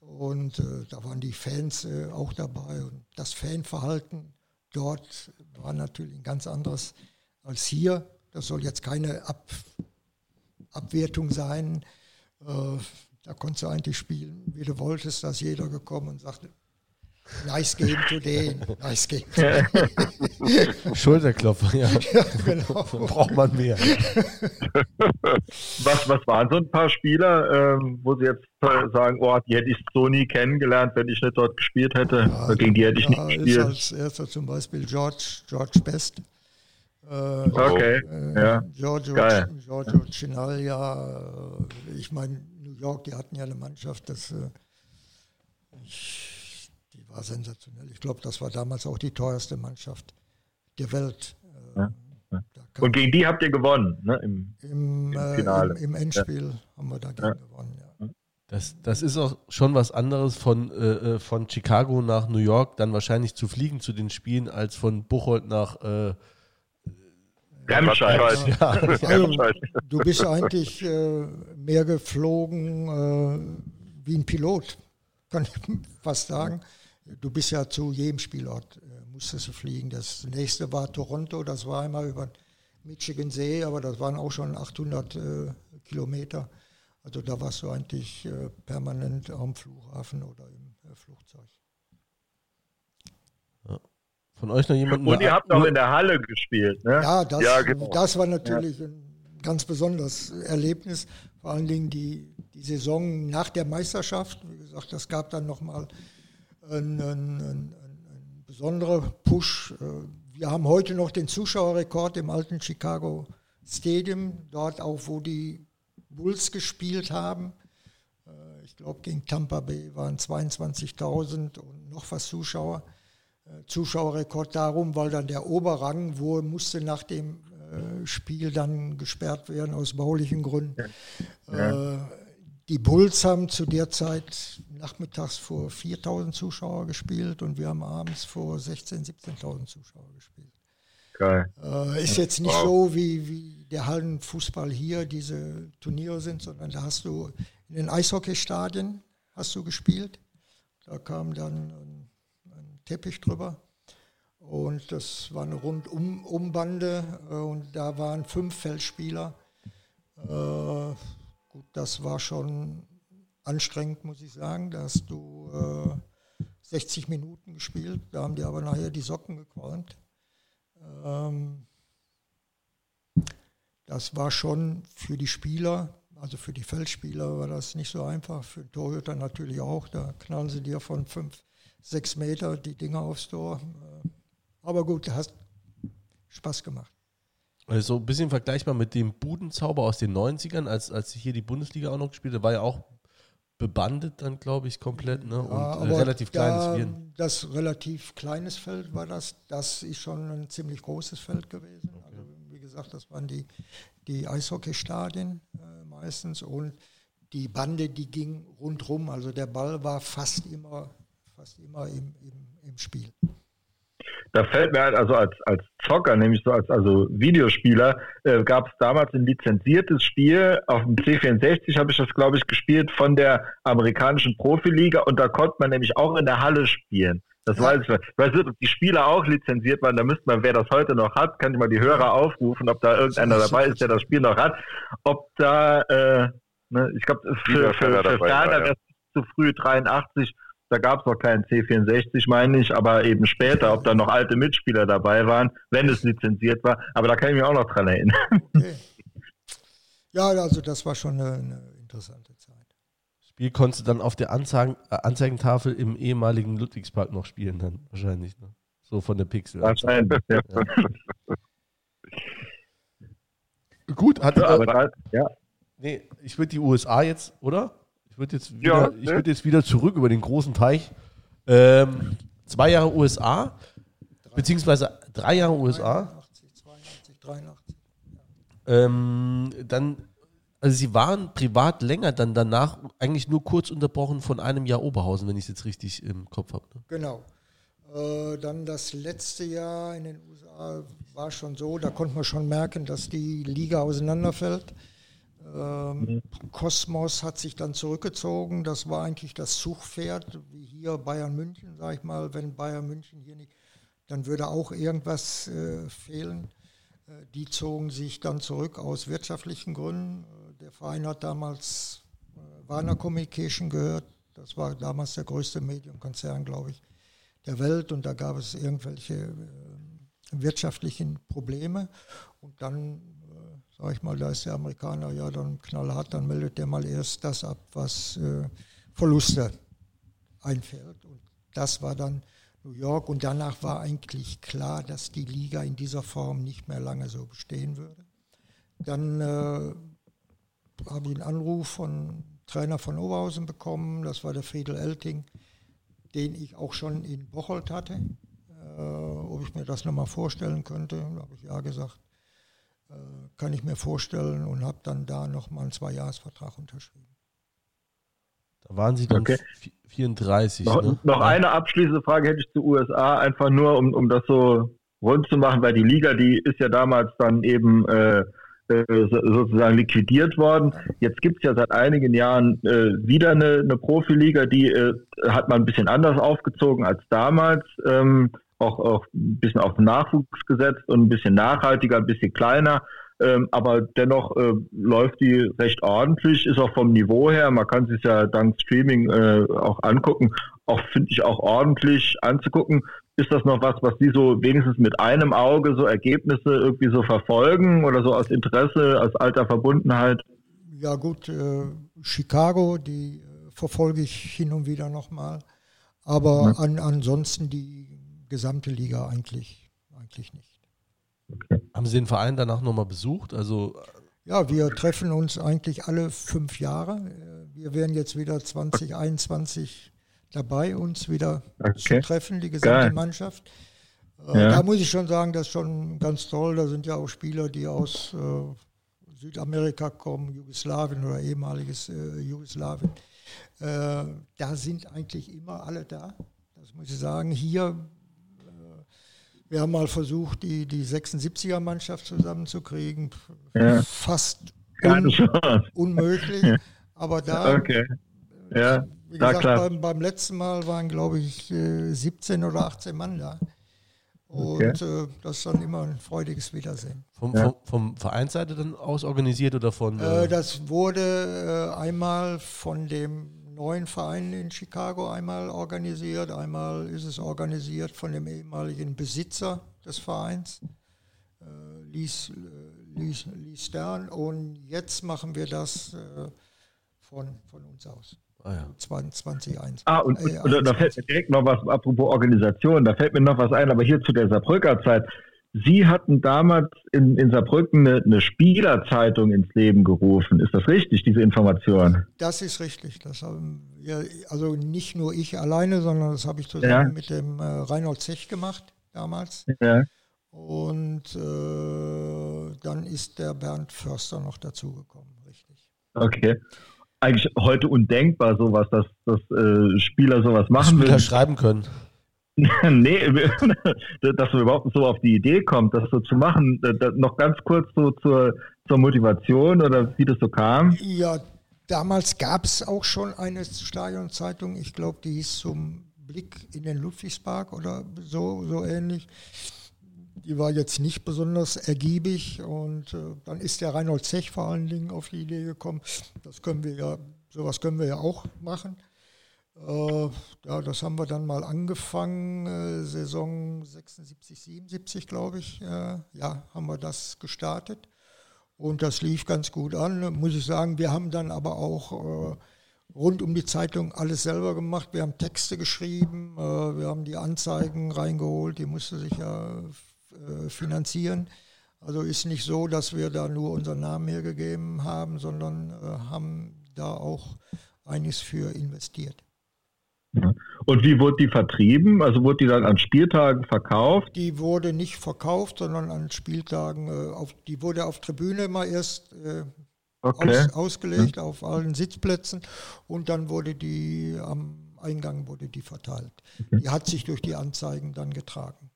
Und da waren die Fans auch dabei. Und das Fanverhalten dort war natürlich ein ganz anderes als hier. Das soll jetzt keine Ab Abwertung sein. Da konntest du eigentlich spielen, wie du wolltest, dass jeder gekommen und sagte, Nice game today, nice game. Schulterklopfer, ja. ja genau. Braucht man mehr. was, was waren so ein paar Spieler, ähm, wo Sie jetzt sagen, oh, die hätte ich so nie kennengelernt, wenn ich nicht dort gespielt hätte? Ja, gegen die hätte ich ja, nicht gespielt. Als erster zum Beispiel George, George Best. Äh, okay, äh, ja. Giorgio, Geil. Giorgio Cinalia, äh, ich meine, York, die hatten ja eine Mannschaft, das, äh, ich, die war sensationell. Ich glaube, das war damals auch die teuerste Mannschaft der Welt. Äh, ja. Und gegen die habt ihr gewonnen, ne? Im, im, im Finale. Äh, im, im, Endspiel ja. haben wir dagegen ja. gewonnen, ja. Das, das ist auch schon was anderes von, äh, von Chicago nach New York, dann wahrscheinlich zu fliegen zu den Spielen, als von Buchholz nach äh, Remscheid. Ja. Also, du bist eigentlich äh, mehr geflogen äh, wie ein Pilot, kann ich fast sagen. Du bist ja zu jedem Spielort, äh, musstest du fliegen. Das nächste war Toronto, das war einmal über Michigan See, aber das waren auch schon 800 äh, Kilometer. Also da warst du eigentlich äh, permanent am Flughafen oder im äh, Flugzeug. Von euch noch jemand? Und ihr habt auch in der Halle gespielt, ne? Ja, das, ja, genau. das war natürlich ja. ein ganz besonderes Erlebnis. Vor allen Dingen die, die Saison nach der Meisterschaft. Wie gesagt, das gab dann nochmal einen, einen, einen, einen besonderen Push. Wir haben heute noch den Zuschauerrekord im alten Chicago Stadium, dort auch, wo die Bulls gespielt haben. Ich glaube, gegen Tampa Bay waren 22.000 und noch was Zuschauer. Zuschauerrekord darum, weil dann der Oberrang, wo musste nach dem äh, Spiel dann gesperrt werden aus baulichen Gründen. Ja. Äh, die Bulls haben zu der Zeit nachmittags vor 4000 Zuschauer gespielt und wir haben abends vor 16.000, 17.000 Zuschauer gespielt. Geil. Äh, ist jetzt nicht wow. so wie, wie der Hallenfußball hier diese Turniere sind, sondern da hast du in den Eishockeystadien hast du gespielt. Da kam dann Teppich drüber. Und das war eine Rundum-Bande äh, und da waren fünf Feldspieler. Äh, gut, das war schon anstrengend, muss ich sagen. Da hast du äh, 60 Minuten gespielt, da haben die aber nachher die Socken gequalmt. Ähm, das war schon für die Spieler, also für die Feldspieler war das nicht so einfach, für den Torhüter natürlich auch. Da knallen sie dir von fünf sechs Meter die Dinger aufs Tor. Aber gut, hast Spaß gemacht. Also ein bisschen vergleichbar mit dem Budenzauber aus den 90ern, als, als hier die Bundesliga auch noch gespielt hat, war ja auch bebandet dann, glaube ich, komplett. Ne? Und ja, äh, relativ kleines da, Viren. Das relativ kleines Feld war das. Das ist schon ein ziemlich großes Feld gewesen. Okay. Also wie gesagt, das waren die, die Eishockeystadien äh, meistens und die Bande, die ging rundrum. Also der Ball war fast immer fast immer im, im, im Spiel. Da fällt mir halt also als, als Zocker, nämlich so als also Videospieler, äh, gab es damals ein lizenziertes Spiel auf dem C64, habe ich das glaube ich gespielt von der amerikanischen Profiliga und da konnte man nämlich auch in der Halle spielen. Das ja. weiß ich. Ich weiß nicht, ob die Spieler auch lizenziert waren. Da müsste man, wer das heute noch hat, kann ich mal die Hörer aufrufen, ob da irgendeiner dabei ist, der das Spiel noch hat. Ob da, äh, ne, ich glaube, für, für, für, für Ferner wäre es zu früh 83 da gab es noch keinen C64, meine ich, aber eben später, ob da noch alte Mitspieler dabei waren, wenn es lizenziert war. Aber da kann ich mich auch noch dran erinnern. Okay. Ja, also das war schon eine, eine interessante Zeit. Spiel konntest du dann auf der Anzeigen, äh, Anzeigentafel im ehemaligen Ludwigspark noch spielen, dann wahrscheinlich. Ne? So von der Pixel. Wahrscheinlich, ja. ja. Gut, hat, ja, aber da, ja. Nee, ich würde die USA jetzt, oder? Ich würde jetzt, wieder, ja, ich würd jetzt wieder zurück über den großen Teich. Ähm, zwei Jahre USA, beziehungsweise drei Jahre USA. 83, 82, 83. Ähm, dann, also sie waren privat länger, dann danach eigentlich nur kurz unterbrochen von einem Jahr Oberhausen, wenn ich es jetzt richtig im Kopf habe. Ne? Genau. Äh, dann das letzte Jahr in den USA war schon so, da konnte man schon merken, dass die Liga auseinanderfällt. Ähm, mhm. Kosmos hat sich dann zurückgezogen. Das war eigentlich das Zugpferd, wie hier Bayern München, sag ich mal. Wenn Bayern München hier nicht, dann würde auch irgendwas äh, fehlen. Äh, die zogen sich dann zurück aus wirtschaftlichen Gründen. Äh, der Verein hat damals äh, Warner Communication gehört. Das war damals der größte Medienkonzern, glaube ich, der Welt. Und da gab es irgendwelche äh, wirtschaftlichen Probleme. Und dann sag ich mal, da ist der Amerikaner ja dann knallhart, dann meldet der mal erst das ab, was äh, Verluste einfällt. Und das war dann New York und danach war eigentlich klar, dass die Liga in dieser Form nicht mehr lange so bestehen würde. Dann äh, habe ich einen Anruf von Trainer von Oberhausen bekommen, das war der Friedel Elting, den ich auch schon in Bocholt hatte, äh, ob ich mir das nochmal vorstellen könnte. Da habe ich ja gesagt. Äh, kann ich mir vorstellen und habe dann da nochmal einen Zweijahresvertrag unterschrieben. Da waren Sie dann okay. 34. Noch, ne? noch eine abschließende Frage hätte ich zu USA, einfach nur, um, um das so rund zu machen, weil die Liga, die ist ja damals dann eben äh, äh sozusagen liquidiert worden. Jetzt gibt es ja seit einigen Jahren äh, wieder eine, eine Profiliga, die äh, hat man ein bisschen anders aufgezogen als damals. Ähm, auch, auch ein bisschen auf Nachwuchs gesetzt und ein bisschen nachhaltiger, ein bisschen kleiner. Ähm, aber dennoch äh, läuft die recht ordentlich, ist auch vom Niveau her, man kann sich ja dank Streaming äh, auch angucken, auch finde ich auch ordentlich anzugucken. Ist das noch was, was die so wenigstens mit einem Auge so Ergebnisse irgendwie so verfolgen oder so aus Interesse, aus alter Verbundenheit? Ja gut, äh, Chicago, die äh, verfolge ich hin und wieder nochmal. Aber ja. an, ansonsten die gesamte Liga eigentlich, eigentlich nicht. Haben Sie den Verein danach nochmal besucht? Also ja, wir treffen uns eigentlich alle fünf Jahre. Wir werden jetzt wieder 2021 dabei, uns wieder okay. zu treffen, die gesamte Geil. Mannschaft. Äh, ja. Da muss ich schon sagen, das ist schon ganz toll. Da sind ja auch Spieler, die aus äh, Südamerika kommen, Jugoslawien oder ehemaliges äh, Jugoslawien. Äh, da sind eigentlich immer alle da. Das muss ich sagen. Hier wir haben mal versucht, die, die 76er-Mannschaft zusammenzukriegen. Ja. Fast un unmöglich. Aber da, okay. ja, wie gesagt, beim, beim, letzten Mal waren, glaube ich, 17 äh, oder 18 Mann da. Und okay. äh, das ist dann immer ein freudiges Wiedersehen. Vom, ja. vom, vom Vereinsseite dann aus organisiert oder von? Äh, äh das wurde äh, einmal von dem neuen Vereinen in Chicago einmal organisiert. Einmal ist es organisiert von dem ehemaligen Besitzer des Vereins, äh, Lies, äh, Lies, Lies Stern. Und jetzt machen wir das äh, von, von uns aus. Ah, ja. 2021. Ah, und, und, und da fällt mir direkt noch was, apropos Organisation, da fällt mir noch was ein, aber hier zu der Saarbrücker Zeit. Sie hatten damals in, in Saarbrücken eine, eine, Spielerzeitung ins Leben gerufen. Ist das richtig, diese Information? Das ist richtig. Das haben wir, also nicht nur ich alleine, sondern das habe ich zusammen ja. mit dem äh, Reinhold Zech gemacht damals. Ja. Und äh, dann ist der Bernd Förster noch dazugekommen, richtig. Okay. Eigentlich heute undenkbar sowas, dass, dass äh, Spieler sowas machen Spieler schreiben können. nee, dass man überhaupt so auf die Idee kommt, das so zu machen. noch ganz kurz so zur, zur Motivation oder wie das so kam. Ja, damals gab es auch schon eine Stadionzeitung, ich glaube, die hieß zum Blick in den Ludwigspark oder so, so ähnlich. Die war jetzt nicht besonders ergiebig und äh, dann ist der Reinhold Zech vor allen Dingen auf die Idee gekommen, das können wir ja, sowas können wir ja auch machen. Äh, ja, das haben wir dann mal angefangen, äh, Saison 76, 77, glaube ich. Ja, haben wir das gestartet. Und das lief ganz gut an, muss ich sagen. Wir haben dann aber auch äh, rund um die Zeitung alles selber gemacht. Wir haben Texte geschrieben, wir haben die Anzeigen reingeholt, die musste sich ja finanzieren. Also ist nicht so, dass wir da nur unseren Namen hergegeben haben, sondern haben da auch einiges für investiert. Und wie wurde die vertrieben? Also wurde die dann an Spieltagen verkauft? Die wurde nicht verkauft, sondern an Spieltagen, äh, auf, die wurde auf Tribüne mal erst äh, okay. aus, ausgelegt, hm. auf allen Sitzplätzen und dann wurde die am Eingang wurde die verteilt. Okay. Die hat sich durch die Anzeigen dann getragen.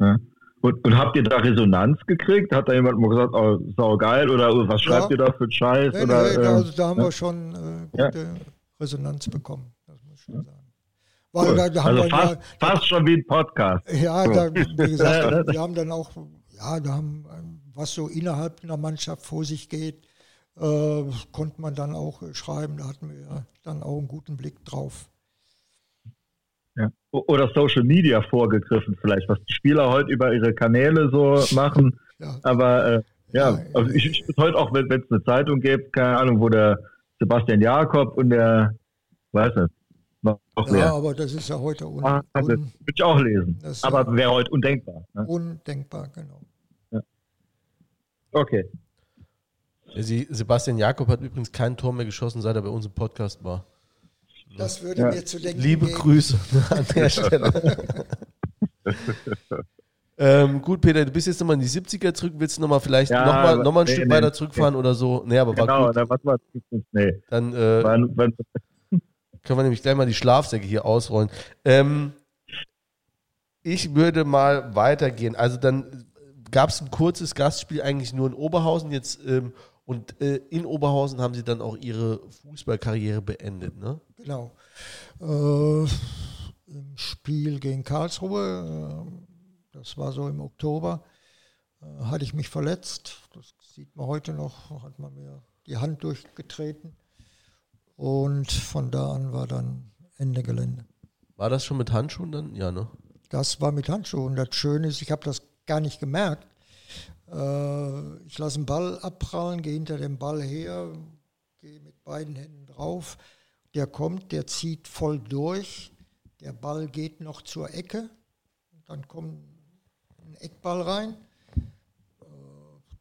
Ja. Und, und, habt ihr da Resonanz gekriegt? Hat da jemand mal gesagt, oh, sau geil oder was schreibt ja. ihr da für einen Scheiß? Nee, oder, nee, äh, also da haben wir schon äh, gute. Resonanz bekommen, das muss ich schon sagen. Weil cool. da, da also fast, fast, schon wie ein Podcast. Ja, da, wie gesagt, wir haben dann auch, ja, da haben, was so innerhalb einer Mannschaft vor sich geht, äh, konnte man dann auch schreiben. Da hatten wir dann auch einen guten Blick drauf. Ja. Oder Social Media vorgegriffen, vielleicht, was die Spieler heute über ihre Kanäle so machen. Ja. Aber äh, ja, ja, also ich, ich heute auch, wenn es eine Zeitung gibt, keine Ahnung, wo der Sebastian Jakob und der, weiß nicht, noch ja, mehr. aber das ist ja heute un, ah, un, würde ich auch lesen. aber ja wäre heute undenkbar. Ne? Undenkbar, genau. Ja. Okay. Sebastian Jakob hat übrigens kein Tor mehr geschossen, seit er bei uns im Podcast war. Das würde ja. mir zu denken Liebe geben. Grüße an der Stelle. ähm, gut, Peter, du bist jetzt nochmal in die 70er zurück. Willst du nochmal vielleicht ja, nochmal noch mal ein nee, Stück nee, weiter zurückfahren nee. oder so? Nee, aber genau, war gut. Dann, was war, nee. dann äh, wann, wann, können wir nämlich gleich mal die Schlafsäcke hier ausrollen. Ähm, ich würde mal weitergehen. Also dann gab es ein kurzes Gastspiel eigentlich nur in Oberhausen. Jetzt ähm, und äh, in Oberhausen haben sie dann auch ihre Fußballkarriere beendet, ne? Genau. Äh, Im Spiel gegen Karlsruhe, äh, das war so im Oktober, äh, hatte ich mich verletzt. Das sieht man heute noch, hat man mir die Hand durchgetreten. Und von da an war dann Ende Gelände. War das schon mit Handschuhen dann? Ja, ne? Das war mit Handschuhen. Das Schöne ist, ich habe das gar nicht gemerkt. Äh, ich lasse den Ball abprallen, gehe hinter dem Ball her, gehe mit beiden Händen drauf. Der kommt, der zieht voll durch. Der Ball geht noch zur Ecke. Dann kommt ein Eckball rein. Äh,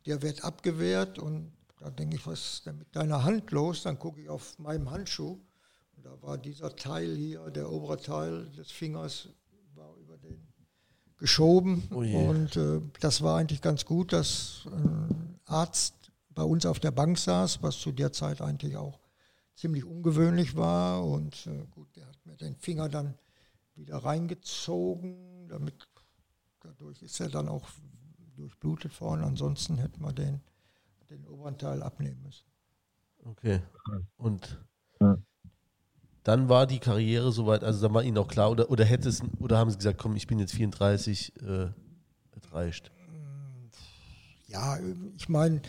der wird abgewehrt und da denke ich, was ist denn mit deiner Hand los? Dann gucke ich auf meinem Handschuh. Und da war dieser Teil hier, der obere Teil des Fingers, geschoben. Oh und äh, das war eigentlich ganz gut, dass ein Arzt bei uns auf der Bank saß, was zu der Zeit eigentlich auch ziemlich ungewöhnlich war. Und äh, gut, der hat mir den Finger dann wieder reingezogen, damit dadurch ist er dann auch durchblutet worden. Ansonsten hätte man den, den oberen Teil abnehmen müssen. Okay. Und dann war die Karriere soweit, also dann war Ihnen auch klar, oder, oder hätte es, oder haben Sie gesagt, komm, ich bin jetzt 34, äh, es reicht? Ja, ich meine,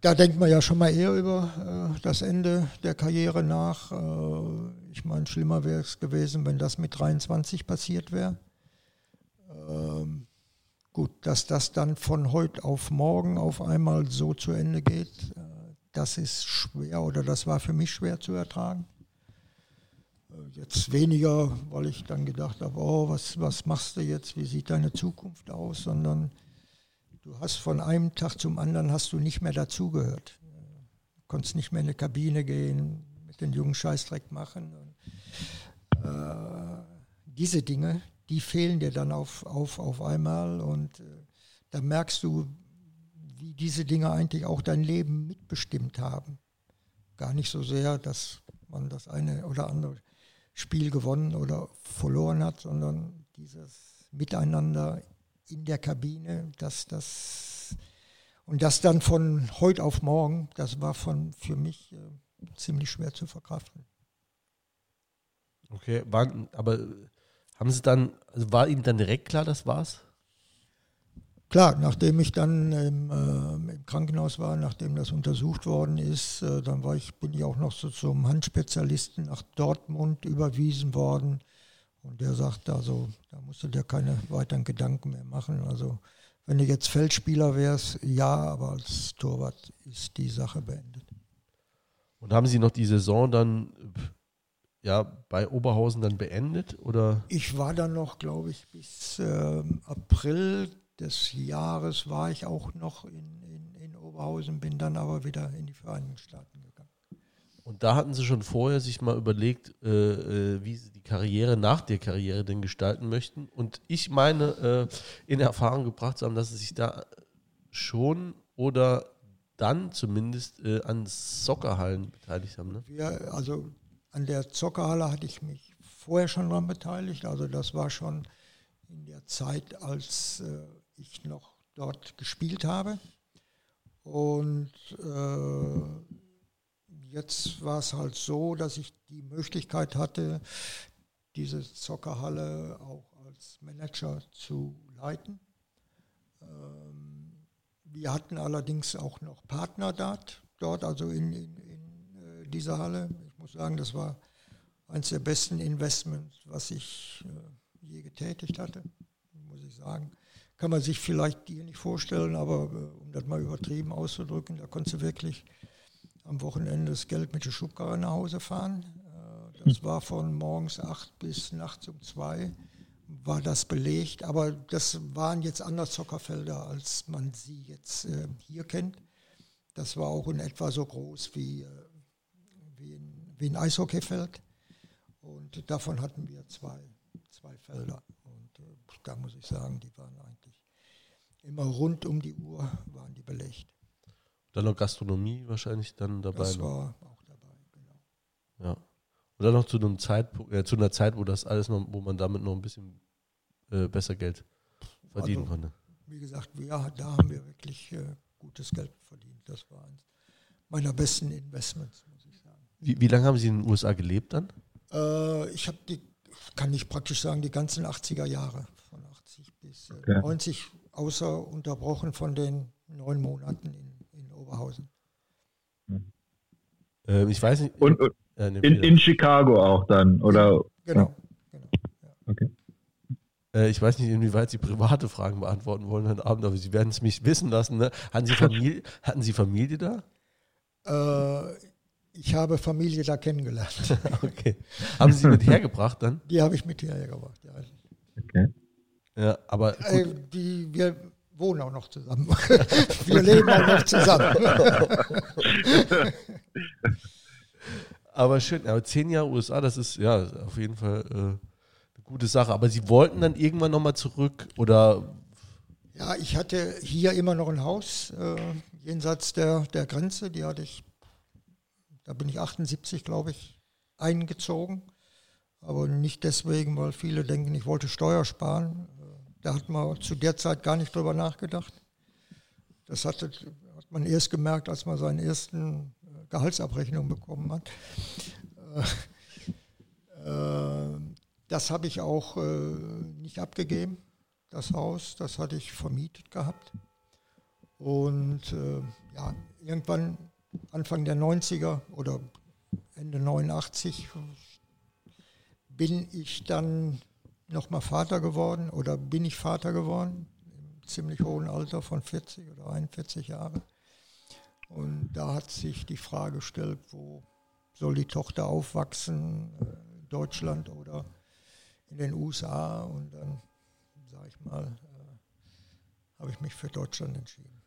da denkt man ja schon mal eher über äh, das Ende der Karriere nach. Äh, ich meine, schlimmer wäre es gewesen, wenn das mit 23 passiert wäre. Ähm, gut, dass das dann von heute auf morgen auf einmal so zu Ende geht, äh, das ist schwer oder das war für mich schwer zu ertragen. Äh, jetzt weniger, weil ich dann gedacht habe, oh, was, was machst du jetzt, wie sieht deine Zukunft aus, sondern du hast von einem Tag zum anderen hast du nicht mehr dazugehört. Du konntest nicht mehr in eine Kabine gehen, mit den jungen Scheißdreck machen. Und, äh, diese Dinge, die fehlen dir dann auf, auf, auf einmal und äh, da merkst du, wie diese Dinge eigentlich auch dein Leben mitbestimmt haben. Gar nicht so sehr, dass man das eine oder andere Spiel gewonnen oder verloren hat, sondern dieses Miteinander in der Kabine, dass das und das dann von heute auf morgen, das war von für mich äh, ziemlich schwer zu verkraften. Okay, waren, aber haben Sie dann, also war Ihnen dann direkt klar, das war's? Klar, nachdem ich dann im, äh, im, Krankenhaus war, nachdem das untersucht worden ist, äh, dann war ich, bin ich auch noch so zum Handspezialisten nach Dortmund überwiesen worden. Und der sagt also, da musst du dir keine weiteren Gedanken mehr machen. Also wenn du jetzt Feldspieler wärst, ja, aber als Torwart ist die Sache beendet. Und haben Sie noch die Saison dann ja, bei Oberhausen dann beendet? Oder? Ich war dann noch, glaube ich, bis äh, April des Jahres war ich auch noch in, in, in Oberhausen, bin dann aber wieder in die Vereinigten Staaten gegangen. Und da hatten sie schon vorher sich mal überlegt, äh, äh, wie sie die Karriere nach der Karriere denn gestalten möchten. Und ich meine, äh, in Erfahrung gebracht zu haben, dass sie sich da schon oder dann zumindest äh, an Soccerhallen beteiligt haben. Ne? Wir, also an der Zockerhalle hatte ich mich vorher schon daran beteiligt. Also das war schon in der Zeit, als äh, ich noch dort gespielt habe. Und äh, jetzt war es halt so, dass ich die Möglichkeit hatte, diese Zockerhalle auch als Manager zu leiten. Ähm, wir hatten allerdings auch noch Partner dort, dort also in, in, in äh, dieser Halle. Muss sagen, das war eines der besten Investments, was ich äh, je getätigt hatte, muss ich sagen. Kann man sich vielleicht hier nicht vorstellen, aber äh, um das mal übertrieben auszudrücken, da konntest du wirklich am Wochenende das Geld mit der Schubkarre nach Hause fahren. Äh, das war von morgens acht bis nachts um zwei war das belegt, aber das waren jetzt andere Zockerfelder, als man sie jetzt äh, hier kennt. Das war auch in etwa so groß wie, äh, wie, ein, Eishockeyfeld. Und davon hatten wir zwei, zwei Felder. Und äh, da muss ich sagen, die waren eigentlich immer rund um die Uhr waren die belegt. Dann noch Gastronomie wahrscheinlich dann dabei. Das war auch dabei, genau. Ja. Und dann noch zu einem Zeitpunkt, äh, zu einer Zeit, wo das alles noch, wo man damit noch ein bisschen äh, besser Geld verdienen also, konnte. Wie gesagt, wir, da haben wir wirklich äh, gutes Geld verdient. Das war eines meiner besten Investments. Wie, wie lange haben Sie in den USA gelebt dann? Äh, ich habe die, kann ich praktisch sagen, die ganzen 80er Jahre, von 80 bis äh, okay. 90, außer unterbrochen von den neun Monaten in Oberhausen. Ähm, ich weiß nicht. Und, und äh, ne, in, in, Chicago auch dann, oder? Genau. genau ja. Okay. Äh, ich weiß nicht, inwieweit Sie private Fragen beantworten wollen heute Abend, aber Sie werden es mich wissen lassen. Ne? Hatten, Sie Familie, hatten Sie Familie da? Äh, ich habe Familie da kennengelernt. okay. Haben Sie sie mit hergebracht dann? Die habe ich mit hergebracht, ja. Okay. Ja, aber. Äh, die, wir, wohnen auch noch zusammen. Wir leben auch noch zusammen. aber schön, aber zehn Jahre USA, das ist ja auf jeden Fall äh, eine gute Sache. Aber Sie wollten dann irgendwann nochmal zurück oder? Ja, ich hatte hier immer noch ein Haus äh, jenseits der, der Grenze. Die hatte ich, da bin ich 78, glaube ich, eingezogen. Aber nicht deswegen, weil viele denken, ich wollte Steuer sparen. Da hat man zu der Zeit gar nicht drüber nachgedacht. Das hatte, hat man erst gemerkt, als man seine ersten äh, Gehaltsabrechnungen bekommen hat. Äh, äh, das habe ich auch nicht abgegeben, das Haus. Das hatte ich vermietet gehabt. Und ja, irgendwann Anfang der 90er oder Ende 89 bin ich dann nochmal Vater geworden oder bin ich Vater geworden, im ziemlich hohen Alter von 40 oder 41 Jahren. Und da hat sich die Frage gestellt, wo soll die Tochter aufwachsen, in äh, Deutschland oder in den USA. Und dann, sage ich mal, äh, habe ich mich für Deutschland entschieden.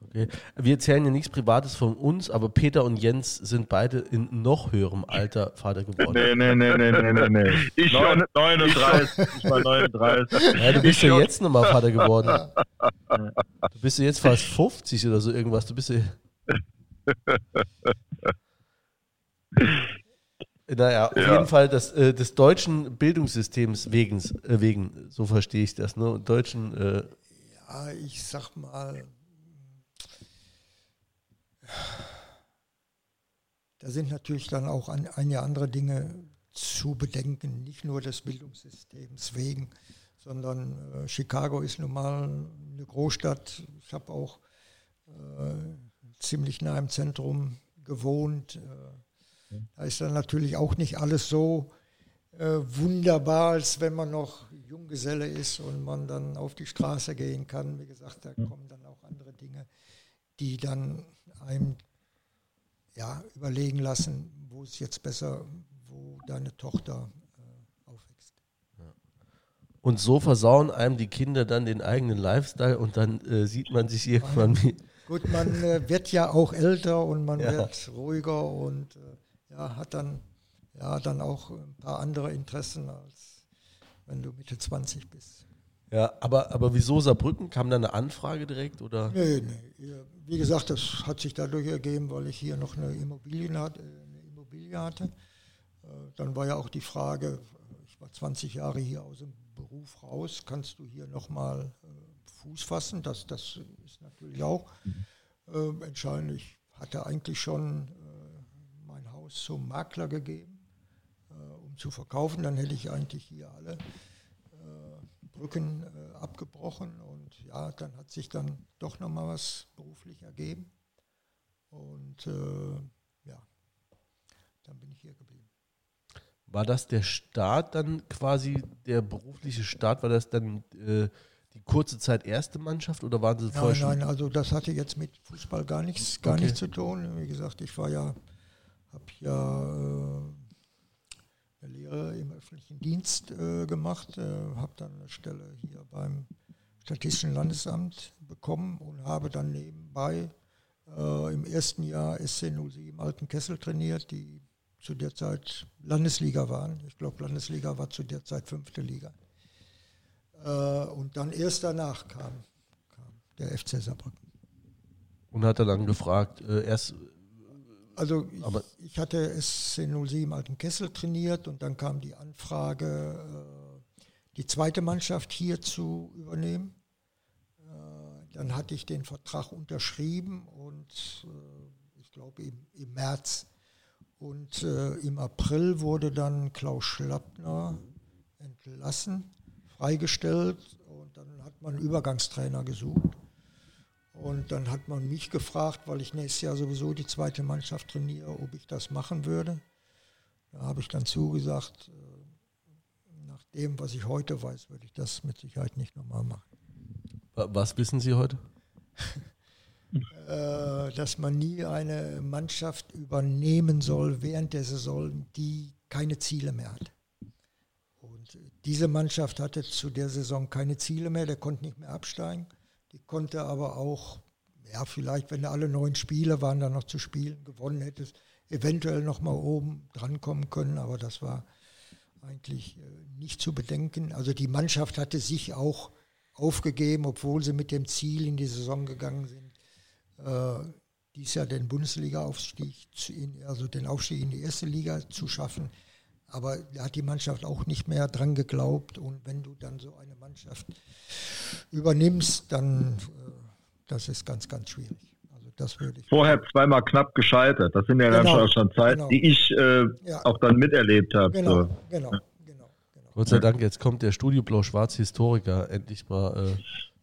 Okay. Wir erzählen ja nichts Privates von uns, aber Peter und Jens sind beide in noch höherem Alter Vater geworden. Nee, nee, nee, nee, nee, nee. nee. Ich 39, ich war 39. Ja, du bist ich ja jetzt nochmal Vater geworden. Du bist ja jetzt fast 50 oder so irgendwas. Du bist ja. Naja, auf ja. jeden Fall das, äh, des deutschen Bildungssystems wegen, äh, wegen, so verstehe ich das, ne? Deutschen. Äh, ja, ich sag mal, da sind natürlich dann auch ein, einige andere Dinge zu bedenken, nicht nur des Bildungssystems wegen, sondern äh, Chicago ist nun mal eine Großstadt. Ich habe auch äh, ziemlich nah im Zentrum gewohnt. Äh, da ist dann natürlich auch nicht alles so äh, wunderbar, als wenn man noch Junggeselle ist und man dann auf die Straße gehen kann. Wie gesagt, da kommen dann auch andere Dinge, die dann einem ja, überlegen lassen, wo es jetzt besser, wo deine Tochter äh, aufwächst. Ja. Und so versauen einem die Kinder dann den eigenen Lifestyle und dann äh, sieht man sich irgendwann wie. Gut, man äh, wird ja auch älter und man ja. wird ruhiger und äh, ja, hat dann, ja, dann auch ein paar andere Interessen, als wenn du Mitte 20 bist. Ja, aber, aber wieso Saarbrücken? Kam da eine Anfrage direkt? Oder? Nee, nee. Wie gesagt, das hat sich dadurch ergeben, weil ich hier noch eine Immobilie hatte. Eine Immobilie hatte. Äh, dann war ja auch die Frage, ich war 20 Jahre hier aus dem Beruf raus, kannst du hier nochmal äh, Fuß fassen? Das, das ist natürlich auch äh, entscheidend. Ich hatte eigentlich schon mein Haus zum Makler gegeben, um zu verkaufen. Dann hätte ich eigentlich hier alle Brücken äh, abgebrochen und ja, dann hat sich dann doch nochmal was beruflich ergeben. Und ja, dann bin ich hier geblieben. War das der Start dann quasi, der berufliche Start, war das dann äh, die kurze Zeit erste Mannschaft oder waren Sie vorher nein? Nein, also das hatte jetzt mit Fußball gar nichts, gar okay. nichts zu tun. Wie gesagt, ich war ja, habe ja äh, Lehre im öffentlichen Dienst äh, gemacht, äh, habe dann eine Stelle hier beim Statistischen Landesamt bekommen und habe dann nebenbei äh, im ersten Jahr SC 07 Alten Kessel trainiert, die zu der Zeit Landesliga waren. Ich glaube, Landesliga war zu der Zeit fünfte Liga. Äh, und dann erst danach kam, kam der FC Saarbrücken. Und hat er dann gefragt, äh, erst. Also ich, ich, hatte SC07 Alten Kessel trainiert und dann kam die Anfrage, äh, die zweite Mannschaft hier zu übernehmen. Äh, dann hatte ich den Vertrag unterschrieben und äh, ich glaube im, im März und äh, im April wurde dann Klaus Schlappner entlassen, freigestellt und dann hat man einen Übergangstrainer gesucht. Und dann hat man mich gefragt, weil ich nächstes Jahr sowieso die zweite Mannschaft trainiere, ob ich das machen würde. Da habe ich dann zugesagt, äh, nach dem, was ich heute weiß, würde ich das mit Sicherheit nicht nochmal machen. Was wissen Sie heute? Äh, dass man nie eine Mannschaft übernehmen soll während der Saison, die keine Ziele mehr hat. Und diese Mannschaft hatte zu der Saison keine Ziele mehr, der konnte nicht mehr absteigen. Die konnte aber auch, ja, vielleicht, wenn alle neun Spiele waren, dann noch zu spielen, gewonnen hättest, eventuell noch mal oben drankommen können, aber das war eigentlich äh, nicht zu bedenken. Also die Mannschaft hatte sich auch aufgegeben, obwohl sie mit dem Ziel in die Saison gegangen sind, äh, dies Jahr den Bundesliga-Aufstieg, also den Aufstieg in die erste Liga zu schaffen. Aber da hat die Mannschaft auch nicht mehr dran geglaubt. Und wenn du dann so eine Mannschaft übernimmst, dann äh, das ist ganz, ganz schwierig. Also das würde ich. Vorher zweimal knapp gescheitert. Das sind ja genau, dann schon Zeiten, genau. die ich äh, ja. auch dann miterlebt habe. Genau, so. genau, genau, genau, Gott sei Dank, jetzt kommt der Studio Blau-Schwarz Historiker endlich mal.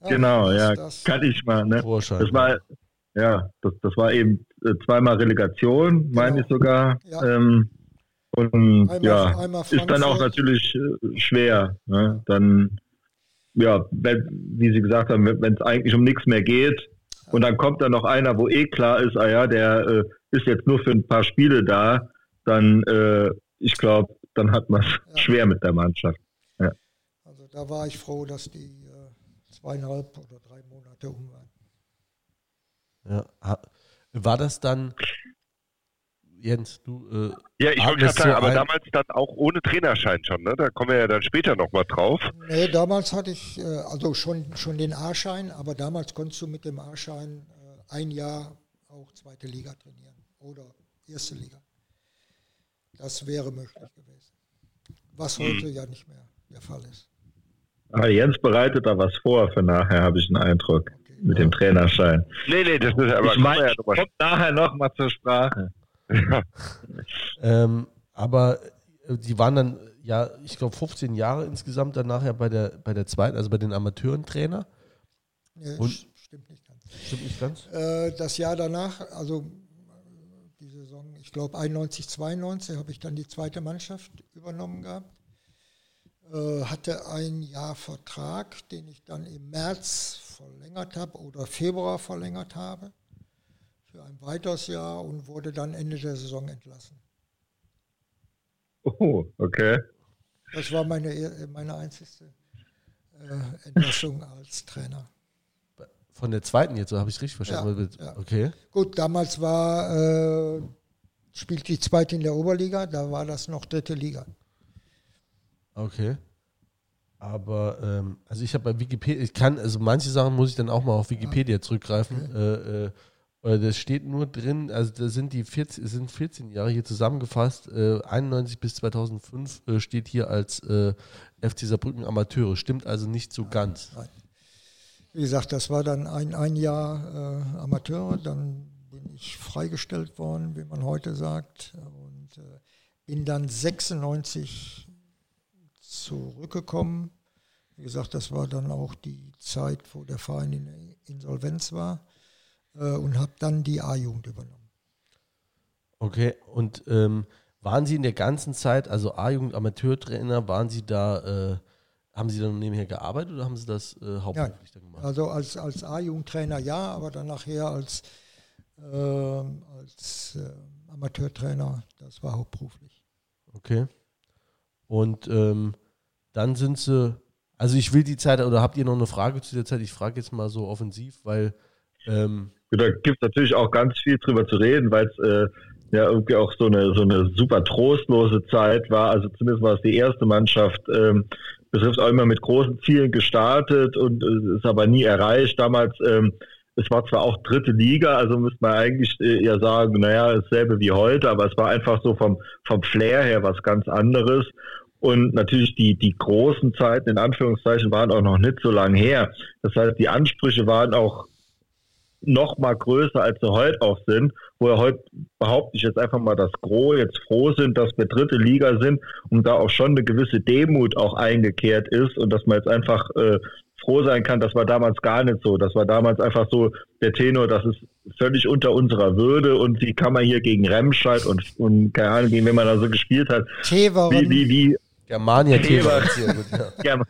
Äh, genau, ja, kann ich mal. Ne? Das war ja, das, das war eben äh, zweimal Relegation, genau. meine ich sogar. Ja. Ähm, und einmal, ja, einmal ist dann auch natürlich äh, schwer. Ne? Dann, ja, wenn, wie Sie gesagt haben, wenn es eigentlich um nichts mehr geht und dann kommt da noch einer, wo eh klar ist, ah ja, der äh, ist jetzt nur für ein paar Spiele da, dann, äh, ich glaube, dann hat man es ja. schwer mit der Mannschaft. Ja. Also da war ich froh, dass die äh, zweieinhalb oder drei Monate um waren. Ja. War das dann, Jens, du. Äh, ja, ich wollte gerade sagen, so aber damals dann auch ohne Trainerschein schon, ne? Da kommen wir ja dann später nochmal drauf. Nee, damals hatte ich, äh, also schon, schon den A-Schein, aber damals konntest du mit dem A-Schein äh, ein Jahr auch zweite Liga trainieren oder erste Liga. Das wäre möglich gewesen. Was hm. heute hm. ja nicht mehr der Fall ist. Aber Jens bereitet da was vor für nachher, habe ich den Eindruck mit dem Trainerschein. Nee, nee, das ist aber ich mein, ja kommt nachher noch mal zur Sprache. Ähm, aber äh, die waren dann, ja, ich glaube 15 Jahre insgesamt dann nachher bei der, bei der zweiten, also bei den Amateurentrainer. Nee, Und, stimmt nicht ganz. Stimmt nicht ganz? Äh, das Jahr danach, also die Saison, ich glaube 91, 92 habe ich dann die zweite Mannschaft übernommen gehabt. Äh, hatte ein Jahr Vertrag, den ich dann im März verlängert habe oder Februar verlängert habe für ein weiteres Jahr und wurde dann Ende der Saison entlassen. Oh, okay. Das war meine, meine einzigste äh, Entlassung als Trainer. Von der zweiten jetzt, so habe ich es richtig verstanden. Ja, ja. Okay. Gut, damals war, äh, spielt die zweite in der Oberliga, da war das noch dritte Liga. Okay. Aber, ähm, also ich habe bei Wikipedia, ich kann, also manche Sachen muss ich dann auch mal auf Wikipedia zurückgreifen. Äh, äh, das steht nur drin, also da sind die 14, sind 14 Jahre hier zusammengefasst. Äh, 91 bis 2005 äh, steht hier als äh, FC Saarbrücken Amateure. Stimmt also nicht so ganz. Nein. Wie gesagt, das war dann ein, ein Jahr äh, Amateur, dann bin ich freigestellt worden, wie man heute sagt, und äh, bin dann 96 zurückgekommen. Wie gesagt, das war dann auch die Zeit, wo der Verein in Insolvenz war äh, und habe dann die A-Jugend übernommen. Okay, und ähm, waren Sie in der ganzen Zeit, also A-Jugend Amateurtrainer, waren Sie da, äh, haben Sie dann nebenher gearbeitet oder haben Sie das äh, hauptberuflich ja, gemacht? Also als, als A-Jugendtrainer ja, aber dann nachher als, ähm, als äh, Amateurtrainer, das war hauptberuflich. Okay. Und ähm, dann sind sie, also ich will die Zeit, oder habt ihr noch eine Frage zu der Zeit? Ich frage jetzt mal so offensiv, weil. Ähm, da gibt es natürlich auch ganz viel drüber zu reden, weil es äh, ja irgendwie auch so eine, so eine super trostlose Zeit war. Also zumindest war es die erste Mannschaft, ähm, betrifft auch immer mit großen Zielen gestartet und äh, ist aber nie erreicht. Damals, ähm, es war zwar auch dritte Liga, also müsste man eigentlich äh, eher sagen, naja, dasselbe wie heute, aber es war einfach so vom, vom Flair her was ganz anderes. Und natürlich die, die großen Zeiten, in Anführungszeichen, waren auch noch nicht so lange her. Das heißt, die Ansprüche waren auch noch mal größer, als sie heute auch sind, wo wir heute, behaupte ich jetzt einfach mal, das Gros jetzt froh sind, dass wir dritte Liga sind und da auch schon eine gewisse Demut auch eingekehrt ist und dass man jetzt einfach äh, froh sein kann, das war damals gar nicht so. Das war damals einfach so der Tenor, das ist völlig unter unserer Würde und wie kann man hier gegen Remscheid und, und keine Ahnung, gegen wen man da so gespielt hat, wie, wie, wie, Germania Thema. Ja.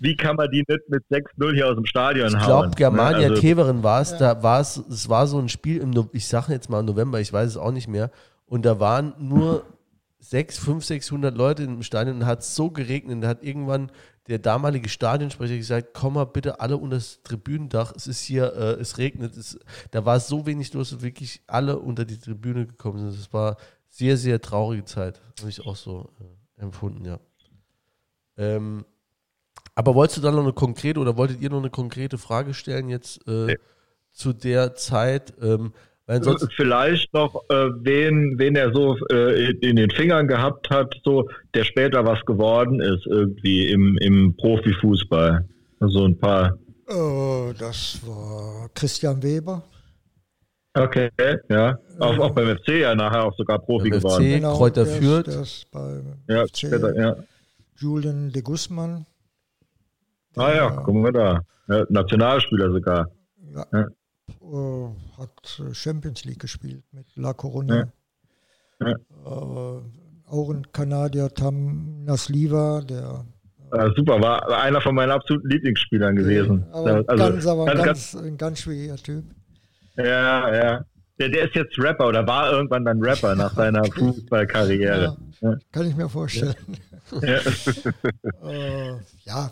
Wie kann man die nicht mit 6-0 hier aus dem Stadion ich hauen? Ich glaube, Germania also, Teveren war es, da war es, es war so ein Spiel im, no ich sage jetzt mal November, ich weiß es auch nicht mehr, und da waren nur 6, 5, 600 Leute im Stadion und hat es so geregnet, da hat irgendwann der damalige Stadionsprecher gesagt, komm mal bitte alle unter das Tribünendach, es ist hier, äh, es regnet, es, da war so wenig los, dass wirklich alle unter die Tribüne gekommen sind. Es war sehr, sehr traurige Zeit, habe ich auch so äh, empfunden, ja. Ähm, aber wolltest du dann noch eine konkrete oder wolltet ihr noch eine konkrete Frage stellen jetzt äh, nee. zu der Zeit? Ähm, weil sonst Vielleicht noch, äh, wen, wen er so äh, in den Fingern gehabt hat, so der später was geworden ist, irgendwie im, im Profifußball. Also ein paar. Oh, das war Christian Weber. Okay, ja. Auch, auch beim FC ja nachher auch sogar Profi beim geworden. FC, genau, Kräuter führt. Das beim ja, FC, später, ja. Julian de Guzman. Ah ja, gucken wir da. Ja, Nationalspieler sogar. Ja. ja. Uh, hat Champions League gespielt mit La Coruña. Ja. Uh, auch ein Kanadier, Tam Nasliva, der äh, super, war einer von meinen absoluten Lieblingsspielern gewesen. Aber also, ganz, aber ganz, ganz, ein ganz schwieriger Typ. Ja, ja. Der, der ist jetzt Rapper oder war irgendwann dann Rapper nach seiner Fußballkarriere. Ja, ja. Kann ich mir vorstellen. Ja, uh, ja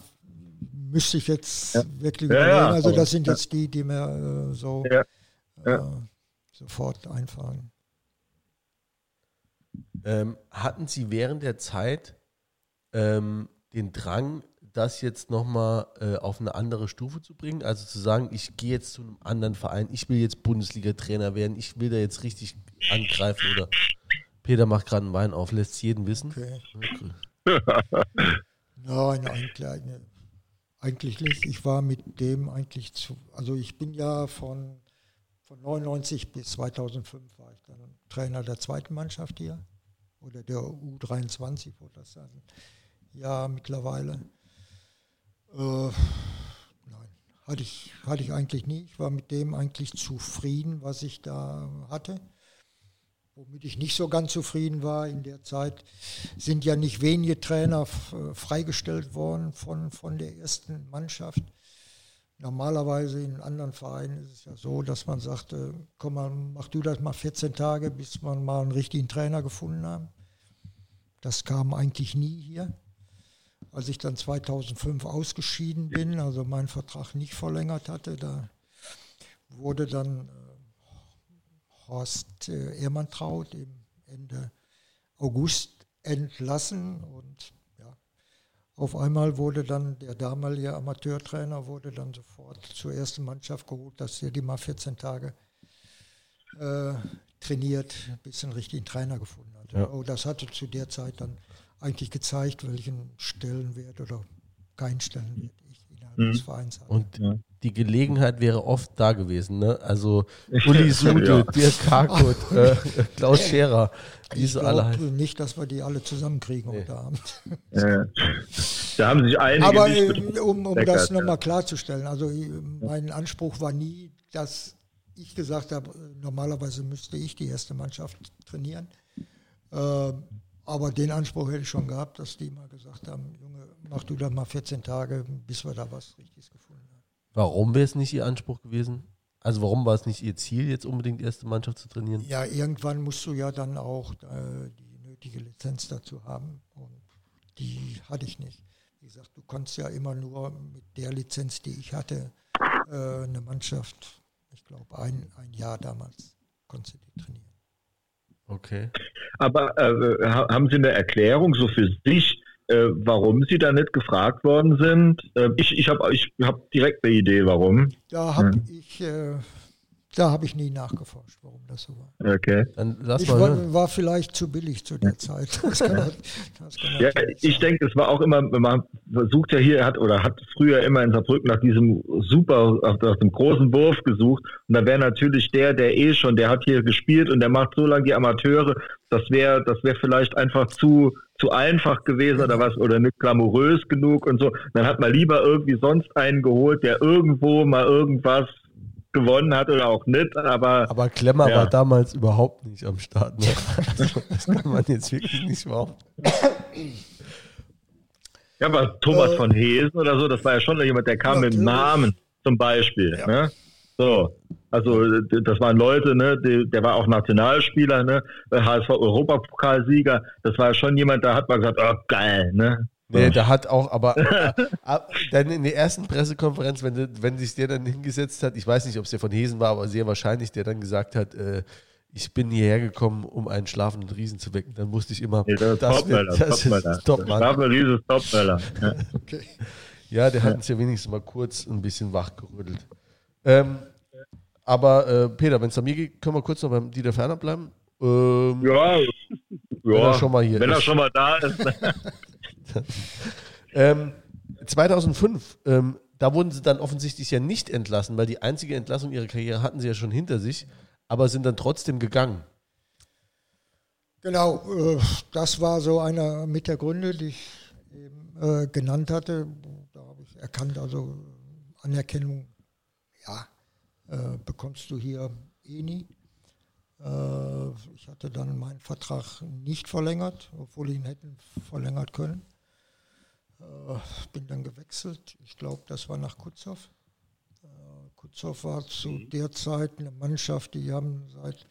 müsste ich jetzt ja. wirklich überlegen. Ja, ja, also das sind jetzt die, die mir äh, so äh, sofort einfallen. Ähm, hatten Sie während der Zeit ähm, den Drang, das jetzt nochmal äh, auf eine andere Stufe zu bringen? Also zu sagen, ich gehe jetzt zu einem anderen Verein, ich will jetzt Bundesliga-Trainer werden, ich will da jetzt richtig angreifen oder Peter macht gerade einen Wein auf, lässt es jeden wissen. Okay. okay. Nein, eigentlich, eigentlich nicht. Ich war mit dem eigentlich zu, also ich bin ja von, von 99 bis 2005 war ich dann Trainer der zweiten Mannschaft hier oder der U23, wo das dann ja mittlerweile. Äh, nein, hatte ich, hatte ich eigentlich nie. Ich war mit dem eigentlich zufrieden, was ich da hatte. Womit ich nicht so ganz zufrieden war in der Zeit, sind ja nicht wenige Trainer freigestellt worden von, von der ersten Mannschaft. Normalerweise in anderen Vereinen ist es ja so, dass man sagt, komm mal, mach du das mal 14 Tage, bis man mal einen richtigen Trainer gefunden haben. Das kam eigentlich nie hier. Als ich dann 2005 ausgeschieden bin, also meinen Vertrag nicht verlängert hatte, da wurde dann äh, Horst äh, Ehrmantraut im Ende August entlassen und ja, auf einmal wurde dann der damalige Amateurtrainer wurde dann sofort zur ersten Mannschaft geholt, dass er die mal 14 Tage äh, trainiert, bis einen richtigen Trainer gefunden hat. Ja. Oh, das hatte zu der Zeit dann eigentlich gezeigt, welchen Stellenwert oder keinen Stellenwert ich innerhalb mhm. des Vereins habe. Und ja. die Gelegenheit wäre oft da gewesen. Ne? Also Uli Sude, ja. Dirk Karkut, äh, Klaus Scherer, diese alle halt. nicht, dass wir die alle zusammenkriegen nee. heute Abend. Ja. Da haben sich einige Aber äh, um, um das nochmal klarzustellen, also äh, mein Anspruch war nie, dass ich gesagt habe, normalerweise müsste ich die erste Mannschaft trainieren. Ähm, aber den Anspruch hätte ich schon gehabt, dass die mal gesagt haben, Junge, mach du da mal 14 Tage, bis wir da was Richtiges gefunden haben. Warum wäre es nicht Ihr Anspruch gewesen? Also warum war es nicht Ihr Ziel, jetzt unbedingt erste Mannschaft zu trainieren? Ja, irgendwann musst du ja dann auch äh, die nötige Lizenz dazu haben und die hatte ich nicht. Wie gesagt, du konntest ja immer nur mit der Lizenz, die ich hatte, äh, eine Mannschaft, ich glaube ein, ein Jahr damals, konntest du die trainieren. Okay. Aber äh, haben Sie eine Erklärung so für sich, äh, warum Sie da nicht gefragt worden sind? Äh, ich ich habe ich hab direkt eine Idee, warum. Da habe ja. ich äh, da habe ich nie nachgeforscht, warum das so war. Okay. Dann lass ich mal war, war, vielleicht zu billig zu der Zeit. Das kann, das kann ja, ich denke, es war auch immer, man sucht ja hier, hat oder hat früher immer in Saarbrücken nach diesem super, nach dem großen Wurf gesucht. Und da wäre natürlich der, der eh schon, der hat hier gespielt und der macht so lange die Amateure, das wäre, das wäre vielleicht einfach zu, zu einfach gewesen oder was oder nicht glamourös genug und so. Dann hat man lieber irgendwie sonst einen geholt, der irgendwo mal irgendwas gewonnen hat oder auch nicht, aber. Aber Klemmer ja. war damals überhaupt nicht am Start. Ne? Also, das kann man jetzt wirklich nicht behaupten. Ja, aber Thomas äh, von Hesen oder so, das war ja schon jemand, der kam mit Namen zum Beispiel. Ja. Ne? So, also das waren Leute, ne, der war auch Nationalspieler, ne, HSV Europapokalsieger. Das war schon jemand, da hat man gesagt, oh geil, ne. Nee, da hat auch, aber äh, äh, dann in der ersten Pressekonferenz, wenn, wenn sich der dann hingesetzt hat, ich weiß nicht, ob es der von Hesen war, aber sehr wahrscheinlich, der dann gesagt hat, äh, ich bin hierher gekommen, um einen schlafenden Riesen zu wecken. Dann musste ich immer. Nee, das ist Topmöller. Das ist Topmann. Schlafender Riese ist Topmöller. Ja. Okay. ja, der hat uns ja wenigstens mal kurz ein bisschen wachgerüttelt. Ähm, aber äh, Peter, wenn es an mir geht, können wir kurz noch beim Dieter Ferner bleiben. Ähm, ja, ja, wenn er schon mal hier wenn ist. er schon mal da ist. ähm, 2005, ähm, da wurden sie dann offensichtlich ja nicht entlassen, weil die einzige Entlassung ihrer Karriere hatten sie ja schon hinter sich, aber sind dann trotzdem gegangen. Genau, äh, das war so einer mit der Gründe, die ich eben äh, genannt hatte. Da habe ich erkannt, also Anerkennung, ja, äh, bekommst du hier eh nie. Ich hatte dann meinen Vertrag nicht verlängert, obwohl ich ihn hätten verlängert können. Äh, bin dann gewechselt. Ich glaube, das war nach Kutzow. Äh, Kutzow war zu mhm. der Zeit eine Mannschaft, die haben seit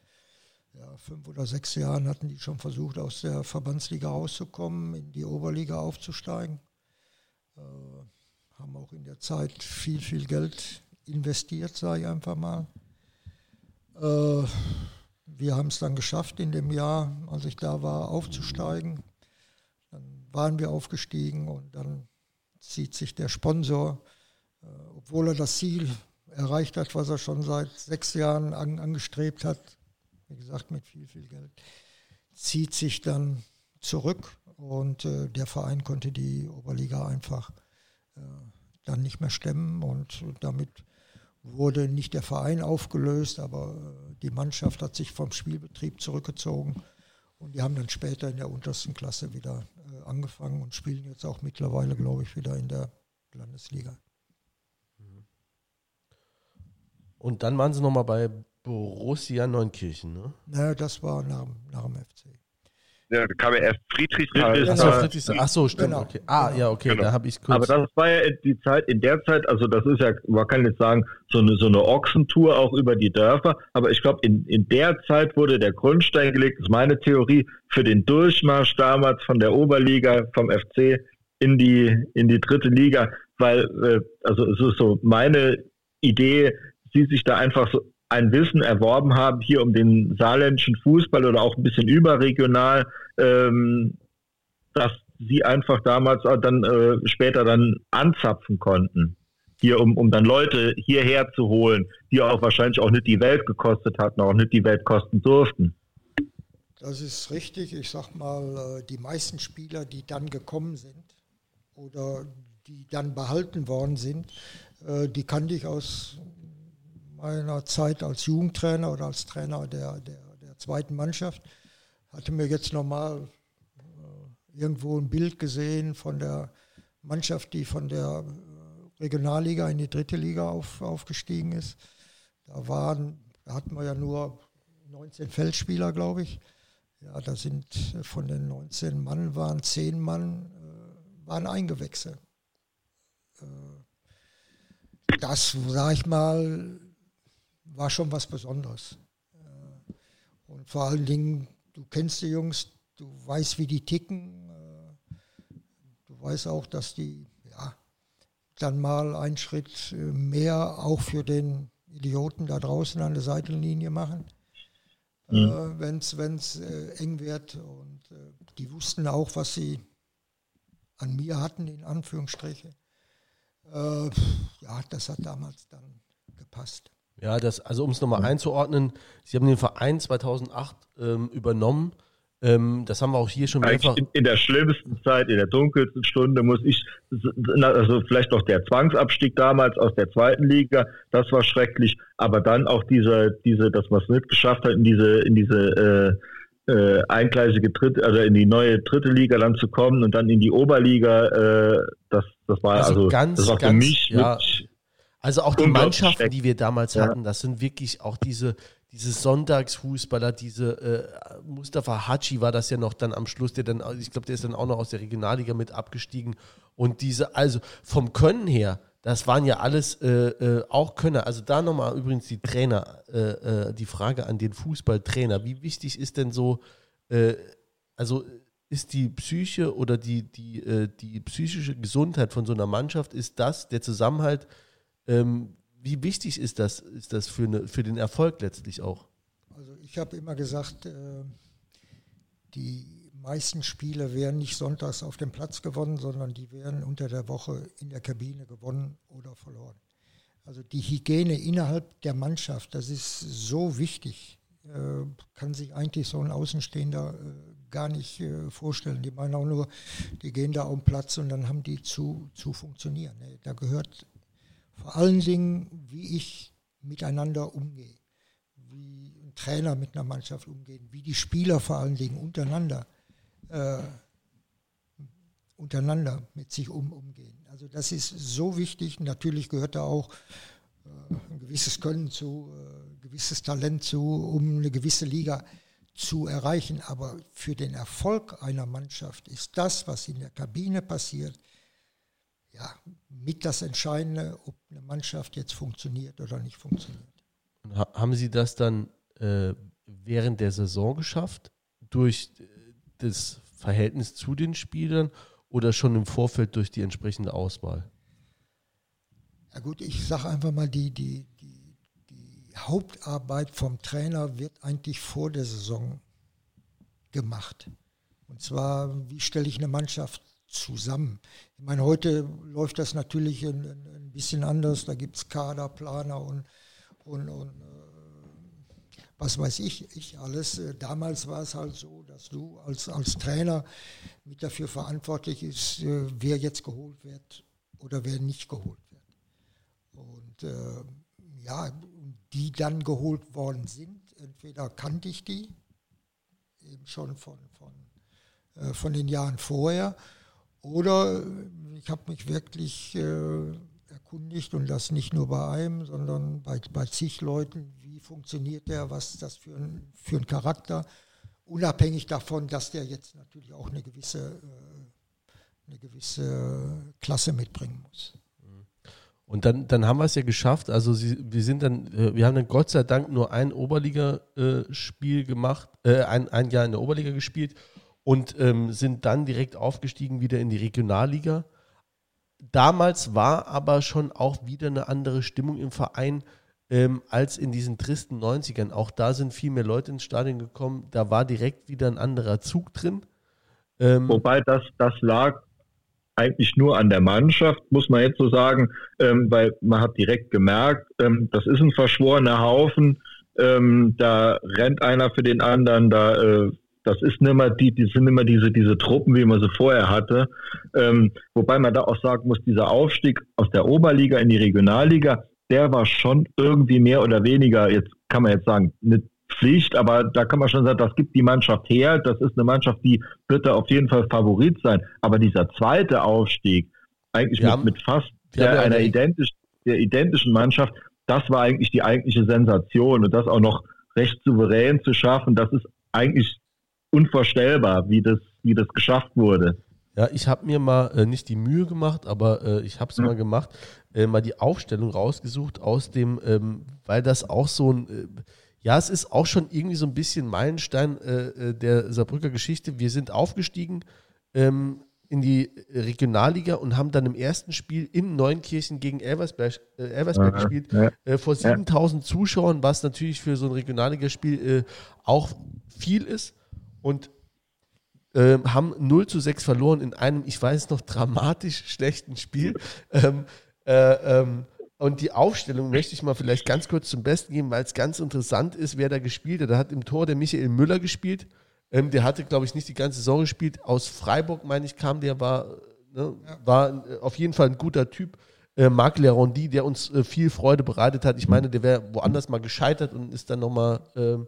ja, fünf oder sechs Jahren hatten die schon versucht, aus der Verbandsliga rauszukommen, in die Oberliga aufzusteigen. Äh, haben auch in der Zeit viel, viel Geld investiert, sage ich einfach mal. Äh, wir haben es dann geschafft, in dem Jahr, als ich da war, aufzusteigen waren wir aufgestiegen und dann zieht sich der Sponsor, äh, obwohl er das Ziel erreicht hat, was er schon seit sechs Jahren an, angestrebt hat, wie gesagt mit viel, viel Geld, zieht sich dann zurück und äh, der Verein konnte die Oberliga einfach äh, dann nicht mehr stemmen und damit wurde nicht der Verein aufgelöst, aber äh, die Mannschaft hat sich vom Spielbetrieb zurückgezogen und die haben dann später in der untersten Klasse wieder angefangen und spielen jetzt auch mittlerweile, glaube ich, wieder in der Landesliga. Und dann waren sie nochmal bei Borussia Neunkirchen, ne? Naja, das war nach, nach dem FC. Ja, da kam ja erst Friedrichsthal. Friedrichsthal. Ach so, stimmt. Genau. Okay. Ah, ja, okay, genau. da habe ich kurz. Aber das war ja die Zeit, in der Zeit, also das ist ja, man kann jetzt sagen, so eine, so eine Ochsentour auch über die Dörfer, aber ich glaube, in, in der Zeit wurde der Grundstein gelegt, das ist meine Theorie, für den Durchmarsch damals von der Oberliga, vom FC in die, in die dritte Liga, weil, äh, also es ist so meine Idee, sie sich da einfach so ein Wissen erworben haben, hier um den saarländischen Fußball oder auch ein bisschen überregional, ähm, dass sie einfach damals dann äh, später dann anzapfen konnten. Hier, um, um dann Leute hierher zu holen, die auch wahrscheinlich auch nicht die Welt gekostet hatten, auch nicht die Welt kosten durften. Das ist richtig. Ich sag mal, äh, die meisten Spieler, die dann gekommen sind oder die dann behalten worden sind, äh, die kannte ich aus meiner Zeit als Jugendtrainer oder als Trainer der, der, der zweiten Mannschaft. Hatte mir jetzt nochmal äh, irgendwo ein Bild gesehen von der Mannschaft, die von der Regionalliga in die dritte Liga auf, aufgestiegen ist. Da waren, da hatten wir ja nur 19 Feldspieler, glaube ich. Ja, da sind äh, von den 19 Mann waren 10 Mann äh, waren eingewechselt. Äh, das, sag ich mal, war schon was Besonderes. Äh, und vor allen Dingen, du kennst die Jungs, du weißt, wie die ticken. Äh, du weißt auch, dass die ja, dann mal einen Schritt äh, mehr auch für den Idioten da draußen an der Seitenlinie machen mhm. wenn es äh, eng wird. Und äh, die wussten auch, was sie an mir hatten, in Anführungsstriche. Äh, ja, das hat damals dann gepasst. Ja, das, also um es nochmal einzuordnen, Sie haben den Verein 2008 ähm, übernommen ähm, das haben wir auch hier schon mehrfach. In, in, der schlimmsten Zeit, in der dunkelsten Stunde muss ich, also vielleicht noch der Zwangsabstieg damals aus der zweiten Liga, das war schrecklich, aber dann auch diese, diese, dass man es nicht geschafft hat, in diese, in diese äh, äh, eingleisige dritte, also in die neue dritte Liga dann zu kommen und dann in die Oberliga, äh, das, das war also, also ganz, das war für ganz, mich ja. Also auch die Mannschaften, die wir damals ja. hatten, das sind wirklich auch diese, diese Sonntagsfußballer, diese äh, Mustafa Haji war das ja noch dann am Schluss, der dann, ich glaube, der ist dann auch noch aus der Regionalliga mit abgestiegen. Und diese, also vom Können her, das waren ja alles äh, äh, auch Könner. Also da nochmal übrigens die Trainer, äh, äh, die Frage an den Fußballtrainer. Wie wichtig ist denn so, äh, also ist die Psyche oder die, die, die psychische Gesundheit von so einer Mannschaft, ist das der Zusammenhalt, ähm, wie wichtig ist das, ist das für, eine, für den Erfolg letztlich auch? Also ich habe immer gesagt, äh, die meisten Spiele werden nicht sonntags auf dem Platz gewonnen, sondern die werden unter der Woche in der Kabine gewonnen oder verloren. Also die Hygiene innerhalb der Mannschaft, das ist so wichtig, äh, kann sich eigentlich so ein Außenstehender äh, gar nicht vorstellen. Die meinen auch nur, die gehen da auf den Platz und dann haben die zu, zu funktionieren. Da gehört vor allen Dingen, wie ich miteinander umgehe, wie ein Trainer mit einer Mannschaft umgeht, wie die Spieler vor allen Dingen untereinander, äh, untereinander mit sich um, umgehen. Also das ist so wichtig. Natürlich gehört da auch äh, ein gewisses Können zu, äh, gewisses Talent zu, um eine gewisse Liga zu erreichen. Aber für den Erfolg einer Mannschaft ist das, was in der Kabine passiert, ja, mit das Entscheidende, ob eine Mannschaft jetzt funktioniert oder nicht funktioniert. Haben Sie das dann äh, während der Saison geschafft, durch äh, das Verhältnis zu den Spielern oder schon im Vorfeld durch die entsprechende Auswahl? Ja gut, ich sage einfach mal, die, die, die, die Hauptarbeit vom Trainer wird eigentlich vor der Saison gemacht. Und zwar, wie stelle ich eine Mannschaft zusammen. Ich meine, heute läuft das natürlich ein, ein bisschen anders. Da gibt es Kaderplaner und, und, und äh, was weiß ich, ich alles. Damals war es halt so, dass du als, als Trainer mit dafür verantwortlich ist, äh, wer jetzt geholt wird oder wer nicht geholt wird. Und äh, ja, die dann geholt worden sind, entweder kannte ich die, eben schon von, von, äh, von den Jahren vorher, oder ich habe mich wirklich äh, erkundigt und das nicht nur bei einem, sondern bei, bei zig Leuten, wie funktioniert der, was ist das für ein, für ein Charakter, unabhängig davon, dass der jetzt natürlich auch eine gewisse, äh, eine gewisse Klasse mitbringen muss. Und dann, dann haben wir es ja geschafft. Also sie, wir sind dann, äh, wir haben dann Gott sei Dank nur ein Oberligaspiel äh, gemacht, äh, ein, ein Jahr in der Oberliga gespielt und ähm, sind dann direkt aufgestiegen wieder in die Regionalliga. Damals war aber schon auch wieder eine andere Stimmung im Verein ähm, als in diesen tristen 90ern. Auch da sind viel mehr Leute ins Stadion gekommen. Da war direkt wieder ein anderer Zug drin. Ähm, Wobei das, das lag eigentlich nur an der Mannschaft, muss man jetzt so sagen, ähm, weil man hat direkt gemerkt, ähm, das ist ein verschworener Haufen, ähm, da rennt einer für den anderen, da äh, das ist nicht mehr die, die sind immer diese, diese Truppen, wie man sie vorher hatte. Ähm, wobei man da auch sagen muss, dieser Aufstieg aus der Oberliga in die Regionalliga, der war schon irgendwie mehr oder weniger, jetzt kann man jetzt sagen, eine Pflicht, aber da kann man schon sagen, das gibt die Mannschaft her. Das ist eine Mannschaft, die wird da auf jeden Fall Favorit sein. Aber dieser zweite Aufstieg, eigentlich mit, mit, fast der, einer identisch, der identischen Mannschaft, das war eigentlich die eigentliche Sensation und das auch noch recht souverän zu schaffen, das ist eigentlich unvorstellbar, wie das, wie das geschafft wurde. Ja, ich habe mir mal äh, nicht die Mühe gemacht, aber äh, ich habe es mhm. mal gemacht, äh, mal die Aufstellung rausgesucht aus dem, ähm, weil das auch so ein, äh, ja, es ist auch schon irgendwie so ein bisschen Meilenstein äh, äh, der Saarbrücker Geschichte. Wir sind aufgestiegen ähm, in die Regionalliga und haben dann im ersten Spiel in Neunkirchen gegen Elversberg, Elversberg ja, gespielt, ja, vor 7000 ja. Zuschauern, was natürlich für so ein Regionalligaspiel auch viel ist. Und äh, haben 0 zu 6 verloren in einem, ich weiß noch, dramatisch schlechten Spiel. ähm, äh, ähm, und die Aufstellung möchte ich mal vielleicht ganz kurz zum Besten geben, weil es ganz interessant ist, wer da gespielt hat. Da hat im Tor der Michael Müller gespielt. Ähm, der hatte, glaube ich, nicht die ganze Saison gespielt. Aus Freiburg, meine ich, kam der, war, ne, ja. war äh, auf jeden Fall ein guter Typ. Äh, Marc Lerondi, der uns äh, viel Freude bereitet hat. Ich meine, der wäre woanders mal gescheitert und ist dann nochmal, ähm,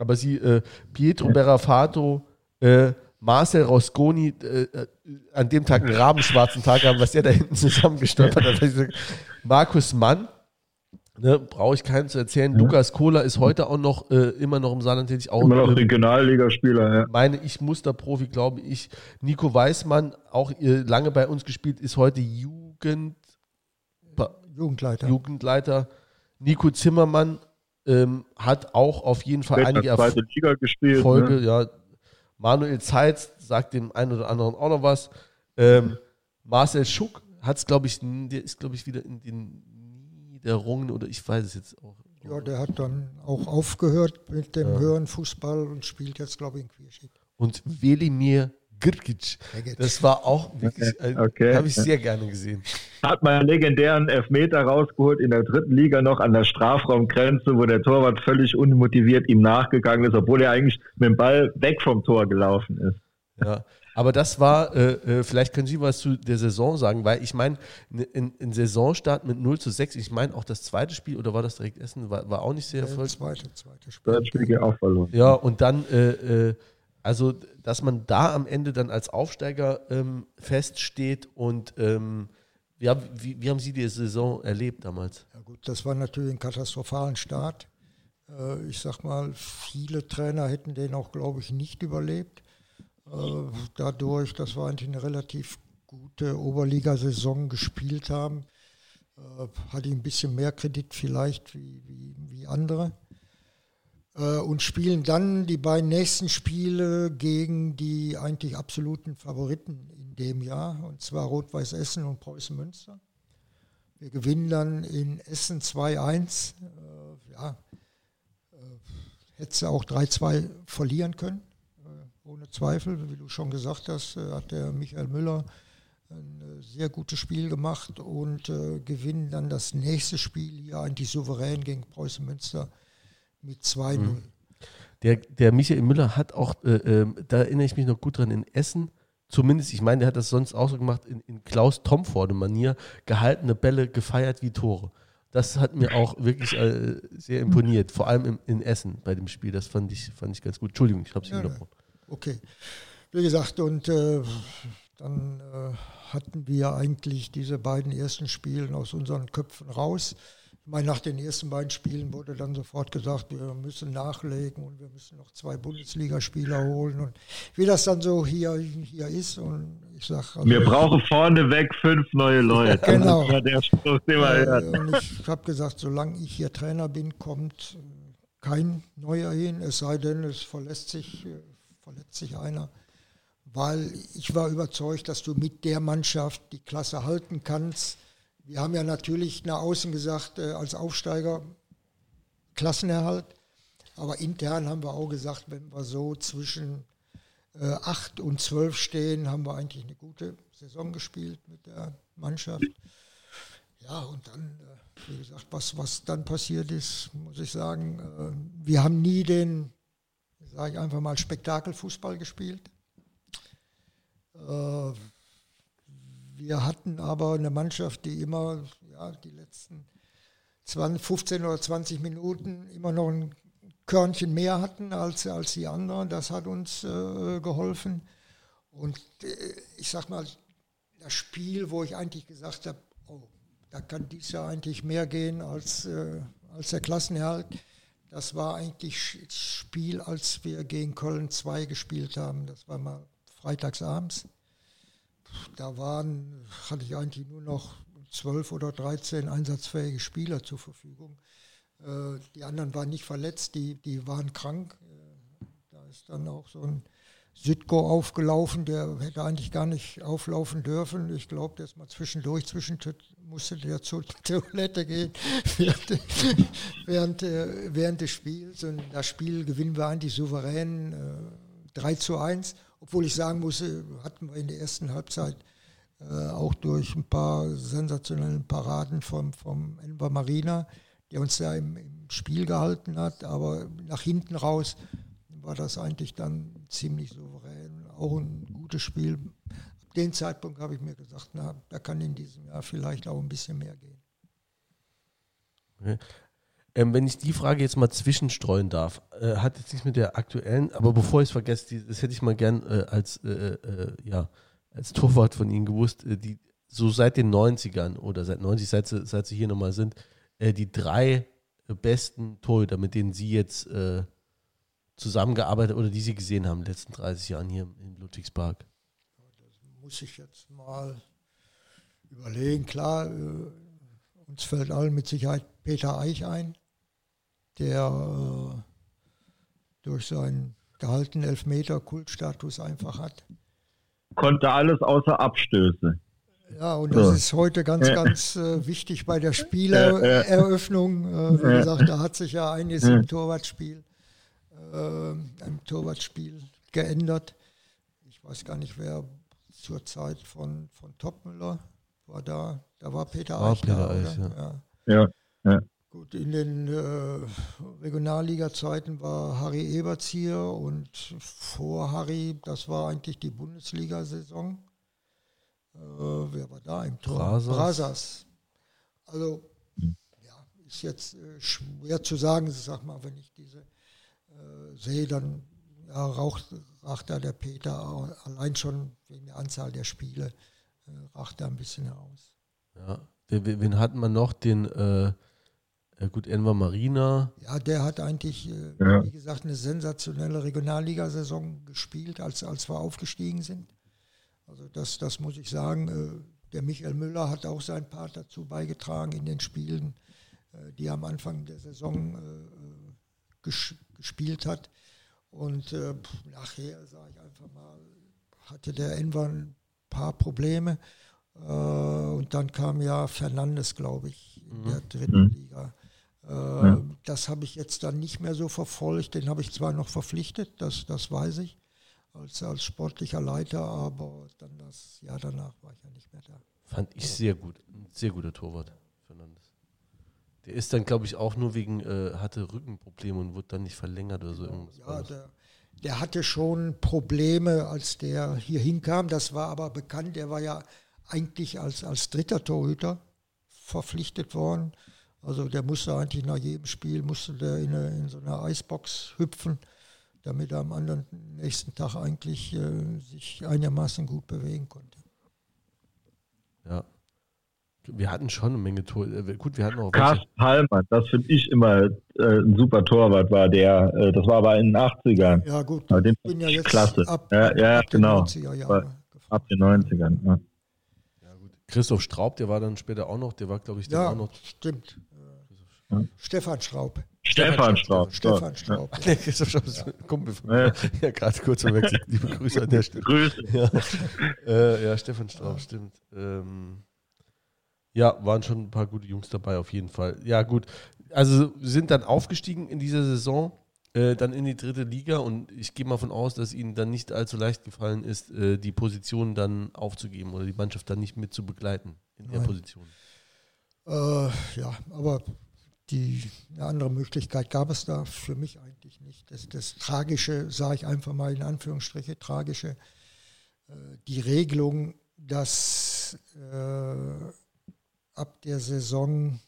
aber sie, äh, Pietro Berrafato, äh, Marcel Rosconi äh, äh, an dem Tag einen rabenschwarzen Tag haben, was der da hinten zusammengestolpert hat. Markus Mann, Ne, Brauche ich keinen zu erzählen. Ja. Lukas Kohler ist heute auch noch äh, immer noch im Saarland tätig. Auch, immer noch Regionalligaspieler, ja. Meine ich Musterprofi, glaube ich. Nico Weißmann, auch äh, lange bei uns gespielt, ist heute Jugend, Jugendleiter. Jugendleiter. Nico Zimmermann ähm, hat auch auf jeden Fall einige zweite Liga gespielt, Folge, ne? ja. Manuel Zeitz sagt dem einen oder anderen auch noch was. Ähm, Marcel Schuck hat es, glaube ich, der ist, glaube ich, wieder in den Niederungen oder ich weiß es jetzt auch. Ja, der hat dann auch aufgehört mit dem ja. höheren Fußball und spielt jetzt, glaube ich, in Quierschick. Und Velimir Grgic, das war auch wirklich, okay. okay. habe ich sehr gerne gesehen. Hat mal einen legendären Elfmeter rausgeholt in der dritten Liga noch an der Strafraumgrenze, wo der Torwart völlig unmotiviert ihm nachgegangen ist, obwohl er eigentlich mit dem Ball weg vom Tor gelaufen ist. Ja, aber das war, äh, äh, vielleicht können Sie was zu der Saison sagen, weil ich meine, in, in Saisonstart mit 0 zu 6, ich meine auch das zweite Spiel, oder war das direkt Essen, war, war auch nicht sehr erfolgreich. Zweite, zweite Spiel. Das Spiel auch verloren. Ja, und dann, äh, äh, also, dass man da am Ende dann als Aufsteiger ähm, feststeht und ähm, ja, wie, wie, haben Sie die Saison erlebt damals? Ja gut, das war natürlich ein katastrophalen Start. Äh, ich sag mal, viele Trainer hätten den auch, glaube ich, nicht überlebt. Äh, dadurch, dass wir eigentlich eine relativ gute Oberligasaison gespielt haben, äh, hatte ich ein bisschen mehr Kredit vielleicht wie, wie, wie andere. Äh, und spielen dann die beiden nächsten Spiele gegen die eigentlich absoluten Favoriten in dem Jahr, und zwar Rot-Weiß Essen und Preußen Münster. Wir gewinnen dann in Essen 2-1. ja, hätte auch 3-2 verlieren können ohne Zweifel, wie du schon gesagt hast, äh, hat der Michael Müller ein äh, sehr gutes Spiel gemacht und äh, gewinnen dann das nächste Spiel hier eigentlich souverän gegen Preußen Münster mit 2-0. Mhm. Der, der Michael Müller hat auch, äh, äh, da erinnere ich mich noch gut dran, in Essen, zumindest, ich meine, der hat das sonst auch so gemacht, in, in Klaus Tomforde-Manier, gehaltene Bälle gefeiert wie Tore. Das hat mir auch wirklich äh, sehr imponiert, vor allem im, in Essen bei dem Spiel. Das fand ich, fand ich ganz gut. Entschuldigung, ich habe Sie ja, unterbrochen. Okay. Wie gesagt, und äh, dann äh, hatten wir eigentlich diese beiden ersten Spiele aus unseren Köpfen raus. Nach den ersten beiden Spielen wurde dann sofort gesagt, wir müssen nachlegen und wir müssen noch zwei Bundesligaspieler holen und wie das dann so hier, hier ist. Und ich sag, also, wir brauchen vorneweg fünf neue Leute. genau. Spruch. Und ich habe gesagt, solange ich hier Trainer bin, kommt kein neuer hin, es sei denn, es verlässt sich äh, verletzt sich einer. weil ich war überzeugt, dass du mit der Mannschaft die Klasse halten kannst. Wir haben ja natürlich nach außen gesagt, äh, als Aufsteiger Klassenerhalt, aber intern haben wir auch gesagt, wenn wir so zwischen äh, 8 und 12 stehen, haben wir eigentlich eine gute Saison gespielt mit der Mannschaft. Ja, und dann, äh, wie gesagt, was, was dann passiert ist, muss ich sagen, äh, wir haben nie den, sage ich einfach mal, Spektakelfußball gespielt. Wir hatten aber eine Mannschaft, die immer, ja, die letzten 20, 15 oder 20 Minuten immer noch ein Körnchen mehr hatten als, als die anderen. Das hat uns äh, geholfen. Und äh, ich sag mal, das Spiel, wo ich eigentlich gesagt habe, oh, da kann dies Jahr eigentlich mehr gehen als, äh, als der Klassenerhalt. Das war eigentlich das Spiel, als wir gegen Köln 2 gespielt haben. Das war mal freitagsabends da waren, hatte ich eigentlich nur noch zwölf oder dreizehn einsatzfähige Spieler zur Verfügung. Äh, die anderen waren nicht verletzt, die, die waren krank. Äh, da ist dann auch so ein Südko aufgelaufen, der hätte eigentlich gar nicht auflaufen dürfen. Ich glaube, der ist mal zwischendurch, zwischendurch musste der zur Toilette gehen während, während, äh, während, des Spiels. Und das Spiel gewinnen wir eigentlich souverän äh, 3 zu 1. Obwohl ich sagen muss, hatten wir in der ersten Halbzeit äh, auch durch ein paar sensationellen Paraden vom, vom Enver Marina, der uns da im, im, Spiel gehalten hat. Aber nach hinten raus war das eigentlich dann ziemlich souverän. Auch ein gutes Spiel. Ab dem Zeitpunkt habe ich mir gesagt, na, da kann in diesem Jahr vielleicht auch ein bisschen mehr gehen. Okay. Ähm, wenn ich die Frage jetzt mal zwischenstreuen darf, äh, hat jetzt nichts mit der aktuellen, aber bevor ich es vergesse, die, das hätte ich mal gern äh, als, äh, äh ja, als Torwart von Ihnen gewusst, äh, die so seit den 90ern oder seit 90, seit sie, seit sie hier nochmal sind, äh, die drei besten Torhüter, mit denen Sie jetzt zusammengearbeitet oder die Sie gesehen haben in den letzten 30 Jahren hier in Ludwigspark? Das muss ich jetzt mal überlegen. Klar, uns fällt allen mit Sicherheit Peter Eich ein der äh, durch seinen gehaltenen Elfmeter Kultstatus einfach hat. Konnte alles außer Abstöße. Ja, und das so. ist heute ganz, ganz äh, wichtig bei der Spielereröffnung. Äh, wie gesagt, da hat sich ja einiges im Torwartspiel, äh, im Torwartspiel geändert. Ich weiß gar nicht, wer zur Zeit von, von Topmüller war da. Da war Peter Eich. Peter da, Eich ja. ja. ja. Gut, in den äh, Regionalliga-Zeiten war Harry Eberts hier und vor Harry, das war eigentlich die Bundesliga-Saison. Äh, wer war da im Tor? Brasas. Brasas. Also, ja, ist jetzt äh, schwer zu sagen. Sag mal, wenn ich diese äh, sehe, dann ja, raucht, raucht da der Peter allein schon wegen der Anzahl der Spiele, äh, raucht da ein bisschen heraus. Ja, wen, wen hatten wir noch? Den äh, ja gut, Enver Marina. Ja, der hat eigentlich, äh, ja. wie gesagt, eine sensationelle Regionalligasaison gespielt, als, als wir aufgestiegen sind. Also das, das muss ich sagen. Äh, der Michael Müller hat auch sein Part dazu beigetragen in den Spielen, äh, die er am Anfang der Saison ges gespielt hat. Und nachher, sage ich einfach mal, hatte der Enver ein paar Probleme. und dann kam ja Fernandes, glaube ich, in der mhm. dritten mhm. Liga. Ja. Ähm, das habe ich jetzt dann nicht mehr so verfolgt. Den habe ich zwar noch verpflichtet, das, das weiß ich, als, als sportlicher Leiter, aber dann das Jahr danach war ich ja nicht mehr da. Fand ich sehr gut. Ein sehr guter Torwart, Fernandes. Der ist dann, glaube ich, auch nur wegen, äh, hatte Rückenprobleme und wurde dann nicht verlängert oder so. Irgendwas ja, der, der hatte schon Probleme, als der hier hinkam. Das war aber bekannt. Der war ja eigentlich als, als dritter Torhüter verpflichtet worden. Also der musste eigentlich nach jedem Spiel musste der in, eine, in so eine Eisbox hüpfen, damit er am anderen nächsten Tag eigentlich äh, sich einigermaßen gut bewegen konnte. Ja. Wir hatten schon eine Menge Tor. Äh, gut, wir hatten auch. Carsten Hallmann, das finde ich immer äh, ein super Torwart war der. Äh, das war aber in den 80ern. Ja, gut. Aber den bin ja jetzt klasse. Ab, ja, ja ab genau. Ab den 90ern. Ja. Ja, gut. Christoph Straub, der war dann später auch noch, der war, glaube ich, ja, auch noch. Stimmt. Stefan Schraub. Stefan Straub. Stefan Straub. Nee, Christoph Straub ist ein Kumpel von mir. Ja, gerade kurz verwechselt. Liebe Grüße an der Stelle. Grüße. Ja, äh, ja Stefan Straub, stimmt. Ähm, ja, waren schon ein paar gute Jungs dabei, auf jeden Fall. Ja, gut. Also sind dann aufgestiegen in dieser Saison, äh, dann in die dritte Liga und ich gehe mal von aus, dass ihnen dann nicht allzu leicht gefallen ist, äh, die Position dann aufzugeben oder die Mannschaft dann nicht mit zu begleiten in der Nein. Position. Äh, ja, aber die eine andere Möglichkeit gab es da für mich eigentlich nicht. Das, das Tragische, sage ich einfach mal in Anführungsstriche, Tragische, äh, die Regelung, dass äh, ab der Saison,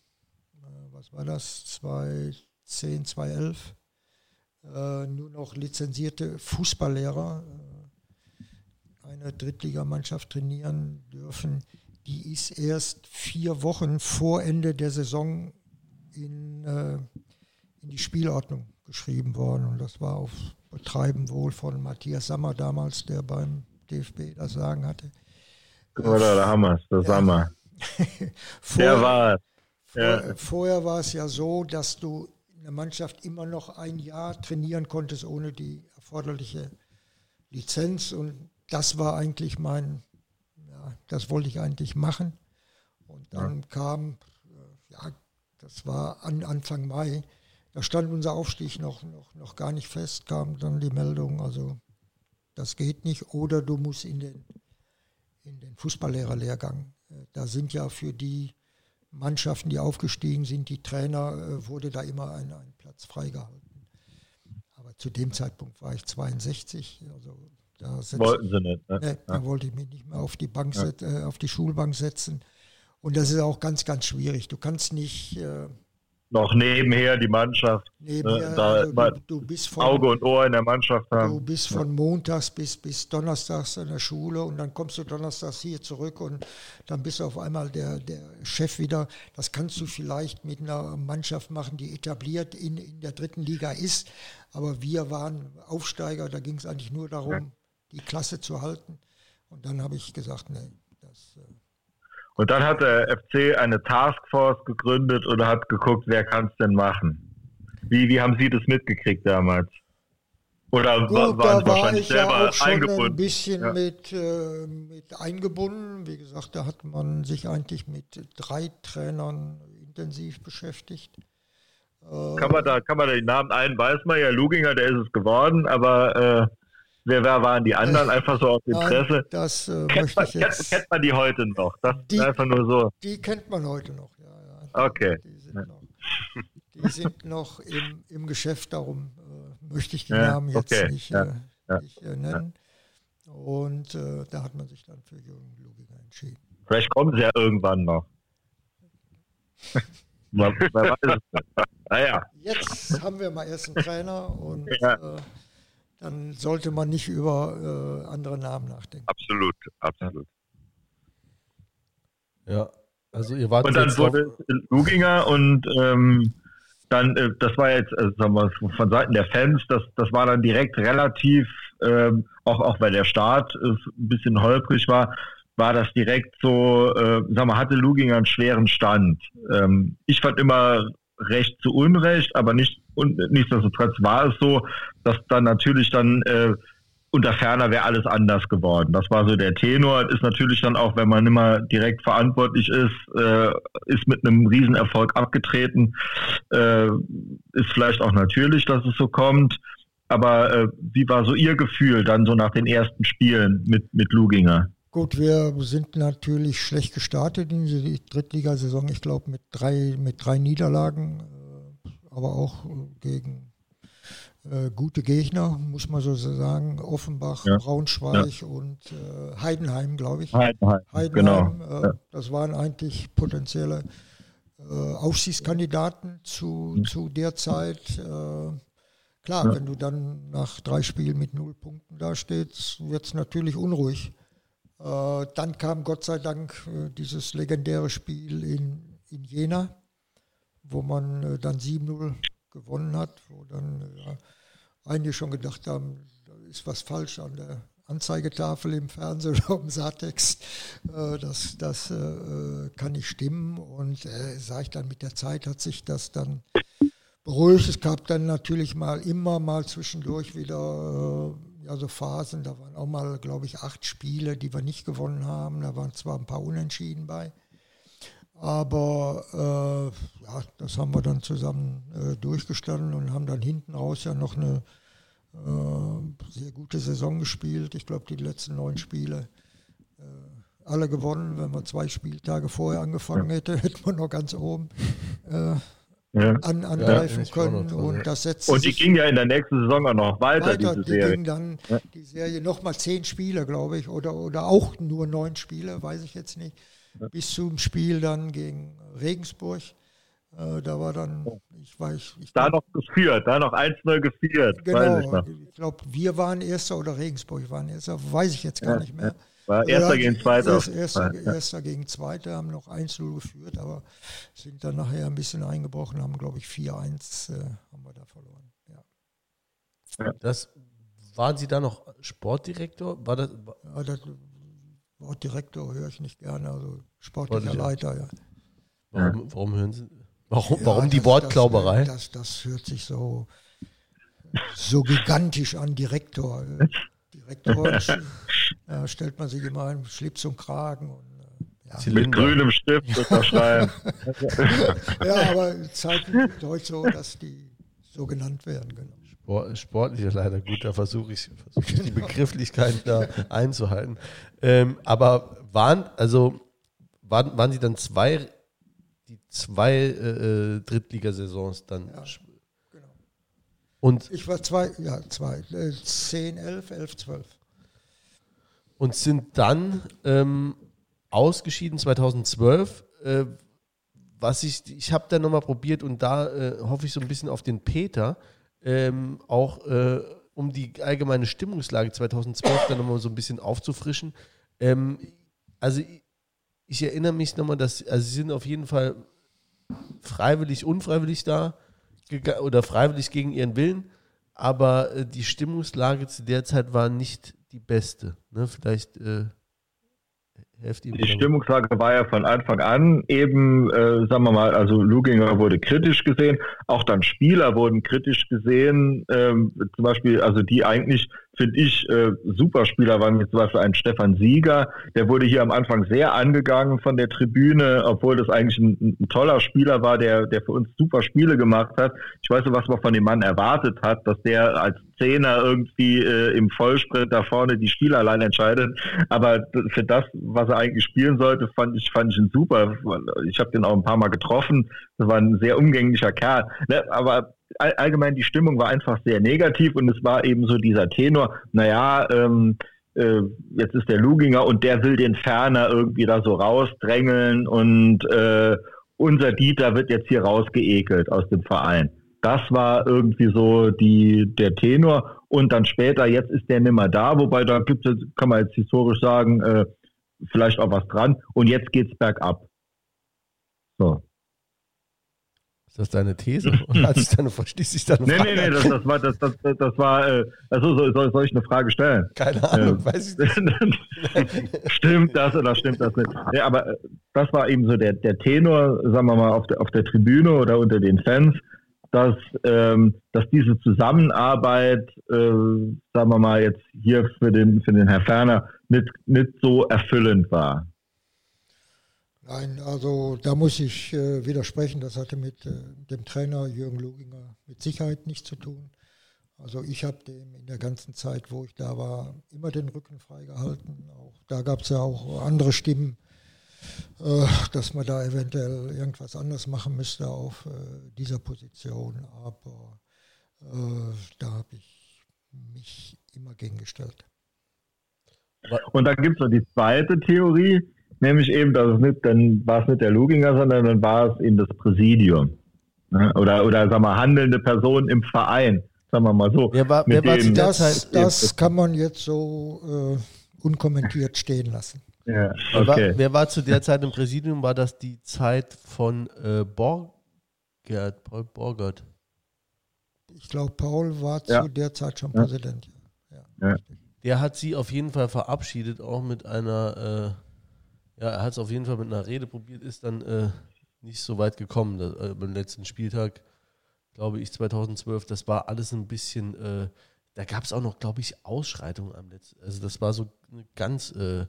äh, was war das, 2010, 2011, äh, nur noch lizenzierte Fußballlehrer äh, eine Drittligamannschaft trainieren dürfen. Die ist erst vier Wochen vor Ende der Saison in, äh, in die Spielordnung geschrieben worden. Und das war auf Betreiben wohl von Matthias Sammer damals, der beim DFB das Sagen hatte. Oder der Hammer, der Sammer. Der war. Vor, Ja. Vorher war es ja so, dass du in der Mannschaft immer noch ein Jahr trainieren konntest ohne die erforderliche Lizenz. Und das war eigentlich mein, ja, das wollte ich eigentlich machen. Und dann kam, äh, ja, das war an Anfang Mai, da stand unser Aufstieg noch, noch, noch gar nicht fest, kam dann die Meldung, also das geht nicht, oder du musst in den, in den Fußballlehrerlehrgang. Äh, Da sind ja für die Mannschaften, die aufgestiegen sind, die Trainer, äh, wurde da immer ein, ein Platz freigehalten. Aber zu dem Zeitpunkt war ich 62, also da setz- Wollten sie nicht. Ne? Nee, da wollte ich mich nicht mehr auf die Bank set, äh, auf die Schulbank setzen. Und das ist auch ganz, ganz schwierig. Du kannst nicht äh, Noch nebenher die Mannschaft, nebenher, Ne, da also du, du bist von, Auge und Ohr in der Mannschaft Du haben. bist von montags bis, bis donnerstags in der Schule und dann kommst du donnerstags hier zurück und dann bist du auf einmal der, der Chef wieder. Das kannst du vielleicht mit einer Mannschaft machen, die etabliert in, in der dritten Liga ist. Aber wir waren Aufsteiger, da ging es eigentlich nur darum, die Klasse zu halten. Und dann habe ich gesagt, nee, das, äh, Und dann hat der FC eine Taskforce gegründet und hat geguckt, wer kann es denn machen. Wie, wie haben Sie das mitgekriegt damals? Oder Gut, wa- waren da Sie war wahrscheinlich ich ja selber auch schon ein eingebunden? bisschen Ja. mit, äh, mit eingebunden. Wie gesagt, da hat man sich eigentlich mit drei Trainern intensiv beschäftigt. Kann man da, kann man da den Namen ein, weiß man ja, Luginger, der ist es geworden, aber äh, wer, wer waren die anderen? Einfach so aus nein, Interesse. das äh, Kennt möchte man, ich kennt, jetzt. kennt man die heute noch? Das Die- ist einfach nur so. Die kennt man heute noch. Ja, ja. Okay. Die sind noch, die sind noch im, im Geschäft, darum äh, möchte ich die Ja, Namen jetzt okay, nicht, äh, nicht äh, nennen. Und äh, da hat man sich dann für Jürgen Luginger entschieden. Vielleicht kommen sie ja irgendwann noch. es nicht. Naja, Jetzt haben wir mal erst einen Trainer und äh, dann sollte man nicht über äh, andere Namen nachdenken. Absolut, absolut. Ja, also ihr wart und dann wurde es Luginger und ähm, dann, äh, das war jetzt, äh, sagen wir, von Seiten der Fans, das, das war dann direkt relativ, ähm, auch, auch weil der Start äh, ein bisschen holprig war, war das direkt so, äh, sag mal, hatte Luginger einen schweren Stand. Ähm, ich fand immer recht zu Unrecht, aber nicht und nichtsdestotrotz war es so, dass dann natürlich dann äh, unter Ferner wäre alles anders geworden. Das war so der Tenor. Ist natürlich dann auch, wenn man immer direkt verantwortlich ist, äh, ist mit einem Riesenerfolg abgetreten. Äh, ist vielleicht auch natürlich, dass es so kommt. Aber äh, wie war so Ihr Gefühl dann so nach den ersten Spielen mit, mit Luginger? Gut, wir sind natürlich schlecht gestartet in die Drittligasaison. Ich glaube mit drei, mit drei Niederlagen, äh, aber auch äh, gegen äh, gute Gegner, muss man so sagen. Offenbach, Ja. Braunschweig und äh, Heidenheim, glaube ich. Heidenheim, Heidenheim, genau. äh, das waren eigentlich potenzielle äh, Aufstiegskandidaten zu, zu der Zeit. Klar, wenn du dann nach drei Spielen mit null Punkten dastehst, wird es natürlich unruhig. Äh, dann kam Gott sei Dank äh, dieses legendäre Spiel in, in Jena, wo man äh, dann 7-0 gewonnen hat, wo dann ja, einige schon gedacht haben, da ist was falsch an der, Anzeigetafel im Fernsehen oder im Saartext. Äh, das das kann nicht stimmen. Und äh, sage ich dann, mit der Zeit hat sich das dann beruhigt. Es gab dann natürlich mal immer mal zwischendurch wieder ja, so Phasen. Da waren auch mal, glaube ich, acht Spiele, die wir nicht gewonnen haben. Da waren zwar ein paar Unentschieden bei. Aber äh, ja, das haben wir dann zusammen äh, durchgestanden und haben dann hinten raus ja noch eine äh, sehr gute Saison gespielt. Ich glaube, die letzten neun Spiele äh, alle gewonnen. Wenn wir zwei Spieltage vorher angefangen ja. hätten, hätten wir noch ganz oben äh, ja. an, angreifen ja, können. Dran, und, das setzt und die ging ja in der nächsten Saison auch noch weiter, weiter diese die Serie. ging dann die Serie nochmal zehn Spiele, glaube ich, oder, oder auch nur neun Spiele, weiß ich jetzt nicht bis zum Spiel dann gegen Regensburg. Äh, da war dann, ich weiß. Ich da glaub, noch geführt, da noch 1-0 geführt. Genau, ich, ich glaube, wir waren Erster oder Regensburg waren Erster, weiß ich jetzt gar ja, nicht mehr. War Erster ja, gegen Zweiter. Erster, erster, ja. erster gegen Zweiter, haben noch 1-0 geführt, aber sind dann nachher ein bisschen eingebrochen, haben, glaube ich, 4-1 äh, haben wir da verloren. Ja. Das, waren Sie da noch Sportdirektor? War das, ja, das Sportdirektor höre ich nicht gerne, also sportlicher Leiter, ja. Warum, warum hören Sie? Warum, ja, warum die das, Wortklauberei? Das, das, das, hört sich so, so gigantisch an, Direktor. Direktor ja, stellt man sich immer einen Schlips und Kragen und ja. Mit grünem Stift unterschreiben. ja, aber Zeiten heute so, dass die so genannt werden, genau. Sportliche leider gut, da versuche ich, versuch ich die Begrifflichkeiten da einzuhalten. Ähm, aber waren, also, waren, waren sie dann zwei, die zwei äh, äh Drittligasaisons dann? Ja. Und ich war zwei, ja, zwei, äh, 10, 11, 11, 12. Und sind dann ähm, ausgeschieden 2012. Äh, was ich, ich habe dann nochmal probiert und da äh, hoffe ich so ein bisschen auf den Peter ähm, auch äh, um die allgemeine Stimmungslage 2012 dann nochmal so ein bisschen aufzufrischen. Ähm, also ich, ich, erinnere mich nochmal, dass, also sie sind auf jeden Fall freiwillig, unfreiwillig da oder freiwillig gegen ihren Willen, aber äh, die Stimmungslage zu der Zeit war nicht die beste. Ne? Vielleicht äh, die Stimmungslage war ja von Anfang an eben, äh, sagen wir mal, also Luginger wurde kritisch gesehen, auch dann Spieler wurden kritisch gesehen, ähm, zum Beispiel, also die eigentlich finde ich, äh, Superspieler waren wie zum Beispiel ein Stefan Sieger, der wurde hier am Anfang sehr angegangen von der Tribüne, obwohl das eigentlich ein, ein, toller Spieler war, der, der für uns super Spiele gemacht hat. Ich weiß nicht, was man von dem Mann erwartet hat, dass der als Zehner irgendwie äh, im Vollsprint da vorne die Spiele allein entscheidet. Aber für das, was er eigentlich spielen sollte, fand ich, fand ich ihn super. Ich habe den auch ein paar Mal getroffen. Das war ein sehr umgänglicher Kerl. Ne? Aber allgemein die Stimmung war einfach sehr negativ und es war eben so dieser Tenor, naja, ähm, äh, jetzt ist der Luginger und der will den Ferner irgendwie da so rausdrängeln und äh, unser Dieter wird jetzt hier rausgeekelt aus dem Verein. Das war irgendwie so die, der Tenor und dann später, jetzt ist der nimmer da, wobei da gibt es, kann man jetzt historisch sagen, äh, vielleicht auch was dran und jetzt geht's bergab. So. Ist das deine These? Deine, verstehst sich deine nee, Frage? Nee, nee, nee, das, das war, das, das, das war, äh, also soll, soll, ich eine Frage stellen? Keine Ahnung, äh, weiß ich nicht. stimmt das oder stimmt das nicht? Nee, aber äh, das war eben so der, der Tenor, sagen wir mal, auf der, auf der Tribüne oder unter den Fans, dass, ähm, dass diese Zusammenarbeit, äh, sagen wir mal jetzt hier für den, für den Herr Ferner, nicht, nicht so erfüllend war. Nein, also da muss ich äh, widersprechen. Das hatte mit äh, dem Trainer Jürgen Luginger mit Sicherheit nichts zu tun. Also ich habe dem in der ganzen Zeit, wo ich da war, immer den Rücken freigehalten. Auch da gab es ja auch andere Stimmen, äh, dass man da eventuell irgendwas anders machen müsste auf äh, dieser Position. Aber äh, da habe ich mich immer gegengestellt. Und da gibt es noch die zweite Theorie, nämlich eben, dass es nicht, dann war es nicht der Luginger, sondern dann war es eben das Präsidium. Ne? Oder, oder sag mal, handelnde Personen im Verein, sagen wir mal so. Wer war, wer war das, das kann man jetzt so äh, unkommentiert stehen lassen. Ja, okay. wer, war, wer, war, zu der Zeit im Präsidium? War das die Zeit von äh, Borgert, Paul Borgert? Ich glaube, Paul war ja. zu der Zeit schon Präsident. Ja. der hat sie auf jeden Fall verabschiedet, auch mit einer, äh, ja, er hat es auf jeden Fall mit einer Rede probiert, ist dann äh, nicht so weit gekommen. Das, äh, beim letzten Spieltag, glaube ich, 2012, das war alles ein bisschen, äh, da gab es auch noch, glaube ich, Ausschreitungen am letzten. Also das war so eine ganz, äh,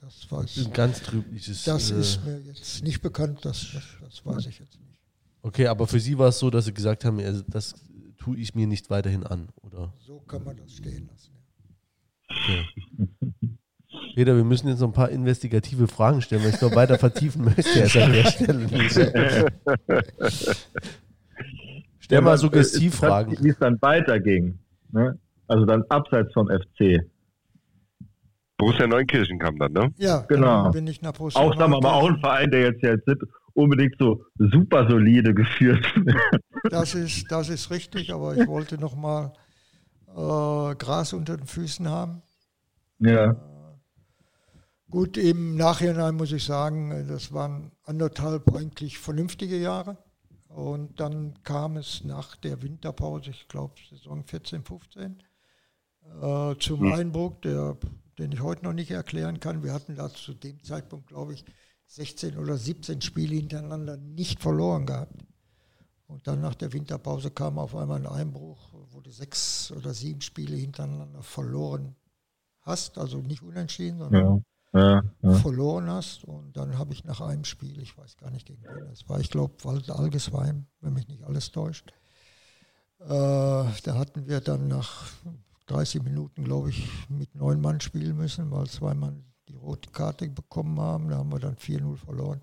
das weiß, ein ganz trübliches. Das äh, ist mir jetzt nicht bekannt, das, das, das weiß ich jetzt nicht. Okay, aber für Sie war es so, dass Sie gesagt haben, also das tue ich mir nicht weiterhin an, oder? So kann man das stehen lassen. Okay. Peter, wir müssen jetzt noch ein paar investigative Fragen stellen, weil ich noch weiter vertiefen möchte erst an der Stelle nicht. Stell mal Suggestivfragen. Wie es dann weiterging. Ne? Also dann abseits vom FC. Borussia Neunkirchen kam dann, ne? Ja, Genau. dann bin ich nach Borussia Auch, sagen wir mal, auch ein. Verein, der jetzt ja jetzt nicht unbedingt so super solide geführt Das ist, das ist richtig, aber ich wollte noch mal äh, Gras unter den Füßen haben. Ja. Gut, im Nachhinein muss ich sagen, das waren anderthalb eigentlich vernünftige Jahre. Und dann kam es nach der Winterpause, ich glaube Saison 14, 15, äh, zum Einbruch, der, den ich heute noch nicht erklären kann. Wir hatten da zu dem Zeitpunkt, glaube ich, 16 oder 17 Spiele hintereinander nicht verloren gehabt. Und dann nach der Winterpause kam auf einmal ein Einbruch, wo du sechs oder sieben Spiele hintereinander verloren hast, also nicht unentschieden, sondern Ja. Ja. ja. verloren hast. Und dann habe ich nach einem Spiel, ich weiß gar nicht gegen wen das war, ich glaube Wald Algesheim, wenn mich nicht alles täuscht. Äh, da hatten wir dann nach 30 Minuten, glaube ich, mit neun Mann spielen müssen, weil zwei Mann die rote Karte bekommen haben. Da haben wir dann 4-0 verloren.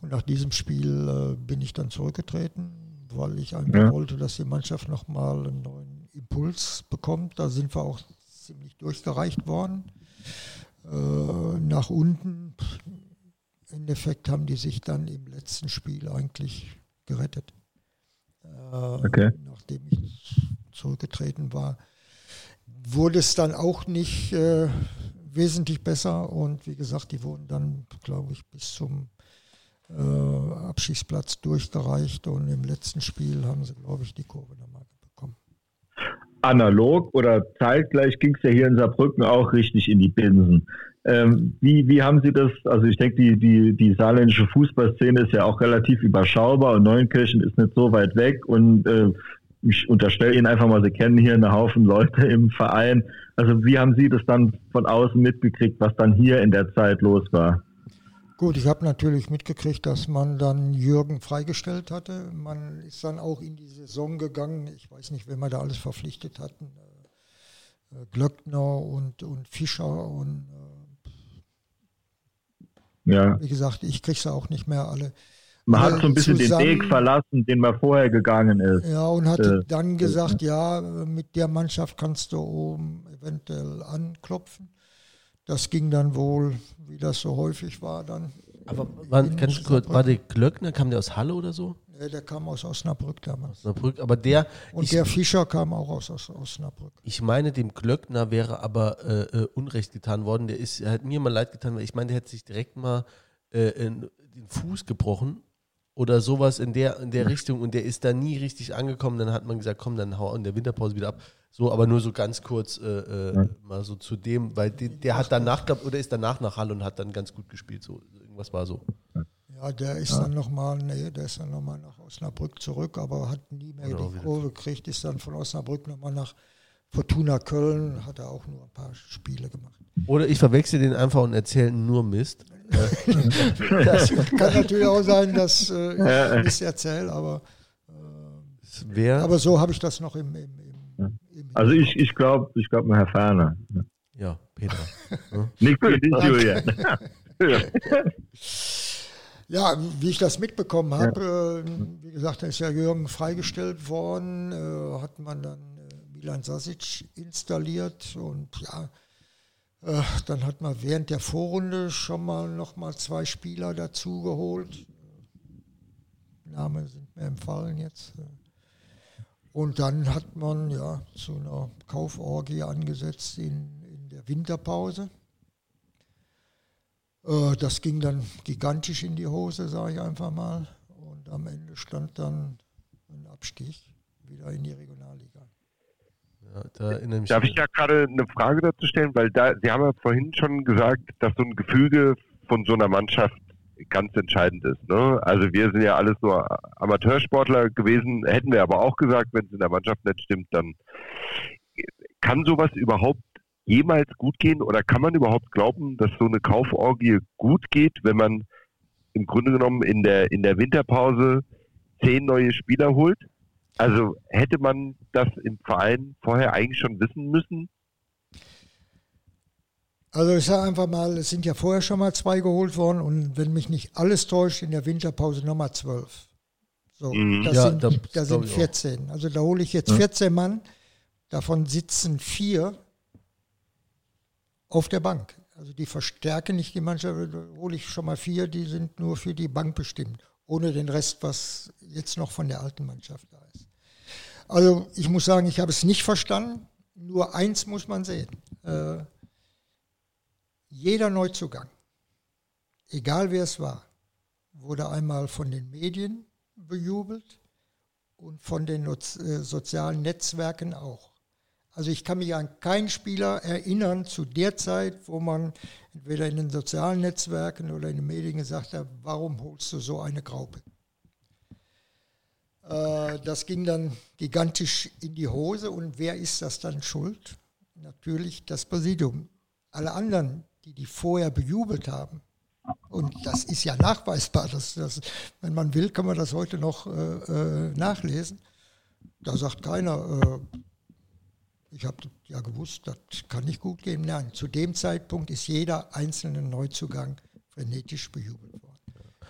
Und nach diesem Spiel äh, bin ich dann zurückgetreten, weil ich einfach Ja. wollte, dass die Mannschaft nochmal einen neuen Impuls bekommt. Da sind wir auch ziemlich durchgereicht worden nach unten. Im Endeffekt haben die sich dann im letzten Spiel eigentlich gerettet. Äh, Okay. Nachdem ich zurückgetreten war, wurde es dann auch nicht äh, wesentlich besser. Und wie gesagt, die wurden dann, glaube ich, bis zum äh, Abschiedsplatz durchgereicht. Und im letzten Spiel haben sie, glaube ich, die Kurve nochmal bekommen. Analog oder zeitgleich ging es ja hier in Saarbrücken auch richtig in die Binsen. Ähm, wie, wie haben Sie das, also ich denke, die, die, die saarländische Fußballszene ist ja auch relativ überschaubar und Neunkirchen ist nicht so weit weg und äh, ich unterstelle Ihnen einfach mal, Sie kennen hier einen Haufen Leute im Verein. Also wie haben Sie das dann von außen mitgekriegt, was dann hier in der Zeit los war? Gut, ich habe natürlich mitgekriegt, dass man dann Jürgen freigestellt hatte. Man ist dann auch in die Saison gegangen. Ich weiß nicht, wen wir da alles verpflichtet hatten. Äh, Glöckner und, und Fischer und äh, Ja, wie gesagt, ich kriege sie auch nicht mehr alle. man hat so ein bisschen zusammen- den Weg verlassen, den man vorher gegangen ist. Ja, und hatte Äh, dann gesagt, ja, mit der Mannschaft kannst du oben eventuell anklopfen. Das ging dann wohl, wie das so häufig war, dann. Aber war, in ganz kurz, war der Glöckner, kam der aus Halle oder so? Äh, Der kam aus Osnabrück damals. Osnabrück, aber der, Und ich, der Fischer kam auch aus, aus Osnabrück. ich meine, dem Glöckner wäre aber äh, äh, Unrecht getan worden. Der ist, er hat mir mal leid getan, weil ich meine, der hätte sich direkt mal äh, in, den Fuß gebrochen oder sowas in der, in der Richtung und der ist da nie richtig angekommen. Dann hat man gesagt, komm, dann hau in der Winterpause wieder ab. So, aber nur so ganz kurz äh, äh, mal so zu dem, weil der, der hat danach, glaub, oder ist danach nach Halle und hat dann ganz gut gespielt. So, irgendwas war so. Ja, der ist dann nochmal, nee, der ist dann nochmal nach Osnabrück zurück, aber hat nie mehr auch die Kurve gekriegt, ist dann von Osnabrück nochmal nach Fortuna Köln, hat er auch nur ein paar Spiele gemacht. Oder ich verwechsel den einfach und erzähle nur Mist. Das kann natürlich auch sein, dass äh, ich Mist erzähle, aber, wär, aber so habe ich das noch im, im Also ich, ich glaube, ich glaube Herr Ferner. ja, Peter. Nicht für dich, Julian. Ja, wie ich das mitbekommen habe, äh, wie gesagt, da ist ja Jürgen freigestellt worden, äh, hat man dann äh, Milan Sasic installiert und ja, äh, dann hat man während der Vorrunde schon mal noch mal zwei Spieler dazu geholt. Namen sind mir empfallen jetzt. Und dann hat man ja zu einer Kauforgie angesetzt in, in der Winterpause. Äh, Das ging dann gigantisch in die Hose, sage ich einfach mal. Und am Ende stand dann ein Abstieg wieder in die Regionalliga. da Darf ich ja gerade eine Frage dazu stellen, weil da, Sie haben ja vorhin schon gesagt, dass so ein Gefüge von so einer Mannschaft ganz entscheidend ist. Ne? Also wir sind ja alles nur Amateursportler gewesen, hätten wir aber auch gesagt, wenn es in der Mannschaft nicht stimmt, dann kann sowas überhaupt jemals gut gehen oder kann man überhaupt glauben, dass so eine Kauforgie gut geht, wenn man im Grunde genommen in der, in der Winterpause zehn neue Spieler holt? Also hätte man das im Verein vorher eigentlich schon wissen müssen? Also ich sage einfach mal, es sind ja vorher schon mal zwei geholt worden und wenn mich nicht alles täuscht, in der Winterpause nochmal zwölf. So, mhm. das ja, sind, da, da sind 14. Also da hole ich jetzt 14 Mann, davon sitzen vier auf der Bank. Also die verstärken nicht die Mannschaft, da hole ich schon mal vier, die sind nur für die Bank bestimmt, ohne den Rest, was jetzt noch von der alten Mannschaft da ist. Also ich muss sagen, ich habe es nicht verstanden. Nur eins muss man sehen. Äh, jeder Neuzugang, egal wer es war, wurde einmal von den Medien bejubelt und von den äh, sozialen Netzwerken auch. Also ich kann mich an keinen Spieler erinnern zu der Zeit, wo man entweder in den sozialen Netzwerken oder in den Medien gesagt hat, warum holst du so eine Graupe? Äh, das ging dann gigantisch in die Hose. Und wer ist das dann schuld? Natürlich das Präsidium. Alle anderen, die die vorher bejubelt haben, und das ist ja nachweisbar, dass das, wenn man will, kann man das heute noch äh, äh nachlesen. Da sagt keiner, äh, ich habe ja gewusst, das kann nicht gut gehen. Nein, zu dem Zeitpunkt ist jeder einzelne Neuzugang frenetisch bejubelt worden.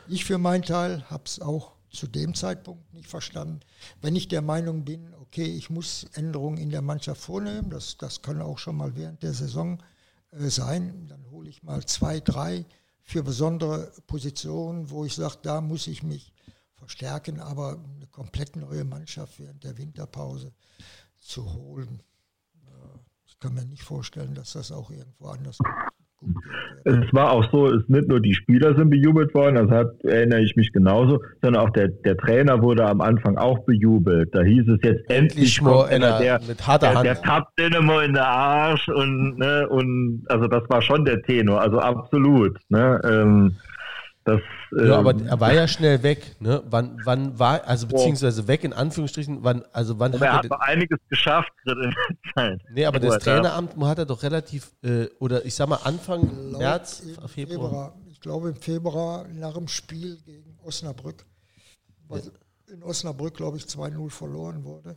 Ich für meinen Teil habe es auch zu dem Zeitpunkt nicht verstanden. Wenn ich der Meinung bin, okay, ich muss Änderungen in der Mannschaft vornehmen, das, das kann auch schon mal während der Saison äh, sein, dann hole ich mal zwei, drei für besondere Positionen, wo ich sage, da muss ich mich verstärken, aber eine komplett neue Mannschaft während der Winterpause zu holen. Äh, ich kann mir nicht vorstellen, dass das auch irgendwo anders geht. Es war auch so, es nicht nur die Spieler sind bejubelt worden, das hat, erinnere ich mich genauso, sondern auch der, der Trainer wurde am Anfang auch bejubelt. Da hieß es jetzt endlich mal einer, der, mit harter Hand. Der, der tappt Dynamo in der Arsch und, ne, und also das war schon der Tenor, also absolut. Ne, ähm, das, ähm, ja, aber ähm, er war ja schnell weg. Ne? Wann, wann war, also beziehungsweise weg in Anführungsstrichen, wann, also wann hat er hat er einiges geschafft in der Zeit. Nee, aber das Traineramt hat er doch relativ, äh, oder ich sag mal Anfang Laut März, Februar. Februar. Ich glaube im Februar nach dem Spiel gegen Osnabrück, was in Osnabrück, glaube ich, 2-0 verloren wurde.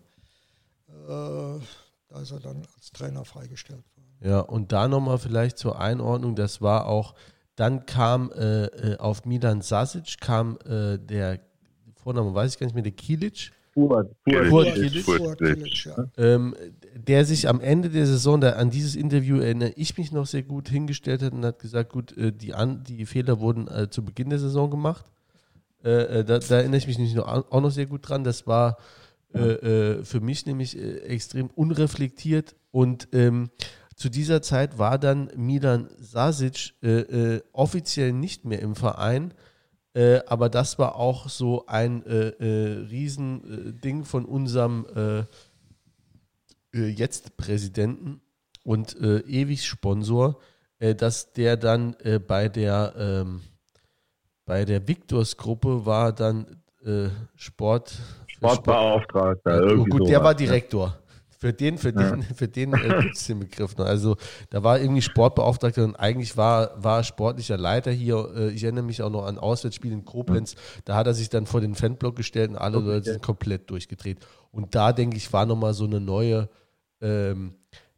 Äh, da ist er dann als Trainer freigestellt worden. Ja, und da nochmal vielleicht zur Einordnung, das war auch dann kam äh, äh, auf Milan Sasic kam äh, der Vorname weiß ich gar nicht mehr, der Kilic. Fuad, Kilic. Kilic ja. ähm, der sich am Ende der Saison, da, an dieses Interview erinnere ich mich noch sehr gut, hingestellt hat und hat gesagt, gut, äh, die, an, die Fehler wurden äh, zu Beginn der Saison gemacht. Äh, da, da, erinnere ich mich nicht noch, auch noch sehr gut dran. Das war für mich nämlich extrem unreflektiert und ähm, zu dieser Zeit war dann Milan Sasic äh, äh, offiziell nicht mehr im Verein, äh, aber das war auch so ein äh, äh, Riesending von unserem äh, jetzt Präsidenten und ewig Sponsor, dass der dann bei der ähm, bei der Victors Gruppe war dann Sport Sportbeauftragter. Sport, oh, gut, der war Direktor. Für den, für den, für den äh, gibt es den Begriff noch. Also da war irgendwie Sportbeauftragter und eigentlich war, war sportlicher Leiter hier. Äh, ich erinnere mich auch noch an Auswärtsspiele in Koblenz. Da hat er sich dann vor den Fanblock gestellt und alle okay. Leute sind komplett durchgedreht. Und da, denke ich, war nochmal so eine neue ähm,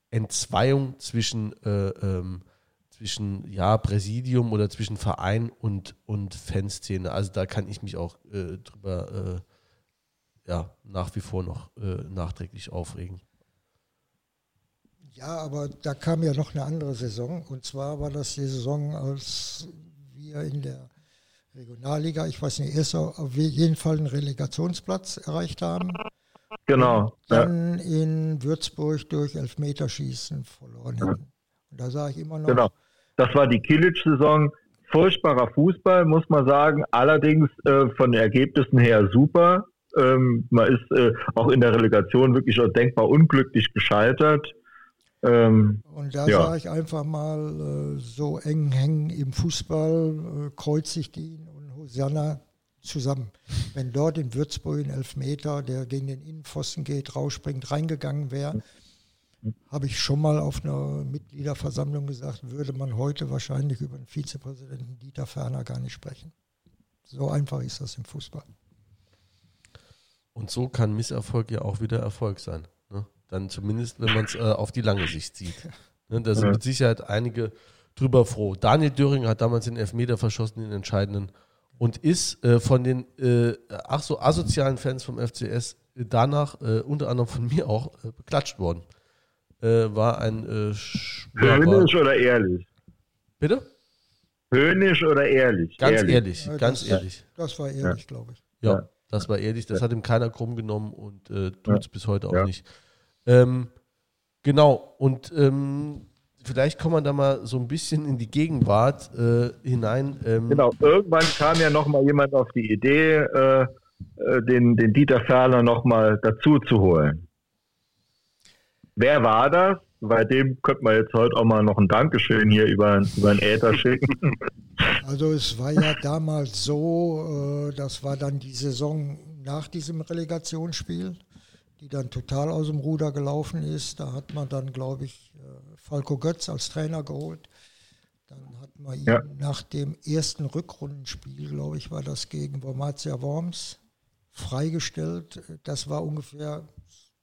Entzweiung zwischen, äh, ähm, zwischen ja, Präsidium oder zwischen Verein und, und Fanszene. Also da kann ich mich auch äh, drüber äh, ja, nach wie vor noch äh, nachträglich aufregen. Ja, aber da kam ja noch eine andere Saison. Und zwar war das die Saison, als wir in der Regionalliga, ich weiß nicht, erst auf jeden Fall einen Relegationsplatz erreicht haben. Genau. Und dann ja. in Würzburg durch Elfmeterschießen verloren hätten. Und da sage ich immer noch. Genau. Das war die Kilic-Saison. Furchtbarer Fußball, muss man sagen. Allerdings äh, von den Ergebnissen her super. Ähm, man ist äh, auch in der Relegation wirklich auch denkbar unglücklich gescheitert. Ähm, und da ja. sage ich einfach mal, äh, so eng hängen im Fußball, äh, kreuzigt ihn und Hosanna zusammen. Wenn dort in Würzburg ein Elfmeter, der gegen den Innenpfosten geht, rausspringt, reingegangen wäre, habe ich schon mal auf einer Mitgliederversammlung gesagt, würde man heute wahrscheinlich über den Vizepräsidenten Dieter Ferner gar nicht sprechen. So einfach ist das im Fußball. Und so kann Misserfolg ja auch wieder Erfolg sein. Dann zumindest, wenn man es äh, auf die lange Sicht sieht. Ne? Da sind mit Sicherheit einige drüber froh. Daniel Döring hat damals den Elfmeter verschossen, den entscheidenden, und ist äh, von den äh, ach so asozialen Fans vom FCS danach äh, unter anderem von mir auch äh, beklatscht worden. Äh, war ein äh, Höhnisch oder ehrlich? Bitte? Höhnisch oder ehrlich? Ganz ehrlich, ehrlich ja, ganz das, ehrlich. Das war ehrlich, ja. glaube ich. Ja, ja, das war ehrlich. Das hat ihm keiner krumm genommen und äh, tut es bis heute auch nicht. Ähm, genau, und ähm, vielleicht kommen wir da mal so ein bisschen in die Gegenwart äh, hinein. Ähm. Genau, irgendwann kam ja noch mal jemand auf die Idee, äh, äh den, den Dieter Ferner noch mal dazu zu holen. Wer war das? Bei dem könnte man jetzt heute auch mal noch ein Dankeschön hier über, über einen Äther schicken. Also es war ja damals so, äh, das war dann die Saison nach diesem Relegationsspiel, die dann total aus dem Ruder gelaufen ist. Da hat man dann, glaube ich, äh, Falco Götz als Trainer geholt. Dann hat man ihn ja. nach dem ersten Rückrundenspiel, glaube ich, war das gegen Wormatia Worms, freigestellt. Das war ungefähr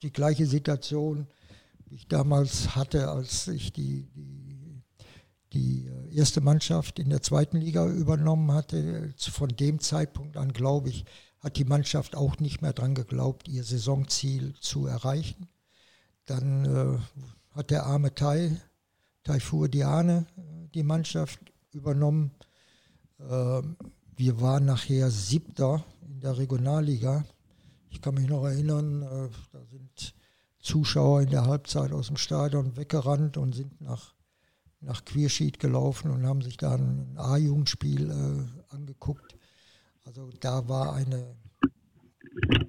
die gleiche Situation die ich damals hatte, als ich die, die, die äh, erste Mannschaft in der zweiten Liga übernommen hatte. Von dem Zeitpunkt an, glaube ich, hat die Mannschaft auch nicht mehr dran geglaubt, ihr Saisonziel zu erreichen. Dann äh, hat der arme Tai, Taifur Diane, äh, die Mannschaft übernommen. Äh, wir waren nachher Siebter in der Regionalliga. Ich kann mich noch erinnern, äh, da sind Zuschauer in der Halbzeit aus dem Stadion weggerannt und sind nach, nach Queerschied gelaufen und haben sich da ein A-Jugendspiel äh, angeguckt. Also da war eine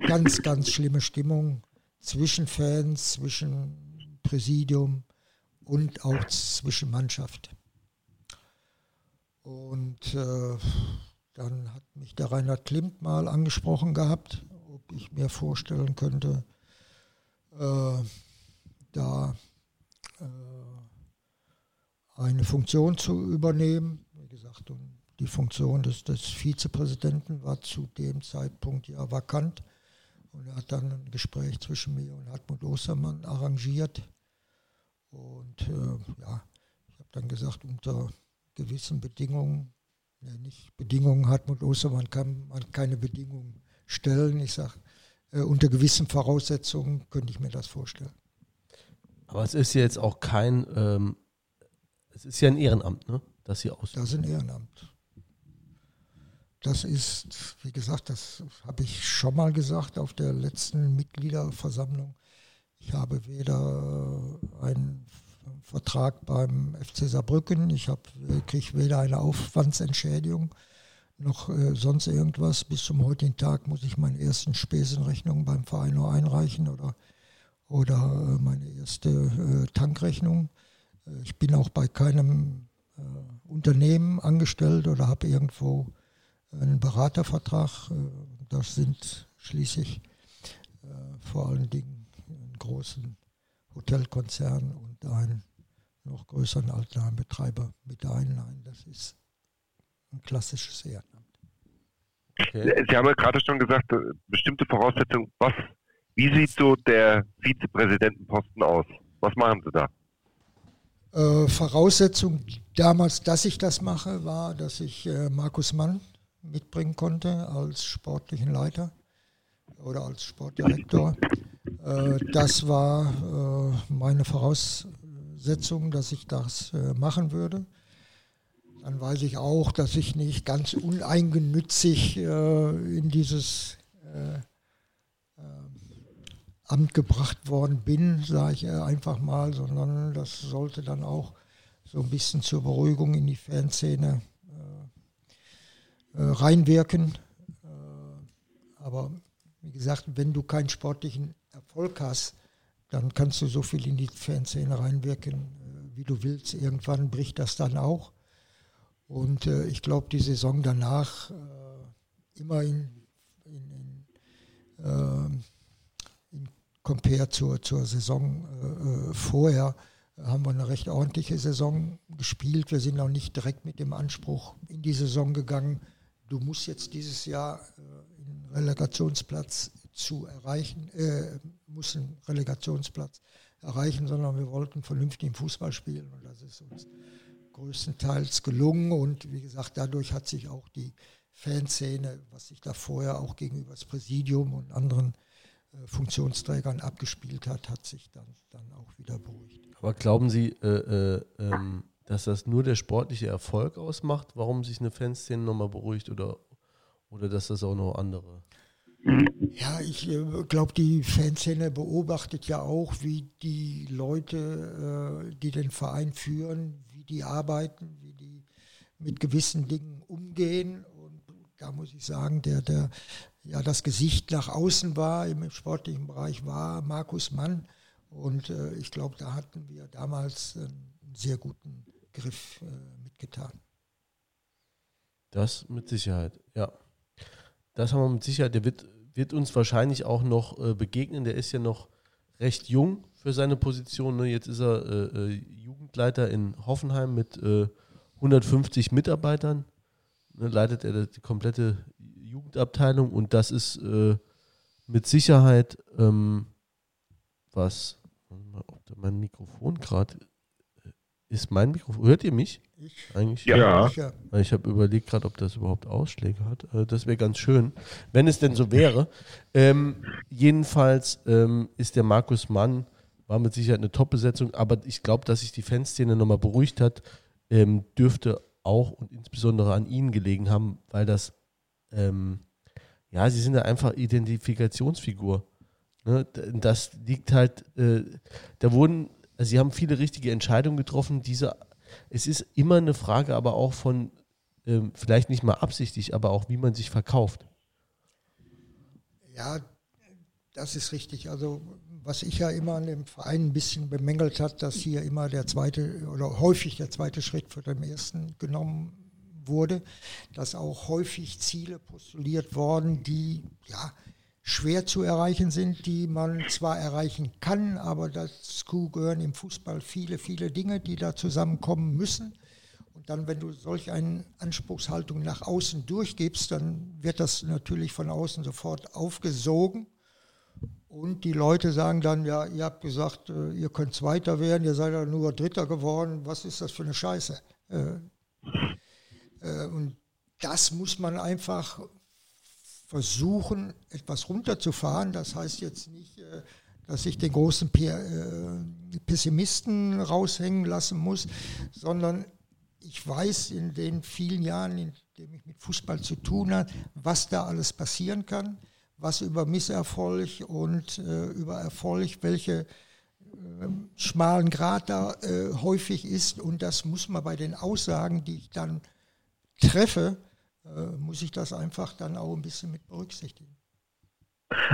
ganz, ganz schlimme Stimmung zwischen Fans, zwischen Präsidium und auch zwischen Mannschaft. Und äh, dann hat mich der Reinhard Klimt mal angesprochen gehabt, ob ich mir vorstellen könnte, äh, da äh, eine Funktion zu übernehmen. Wie gesagt, und die Funktion des, des Vizepräsidenten war zu dem Zeitpunkt ja vakant. Und er hat dann ein Gespräch zwischen mir und Hartmut Ostermann arrangiert. Und äh, ja, ich habe dann gesagt, unter gewissen Bedingungen, ja, nicht Bedingungen, Hartmut Ostermann kann man keine Bedingungen stellen. Ich sage, äh, unter gewissen Voraussetzungen könnte ich mir das vorstellen. Aber es ist ja jetzt auch kein, ähm, es ist ja ein Ehrenamt, ne? Das hier aus. Das ist ein Ehrenamt. Das ist, wie gesagt, das habe ich schon mal gesagt auf der letzten Mitgliederversammlung. Ich habe weder einen Vertrag beim FC Saarbrücken, ich kriege weder eine Aufwandsentschädigung, noch äh, sonst irgendwas. Bis zum heutigen Tag muss ich meine ersten Spesenrechnungen beim Verein nur einreichen oder, oder äh, meine erste äh, Tankrechnung. Äh, ich bin auch bei keinem äh, Unternehmen angestellt oder habe irgendwo einen Beratervertrag. Äh, das sind schließlich vor allen Dingen einen großen Hotelkonzern und einen noch größeren Altenheimbetreiber mit ein. Das ist ein klassisches Ehrenamt. Okay. Sie haben ja gerade schon gesagt, äh, bestimmte Voraussetzungen. Was, wie sieht so der Vizepräsidentenposten aus? Was machen Sie da? Äh, Voraussetzung damals, dass ich das mache, war, dass ich äh, Markus Mann mitbringen konnte als sportlichen Leiter oder als Sportdirektor. Äh, das war äh, meine Voraussetzung, dass ich das äh, machen würde dann weiß ich auch, dass ich nicht ganz uneingenützig in dieses Amt gebracht worden bin, sage ich einfach mal, sondern das sollte dann auch so ein bisschen zur Beruhigung in die Fanszene reinwirken. Äh, aber wie gesagt, wenn du keinen sportlichen Erfolg hast, dann kannst du so viel in die Fanszene reinwirken, äh, wie du willst. Irgendwann bricht das dann auch. Und äh, ich glaube, die Saison danach äh, immer in, in, in, äh, in Compare zur, zur Saison äh, äh, vorher haben wir eine recht ordentliche Saison gespielt. Wir sind auch nicht direkt mit dem Anspruch in die Saison gegangen, du musst jetzt dieses Jahr äh, einen Relegationsplatz zu erreichen, äh, muss einen Relegationsplatz erreichen, sondern wir wollten vernünftig Fußball spielen und das ist uns größtenteils gelungen und wie gesagt, dadurch hat sich auch die Fanszene, was sich da vorher auch gegenüber das Präsidium und anderen äh, Funktionsträgern abgespielt hat, hat sich dann, dann auch wieder beruhigt. Aber glauben Sie, äh, äh, ähm, dass das nur der sportliche Erfolg ausmacht, warum sich eine Fanszene nochmal beruhigt oder, oder dass das auch noch andere? Ja, ich äh, glaube, die Fanszene beobachtet ja auch, wie die Leute, äh, die den Verein führen, wie die arbeiten, wie die mit gewissen Dingen umgehen. Und da muss ich sagen, der, der ja das Gesicht nach außen war im sportlichen Bereich war Markus Mann. Und äh, ich glaube, da hatten wir damals einen sehr guten Griff äh, mitgetan. Das mit Sicherheit, ja. Das haben wir mit Sicherheit. Der wird, wird uns wahrscheinlich auch noch äh, begegnen. Der ist ja noch recht jung für seine Position. Ne? Jetzt ist er äh, äh Jugendleiter in Hoffenheim mit 150 äh, Mitarbeitern. Ne? Leitet er die komplette Jugendabteilung und das ist äh, mit Sicherheit ähm, was. Mal, ob da mein Mikrofon gerade ist mein Mikrofon. Hört ihr mich? Ich. Eigentlich? Ja. ja. Ich habe überlegt gerade, ob das überhaupt Ausschläge hat. Äh, das wäre ganz schön, wenn es denn so wäre. Ähm, jedenfalls ähm, ist der Markus Mann, war mit Sicherheit eine Top-Besetzung, aber ich glaube, dass sich die Fanszene nochmal beruhigt hat, ähm, dürfte auch und insbesondere an ihnen gelegen haben, weil das, ähm, ja, sie sind ja einfach Identifikationsfigur. Ne? Das liegt halt, äh, da wurden also sie haben viele richtige Entscheidungen getroffen. Diese, es ist immer eine Frage aber auch von, ähm, vielleicht nicht mal absichtlich, aber auch wie man sich verkauft. Ja, das ist richtig. Also was ich ja immer an dem Verein ein bisschen bemängelt hat, dass hier immer der zweite oder häufig der zweite Schritt für den ersten genommen wurde, dass auch häufig Ziele postuliert worden, die ja schwer zu erreichen sind, die man zwar erreichen kann, aber dazu gehören im Fußball viele, viele Dinge, die da zusammenkommen müssen. Und dann, wenn du solch eine Anspruchshaltung nach außen durchgibst, dann wird das natürlich von außen sofort aufgesogen. Und die Leute sagen dann, ja, ihr habt gesagt, äh, ihr könnt Zweiter werden, ihr seid ja nur Dritter geworden, was ist das für eine Scheiße? Äh, äh, und das muss man einfach versuchen, etwas runterzufahren. Das heißt jetzt nicht, äh, dass ich den großen äh, Pessimisten raushängen lassen muss, sondern ich weiß in den vielen Jahren, in denen ich mit Fußball zu tun habe, was da alles passieren kann, was über Misserfolg und äh, über Erfolg, welche schmalen Grad da häufig ist. Und das muss man bei den Aussagen, die ich dann treffe, muss ich das einfach dann auch ein bisschen mit berücksichtigen.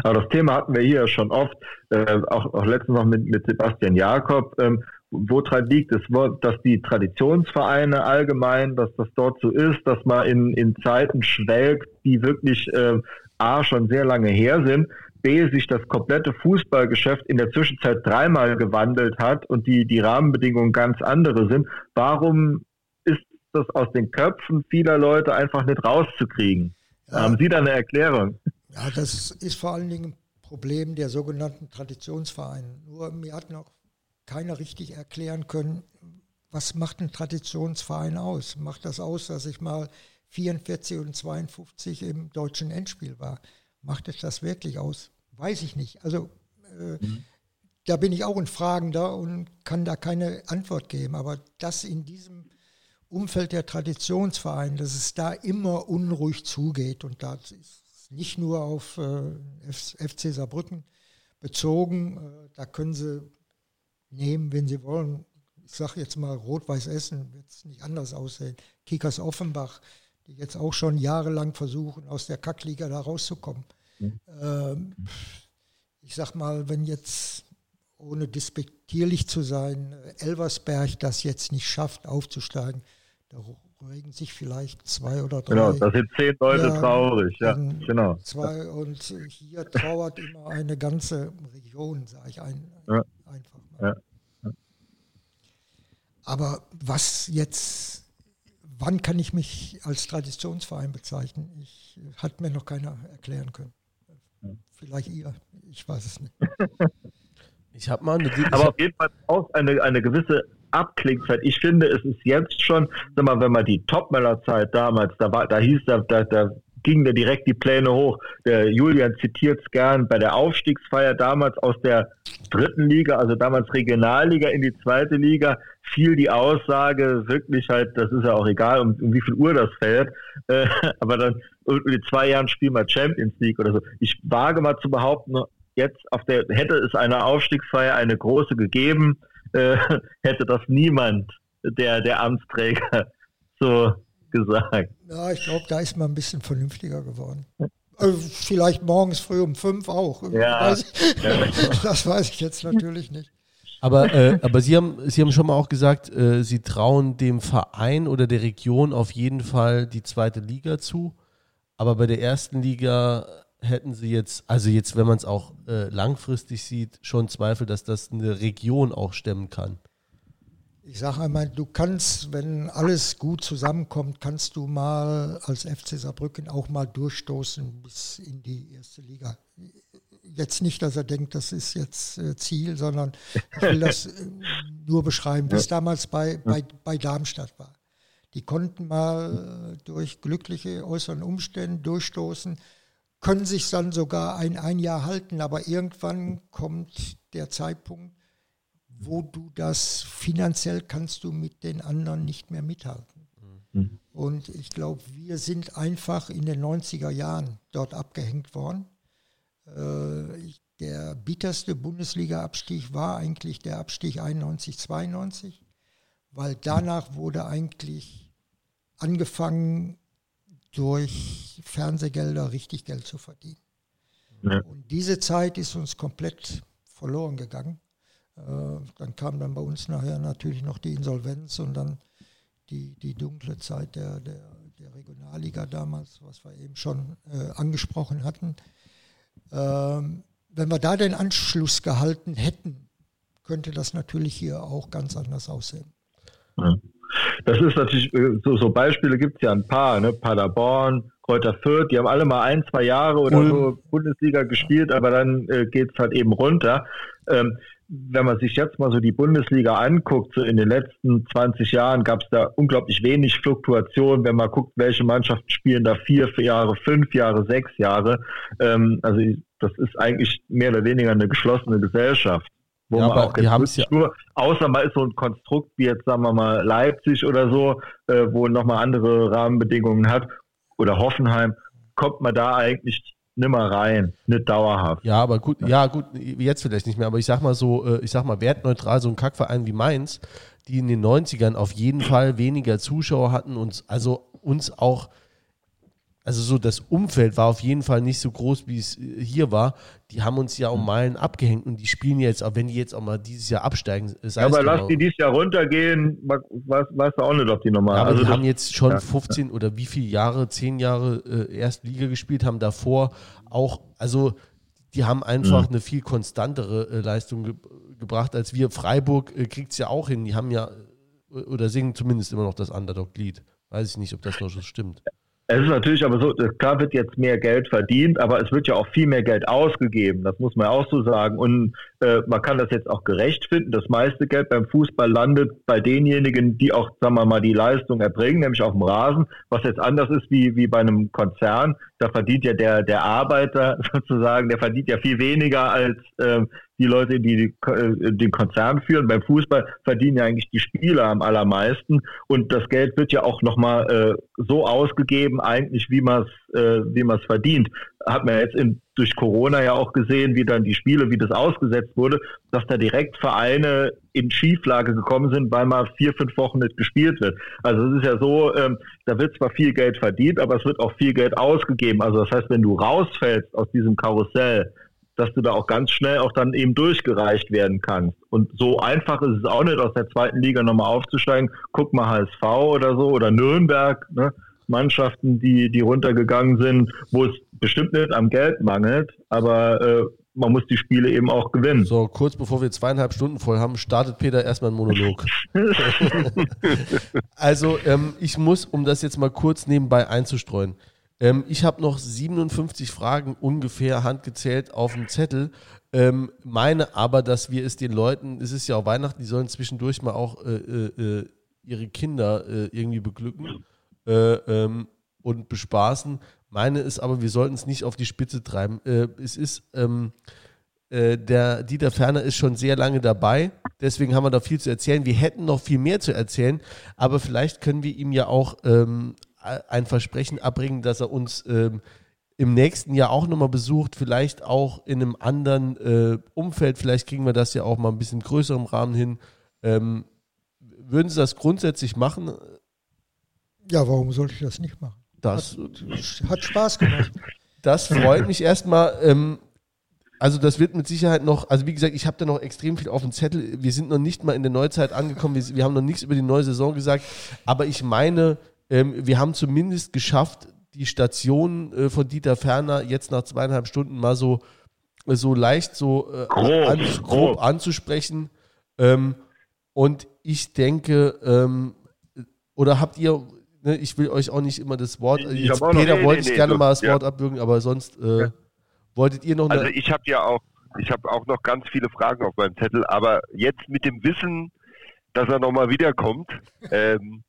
Aber das Thema hatten wir hier schon oft, äh, auch, auch letztens noch mit, mit Sebastian Jakob. Ähm, wo liegt es, dass die Traditionsvereine allgemein, dass das dort so ist, dass man in, in Zeiten schwelgt, die wirklich äh, A schon sehr lange her sind, B sich das komplette Fußballgeschäft in der Zwischenzeit dreimal gewandelt hat und die, die Rahmenbedingungen ganz andere sind. Warum das aus den Köpfen vieler Leute einfach nicht rauszukriegen. Ja. Haben Sie da eine Erklärung? Ja, das ist vor allen Dingen ein Problem der sogenannten Traditionsvereine. Nur mir hat noch keiner richtig erklären können, was macht ein Traditionsverein aus? Macht das aus, dass ich mal 44 und 52 im deutschen Endspiel war? Macht es das wirklich aus? Weiß ich nicht. Also äh, mhm. da bin ich auch ein Fragender und kann da keine Antwort geben. Aber das in diesem Umfeld der Traditionsvereine, dass es da immer unruhig zugeht. Und das ist nicht nur auf äh, FC Saarbrücken bezogen. Äh, da können Sie nehmen, wenn Sie wollen. Ich sage jetzt mal, Rot-Weiß Essen wird es nicht anders aussehen. Kickers Offenbach, die jetzt auch schon jahrelang versuchen, aus der Kackliga da rauszukommen. Mhm. Ähm, ich sag mal, wenn jetzt, ohne despektierlich zu sein, Elversberg das jetzt nicht schafft, aufzusteigen, da regen sich vielleicht zwei oder drei. Genau, da sind zehn Leute ja, traurig, ja, genau. Zwei, und hier trauert immer eine ganze Region, sage ich ein, ja. einfach mal. Ja. Aber was jetzt, wann kann ich mich als Traditionsverein bezeichnen? Ich hat mir noch keiner erklären können. Vielleicht ihr, ich weiß es nicht. Ich habe mal eine, Aber auf jeden Fall auch eine, eine gewisse Abklingzeit. Ich finde, es ist jetzt schon, sag mal, wenn man die Topmöller-Zeit damals, da war, da hieß da, da, da gingen da direkt die Pläne hoch. Der Julian zitiert es gern bei der Aufstiegsfeier damals aus der dritten Liga, also damals Regionalliga in die zweite Liga, fiel die Aussage wirklich halt, das ist ja auch egal, um, um wie viel Uhr das fällt, äh, aber dann in zwei Jahren spielen wir Champions League oder so. Ich wage mal zu behaupten, jetzt auf der, hätte es eine Aufstiegsfeier, eine große gegeben, äh, hätte das niemand, der, der Amtsträger, so gesagt. Ja, ich glaube, da ist man ein bisschen vernünftiger geworden. Also vielleicht morgens früh um fünf auch. Ja, weiß das weiß ich jetzt natürlich nicht. Aber, äh, aber Sie, haben, Sie haben schon mal auch gesagt, äh, Sie trauen dem Verein oder der Region auf jeden Fall die zweite Liga zu. Aber bei der ersten Liga hätten Sie jetzt, also jetzt, wenn man es auch äh, langfristig sieht, schon Zweifel, dass das eine Region auch stemmen kann. Ich sage einmal, du kannst, wenn alles gut zusammenkommt, kannst du mal als FC Saarbrücken auch mal durchstoßen bis in die erste Liga. Jetzt nicht, dass er denkt, das ist jetzt äh, Ziel, sondern ich will das äh, nur beschreiben, wie es damals bei, bei, bei Darmstadt war. Die konnten mal äh, durch glückliche äußeren Umstände durchstoßen, können sich dann sogar ein, ein Jahr halten, aber irgendwann kommt der Zeitpunkt, wo du das finanziell kannst du mit den anderen nicht mehr mithalten. Mhm. Und ich glaube, wir sind einfach in den 90er Jahren dort abgehängt worden. Äh, der bitterste Bundesliga-Abstieg war eigentlich der Abstieg 91, 92, weil danach wurde eigentlich angefangen, durch Fernsehgelder richtig Geld zu verdienen. Ja. Und diese Zeit ist uns komplett verloren gegangen. Äh, dann kam dann bei uns nachher natürlich noch die Insolvenz und dann die, die dunkle Zeit der, der, der Regionalliga damals, was wir eben schon äh, angesprochen hatten. Ähm, wenn wir da den Anschluss gehalten hätten, könnte das natürlich hier auch ganz anders aussehen. Ja. Das ist natürlich, äh, so, so Beispiele gibt es ja ein paar, ne? Paderborn, Kräuter Fürth, die haben alle mal ein, zwei Jahre oder Ulm. so Bundesliga gespielt, aber dann äh, geht es halt eben runter. Ähm, wenn man sich jetzt mal so die Bundesliga anguckt, so in den letzten 20 Jahren gab es da unglaublich wenig Fluktuation, wenn man guckt, welche Mannschaften spielen da vier, vier Jahre, fünf Jahre, sechs Jahre. Ähm, also das ist eigentlich mehr oder weniger eine geschlossene Gesellschaft. Wo ja, man auch die haben ja nur, außer mal ist so ein Konstrukt wie jetzt sagen wir mal Leipzig oder so, äh, wo nochmal andere Rahmenbedingungen hat, oder Hoffenheim, kommt man da eigentlich nimmer rein, nicht dauerhaft. Ja, aber gut, ja gut, jetzt vielleicht nicht mehr, aber ich sag mal so, äh, ich sag mal wertneutral, so ein Kackverein wie Mainz, die in den 90ern auf jeden Fall weniger Zuschauer hatten und also uns auch also so das Umfeld war auf jeden Fall nicht so groß, wie es hier war. Die haben uns ja um Meilen abgehängt und die spielen jetzt, auch wenn die jetzt auch mal dieses Jahr absteigen. Ja, aber lass genau. die dieses Jahr runtergehen, weißt, du auch nicht, ob die nochmal. Ja, aber also die haben jetzt schon ja, 15 oder wie viele Jahre, 10 Jahre äh, Erstliga gespielt, haben davor auch, also die haben einfach mhm. eine viel konstantere äh, Leistung ge gebracht als wir. Freiburg äh, kriegt es ja auch hin. Die haben ja, äh, oder singen zumindest immer noch das Underdog-Lied. Weiß ich nicht, ob das noch so stimmt. Es ist natürlich aber so, klar wird jetzt mehr Geld verdient, aber es wird ja auch viel mehr Geld ausgegeben. Das muss man auch so sagen. Und äh, man kann das jetzt auch gerecht finden. Das meiste Geld beim Fußball landet bei denjenigen, die auch, sagen wir mal, die Leistung erbringen, nämlich auf dem Rasen, was jetzt anders ist wie, wie bei einem Konzern. Da verdient ja der, der Arbeiter sozusagen, der verdient ja viel weniger als äh, die Leute, die, die äh, den Konzern führen. Beim Fußball verdienen ja eigentlich die Spieler am allermeisten und das Geld wird ja auch nochmal äh, so ausgegeben, eigentlich wie man es äh, wie man es verdient. Hat man jetzt in, durch Corona ja auch gesehen, wie dann die Spiele, wie das ausgesetzt wurde, dass da direkt Vereine in Schieflage gekommen sind, weil mal vier, fünf Wochen nicht gespielt wird. Also es ist ja so, ähm, da wird zwar viel Geld verdient, aber es wird auch viel Geld ausgegeben. Also das heißt, wenn du rausfällst aus diesem Karussell, dass du da auch ganz schnell auch dann eben durchgereicht werden kannst. Und so einfach ist es auch nicht, aus der zweiten Liga nochmal aufzusteigen. Guck mal HSV oder so oder Nürnberg, ne? Mannschaften, die, die runtergegangen sind, wo es bestimmt nicht am Geld mangelt, aber äh, man muss die Spiele eben auch gewinnen. So, kurz bevor wir zweieinhalb Stunden voll haben, startet Peter erstmal einen Monolog. also, ähm, ich muss, um das jetzt mal kurz nebenbei einzustreuen, ähm, ich habe noch 57 Fragen ungefähr handgezählt auf dem Zettel. Ähm, meine aber, dass wir es den Leuten, es ist ja auch Weihnachten, die sollen zwischendurch mal auch äh, äh, äh ihre Kinder äh, irgendwie beglücken äh, ähm, und bespaßen. Meine ist aber, wir sollten es nicht auf die Spitze treiben. Äh, es ist, ähm, der Dieter Ferner ist schon sehr lange dabei, deswegen haben wir da viel zu erzählen. Wir hätten noch viel mehr zu erzählen, aber vielleicht können wir ihm ja auch ähm, ein Versprechen abbringen, dass er uns ähm, im nächsten Jahr auch nochmal besucht, vielleicht auch in einem anderen äh, Umfeld. Vielleicht kriegen wir das ja auch mal ein bisschen größerem Rahmen hin. Ähm, würden Sie das grundsätzlich machen? Ja, warum sollte ich das nicht machen? Das hat, hat Spaß gemacht. Das freut mich erstmal. Ähm, also das wird mit Sicherheit noch, also wie gesagt, ich habe da noch extrem viel auf dem Zettel. Wir sind noch nicht mal in der Neuzeit angekommen. Wir, wir haben noch nichts über die neue Saison gesagt. Aber ich meine, ähm, wir haben zumindest geschafft, die Station äh, von Dieter Ferner jetzt nach zweieinhalb Stunden mal so, äh, so leicht so äh, grob, an, grob, grob, anzusprechen. Ähm, und ich denke, ähm, oder habt ihr, ne, ich will euch auch nicht immer das Wort, ich jetzt, Peter nee, wollte nee, ich nee, gerne so, mal das ja. Wort abwürgen, aber sonst äh, ja. wolltet ihr noch Also ich habe ja auch, ich habe auch noch ganz viele Fragen auf meinem Zettel, aber jetzt mit dem Wissen, dass er nochmal wiederkommt, ähm,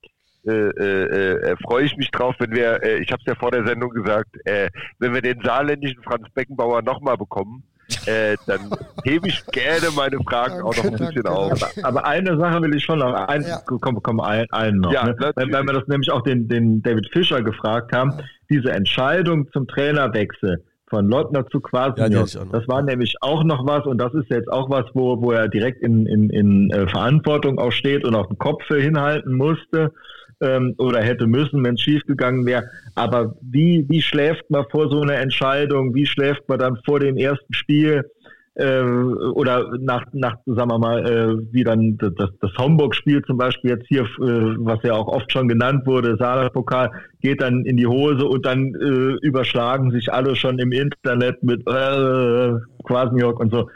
äh, äh, äh, freue ich mich drauf, wenn wir, äh, ich habe es ja vor der Sendung gesagt, äh, wenn wir den saarländischen Franz Beckenbauer nochmal bekommen, äh, dann hebe ich gerne meine Fragen auch noch ein bisschen auf. Aber eine Sache will ich schon noch, ein, ja. komm, komm, ein, einen noch. Ja, ne? weil, weil wir das nämlich auch den, den David Fischer gefragt haben, diese Entscheidung zum Trainerwechsel von Lottner zu quasi. Ja, das war nämlich auch noch was und das ist jetzt auch was, wo, wo er direkt in, in, in äh, Verantwortung auch steht und auf den Kopf hinhalten musste ähm, oder hätte müssen, wenn es schiefgegangen wäre. Aber wie, wie schläft man vor so einer Entscheidung? Wie schläft man dann vor dem ersten Spiel? Äh, oder nach, nach, sagen wir mal, äh, wie dann das, das Homburg-Spiel zum Beispiel jetzt hier, äh, was ja auch oft schon genannt wurde, Saarland-Pokal, geht dann in die Hose und dann äh, überschlagen sich alle schon im Internet mit äh, Quasniok und so.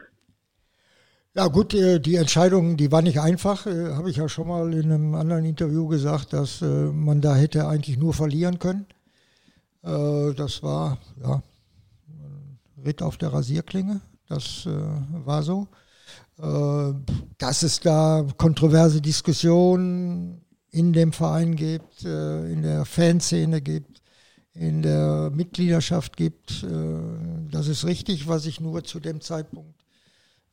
Ja gut, äh, die Entscheidung, die war nicht einfach, äh, habe ich ja schon mal in einem anderen Interview gesagt, dass äh, man da hätte eigentlich nur verlieren können. Das war ja Ritt auf der Rasierklinge, das war so. Dass es da kontroverse Diskussionen in dem Verein gibt, in der Fanszene gibt, in der Mitgliedschaft gibt, das ist richtig, was ich nur zu dem Zeitpunkt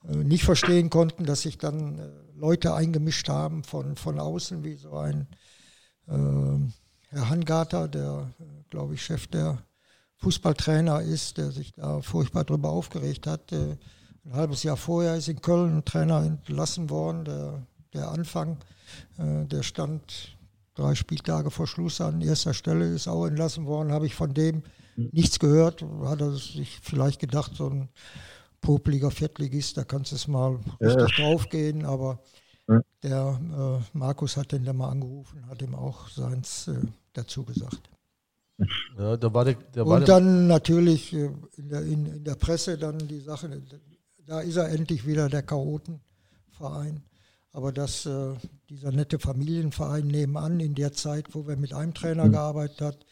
nicht verstehen konnten, dass sich dann äh, Leute eingemischt haben von, von außen, wie so ein äh, Herr Hangarter, der, äh, glaube ich, Chef der Fußballtrainer ist, der sich da furchtbar drüber aufgeregt hat. Äh, ein halbes Jahr vorher ist in Köln ein Trainer entlassen worden, der, der Anfang, äh, der stand drei Spieltage vor Schluss an erster Stelle, ist auch entlassen worden, habe ich von dem nichts gehört, hat er sich vielleicht gedacht, so ein popeliger Viertligist, da kannst du es mal richtig ja. draufgehen, aber ja. der äh, Markus hat den dann mal angerufen, hat ihm auch seins äh, dazu gesagt. Ja, da war der, Und war dann natürlich äh, in, der, in, in, der Presse dann die Sache, da ist er endlich wieder der Chaotenverein. Aber dass äh, dieser nette Familienverein nebenan in der Zeit, wo wir mit einem Trainer mhm. gearbeitet hat,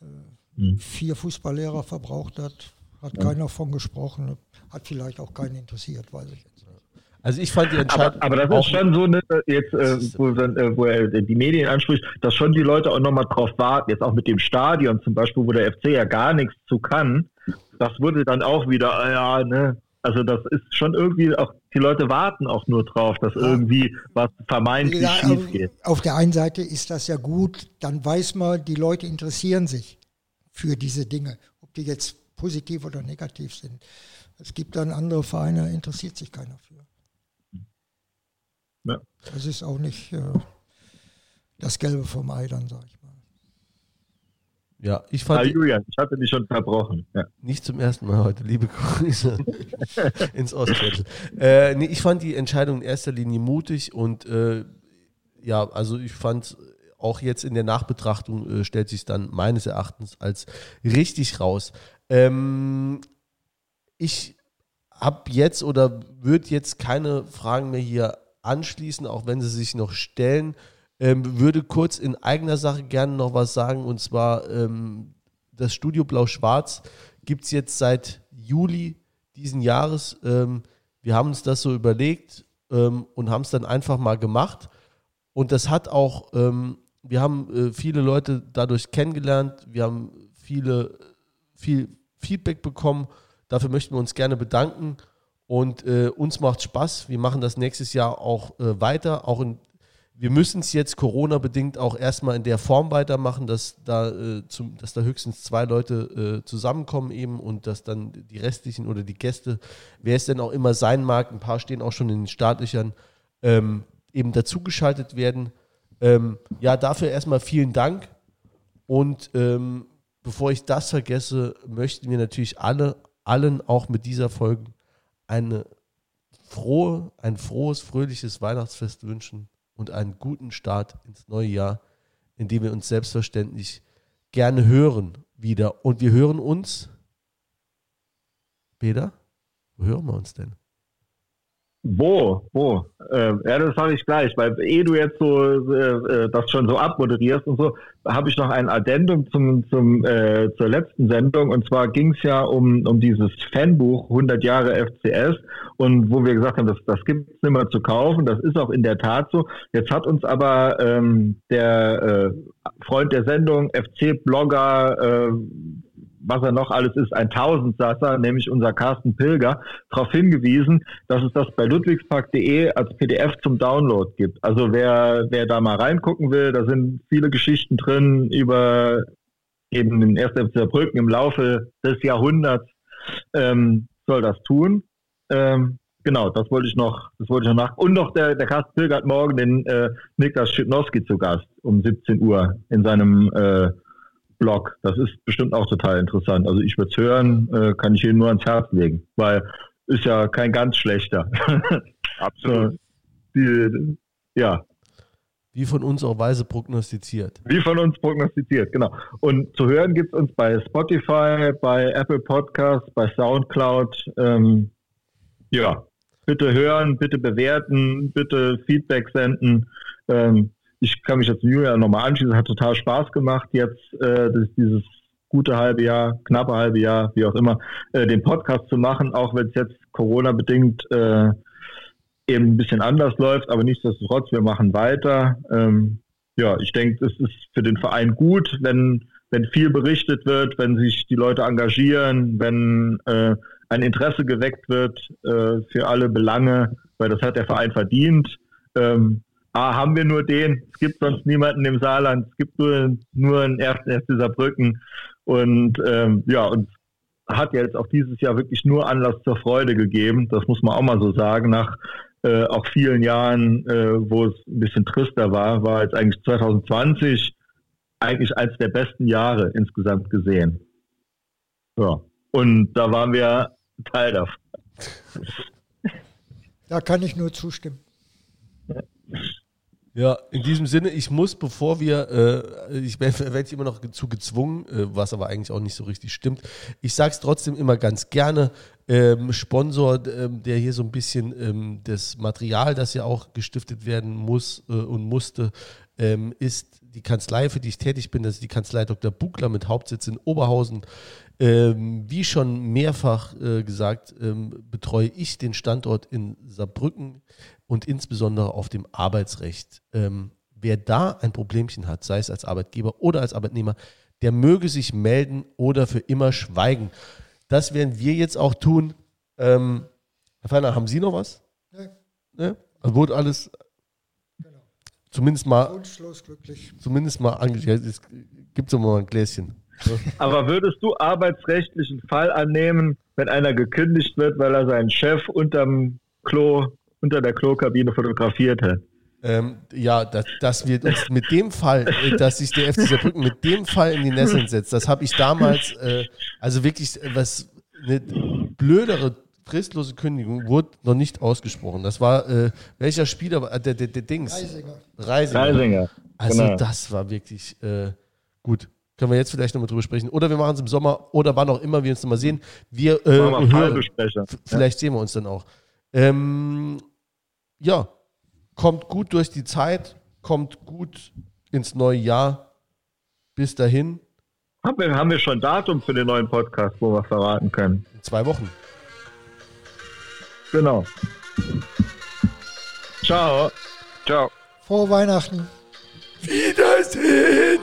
äh, mhm. vier Fußballlehrer verbraucht hat, hat ja. keiner von gesprochen. Hat vielleicht auch keinen interessiert, weiß ich jetzt nicht. Also ich fand die Entscheidung. Aber, aber das ist schon so, eine, jetzt, äh, wo, äh, wo, er die Medien anspricht, dass schon die Leute auch nochmal drauf warten, jetzt auch mit dem Stadion zum Beispiel, wo der FC ja gar nichts zu kann. Das wurde dann auch wieder, äh, ja, ne, Also das ist schon irgendwie auch, die Leute warten auch nur drauf, dass irgendwie was vermeintlich ja, schief geht. Auf der einen Seite ist das ja gut, dann weiß man, die Leute interessieren sich für diese Dinge, ob die jetzt positiv oder negativ sind. Es gibt dann andere Vereine, interessiert sich keiner für. Ja. Das ist auch nicht äh, das Gelbe vom Ei, dann sage ich mal. Ja, ich fand. Ah, Julian, ich hatte dich schon verbrochen. Ja. Nicht zum ersten Mal heute. Liebe Grüße ins Ostviertel. Äh, nee, ich fand die Entscheidung in erster Linie mutig und äh, ja, also ich fand auch jetzt in der Nachbetrachtung äh, stellt sich dann meines Erachtens als richtig raus. Ähm, ich habe jetzt oder würde jetzt keine Fragen mehr hier anschließen, auch wenn sie sich noch stellen. Ähm, würde kurz in eigener Sache gerne noch was sagen und zwar ähm, das Studio Blau-Schwarz gibt es jetzt seit Juli diesen Jahres. Ähm, wir haben uns das so überlegt ähm, und haben es dann einfach mal gemacht. Und das hat auch, ähm, wir haben äh, viele Leute dadurch kennengelernt, wir haben viele, viel Feedback bekommen. Dafür möchten wir uns gerne bedanken. Und äh, uns macht Spaß. Wir machen das nächstes Jahr auch äh, weiter, auch in wir müssen es jetzt Corona-bedingt auch erstmal in der Form weitermachen, dass da, äh, zum, dass da höchstens zwei Leute äh, zusammenkommen eben und dass dann die restlichen oder die Gäste, wer es denn auch immer sein mag, ein paar stehen auch schon in den Startlöchern, ähm, eben dazugeschaltet werden. Ähm, ja, dafür erstmal vielen Dank. Und ähm, bevor ich das vergesse, möchten wir natürlich alle, allen auch mit dieser Folge eine frohe, ein frohes, fröhliches Weihnachtsfest wünschen und einen guten Start ins neue Jahr, in dem wir uns selbstverständlich gerne hören wieder. Und wir hören uns, Peter, wo hören wir uns denn? Wo? Wo? Äh, ja, das sage ich gleich, weil eh du jetzt so äh, äh, das schon so abmoderierst und so, habe ich noch ein Addendum zum, zum, äh, zur letzten Sendung. Und zwar ging es ja um, um dieses Fanbuch 100 Jahre FCS und wo wir gesagt haben, das, das gibt es nicht mehr zu kaufen. Das ist auch in der Tat so. Jetzt hat uns aber ähm, der äh, Freund der Sendung, FC-Blogger, äh, was er noch alles ist, ein Tausendsasser, nämlich unser Carsten Pilger, darauf hingewiesen, dass es das bei ludwigspark.de als PDF zum Download gibt. Also wer, wer da mal reingucken will, da sind viele Geschichten drin über eben den 1. FC Saarbrücken im Laufe des Jahrhunderts ähm, soll das tun. Ähm, genau, das wollte ich noch, das wollte ich noch nach. Und noch der, der Carsten Pilger hat morgen den äh, Niklas Schütnowski zu Gast um 17 Uhr in seinem äh, Blog. Das ist bestimmt auch total interessant. Also ich würde es hören, äh, kann ich Ihnen nur ans Herz legen, weil ist ja kein ganz schlechter. Absolut. Die, ja. Wie von uns auch weise prognostiziert. Wie von uns prognostiziert, genau. Und zu hören gibt es uns bei Spotify, bei Apple Podcasts, bei Soundcloud. Ähm, ja, bitte hören, bitte bewerten, bitte Feedback senden. Ähm, ich kann mich jetzt Julia nochmal anschließen, hat total Spaß gemacht, jetzt äh, dieses gute halbe Jahr, knappe halbe Jahr, wie auch immer, äh, den Podcast zu machen, auch wenn es jetzt Corona-bedingt äh, eben ein bisschen anders läuft, aber nichtsdestotrotz, wir machen weiter. Ähm, ja, ich denke, es ist für den Verein gut, wenn, wenn viel berichtet wird, wenn sich die Leute engagieren, wenn äh, ein Interesse geweckt wird äh, für alle Belange, weil das hat der Verein verdient. Ähm, ah, haben wir nur den, es gibt sonst niemanden im Saarland, es gibt nur, nur einen ersten FC Saarbrücken. Und ähm, ja, und hat jetzt auch dieses Jahr wirklich nur Anlass zur Freude gegeben, das muss man auch mal so sagen, nach äh, auch vielen Jahren, äh, wo es ein bisschen trister war, war jetzt eigentlich 2020 eigentlich eines der besten Jahre insgesamt gesehen. Ja, und da waren wir Teil davon. Da kann ich nur zustimmen. Ja, in diesem Sinne, ich muss, bevor wir, äh, ich werde werd immer noch zu gezwungen, äh, was aber eigentlich auch nicht so richtig stimmt. Ich sage es trotzdem immer ganz gerne. Ähm, Sponsor, ähm, der hier so ein bisschen ähm, das Material, das ja auch gestiftet werden muss äh, und musste, ähm, ist die Kanzlei, für die ich tätig bin. Das ist die Kanzlei Dr. Buchler mit Hauptsitz in Oberhausen. Ähm, wie schon mehrfach äh, gesagt, ähm, betreue ich den Standort in Saarbrücken und insbesondere auf dem Arbeitsrecht. Ähm, wer da ein Problemchen hat, sei es als Arbeitgeber oder als Arbeitnehmer, der möge sich melden oder für immer schweigen. Das werden wir jetzt auch tun. Ähm, Herr Feiner, haben Sie noch was? Nee. Ne? Also wurde alles Genau. zumindest mal, Wunschlos glücklich. zumindest mal angeschlossen. Es gibt so mal ein Gläschen. Aber würdest du arbeitsrechtlichen Fall annehmen, wenn einer gekündigt wird, weil er seinen Chef unterm Klo, unter der Klokabine fotografiert hat? Ähm, ja, dass, dass wir uns mit dem Fall, äh, dass sich der FC Saarbrücken mit dem Fall in die Nesseln setzt, das habe ich damals, äh, also wirklich, äh, was eine blödere fristlose Kündigung wurde noch nicht ausgesprochen. Das war, äh, welcher Spieler war, äh, der, der, der Dings? Reisinger. Reisinger. Reisinger. Also genau. das war wirklich äh, gut. Können wir jetzt vielleicht nochmal drüber sprechen. Oder wir machen es im Sommer oder wann auch immer wir uns nochmal sehen. Wir äh, Machen wir hören, Vielleicht sehen wir uns dann auch. Ähm, ja, kommt gut durch die Zeit, kommt gut ins neue Jahr. Bis dahin, Haben wir, haben wir schon Datum für den neuen Podcast, wo wir verraten können? in zwei Wochen. Genau. Ciao. Ciao. Frohe Weihnachten. Wiedersehen!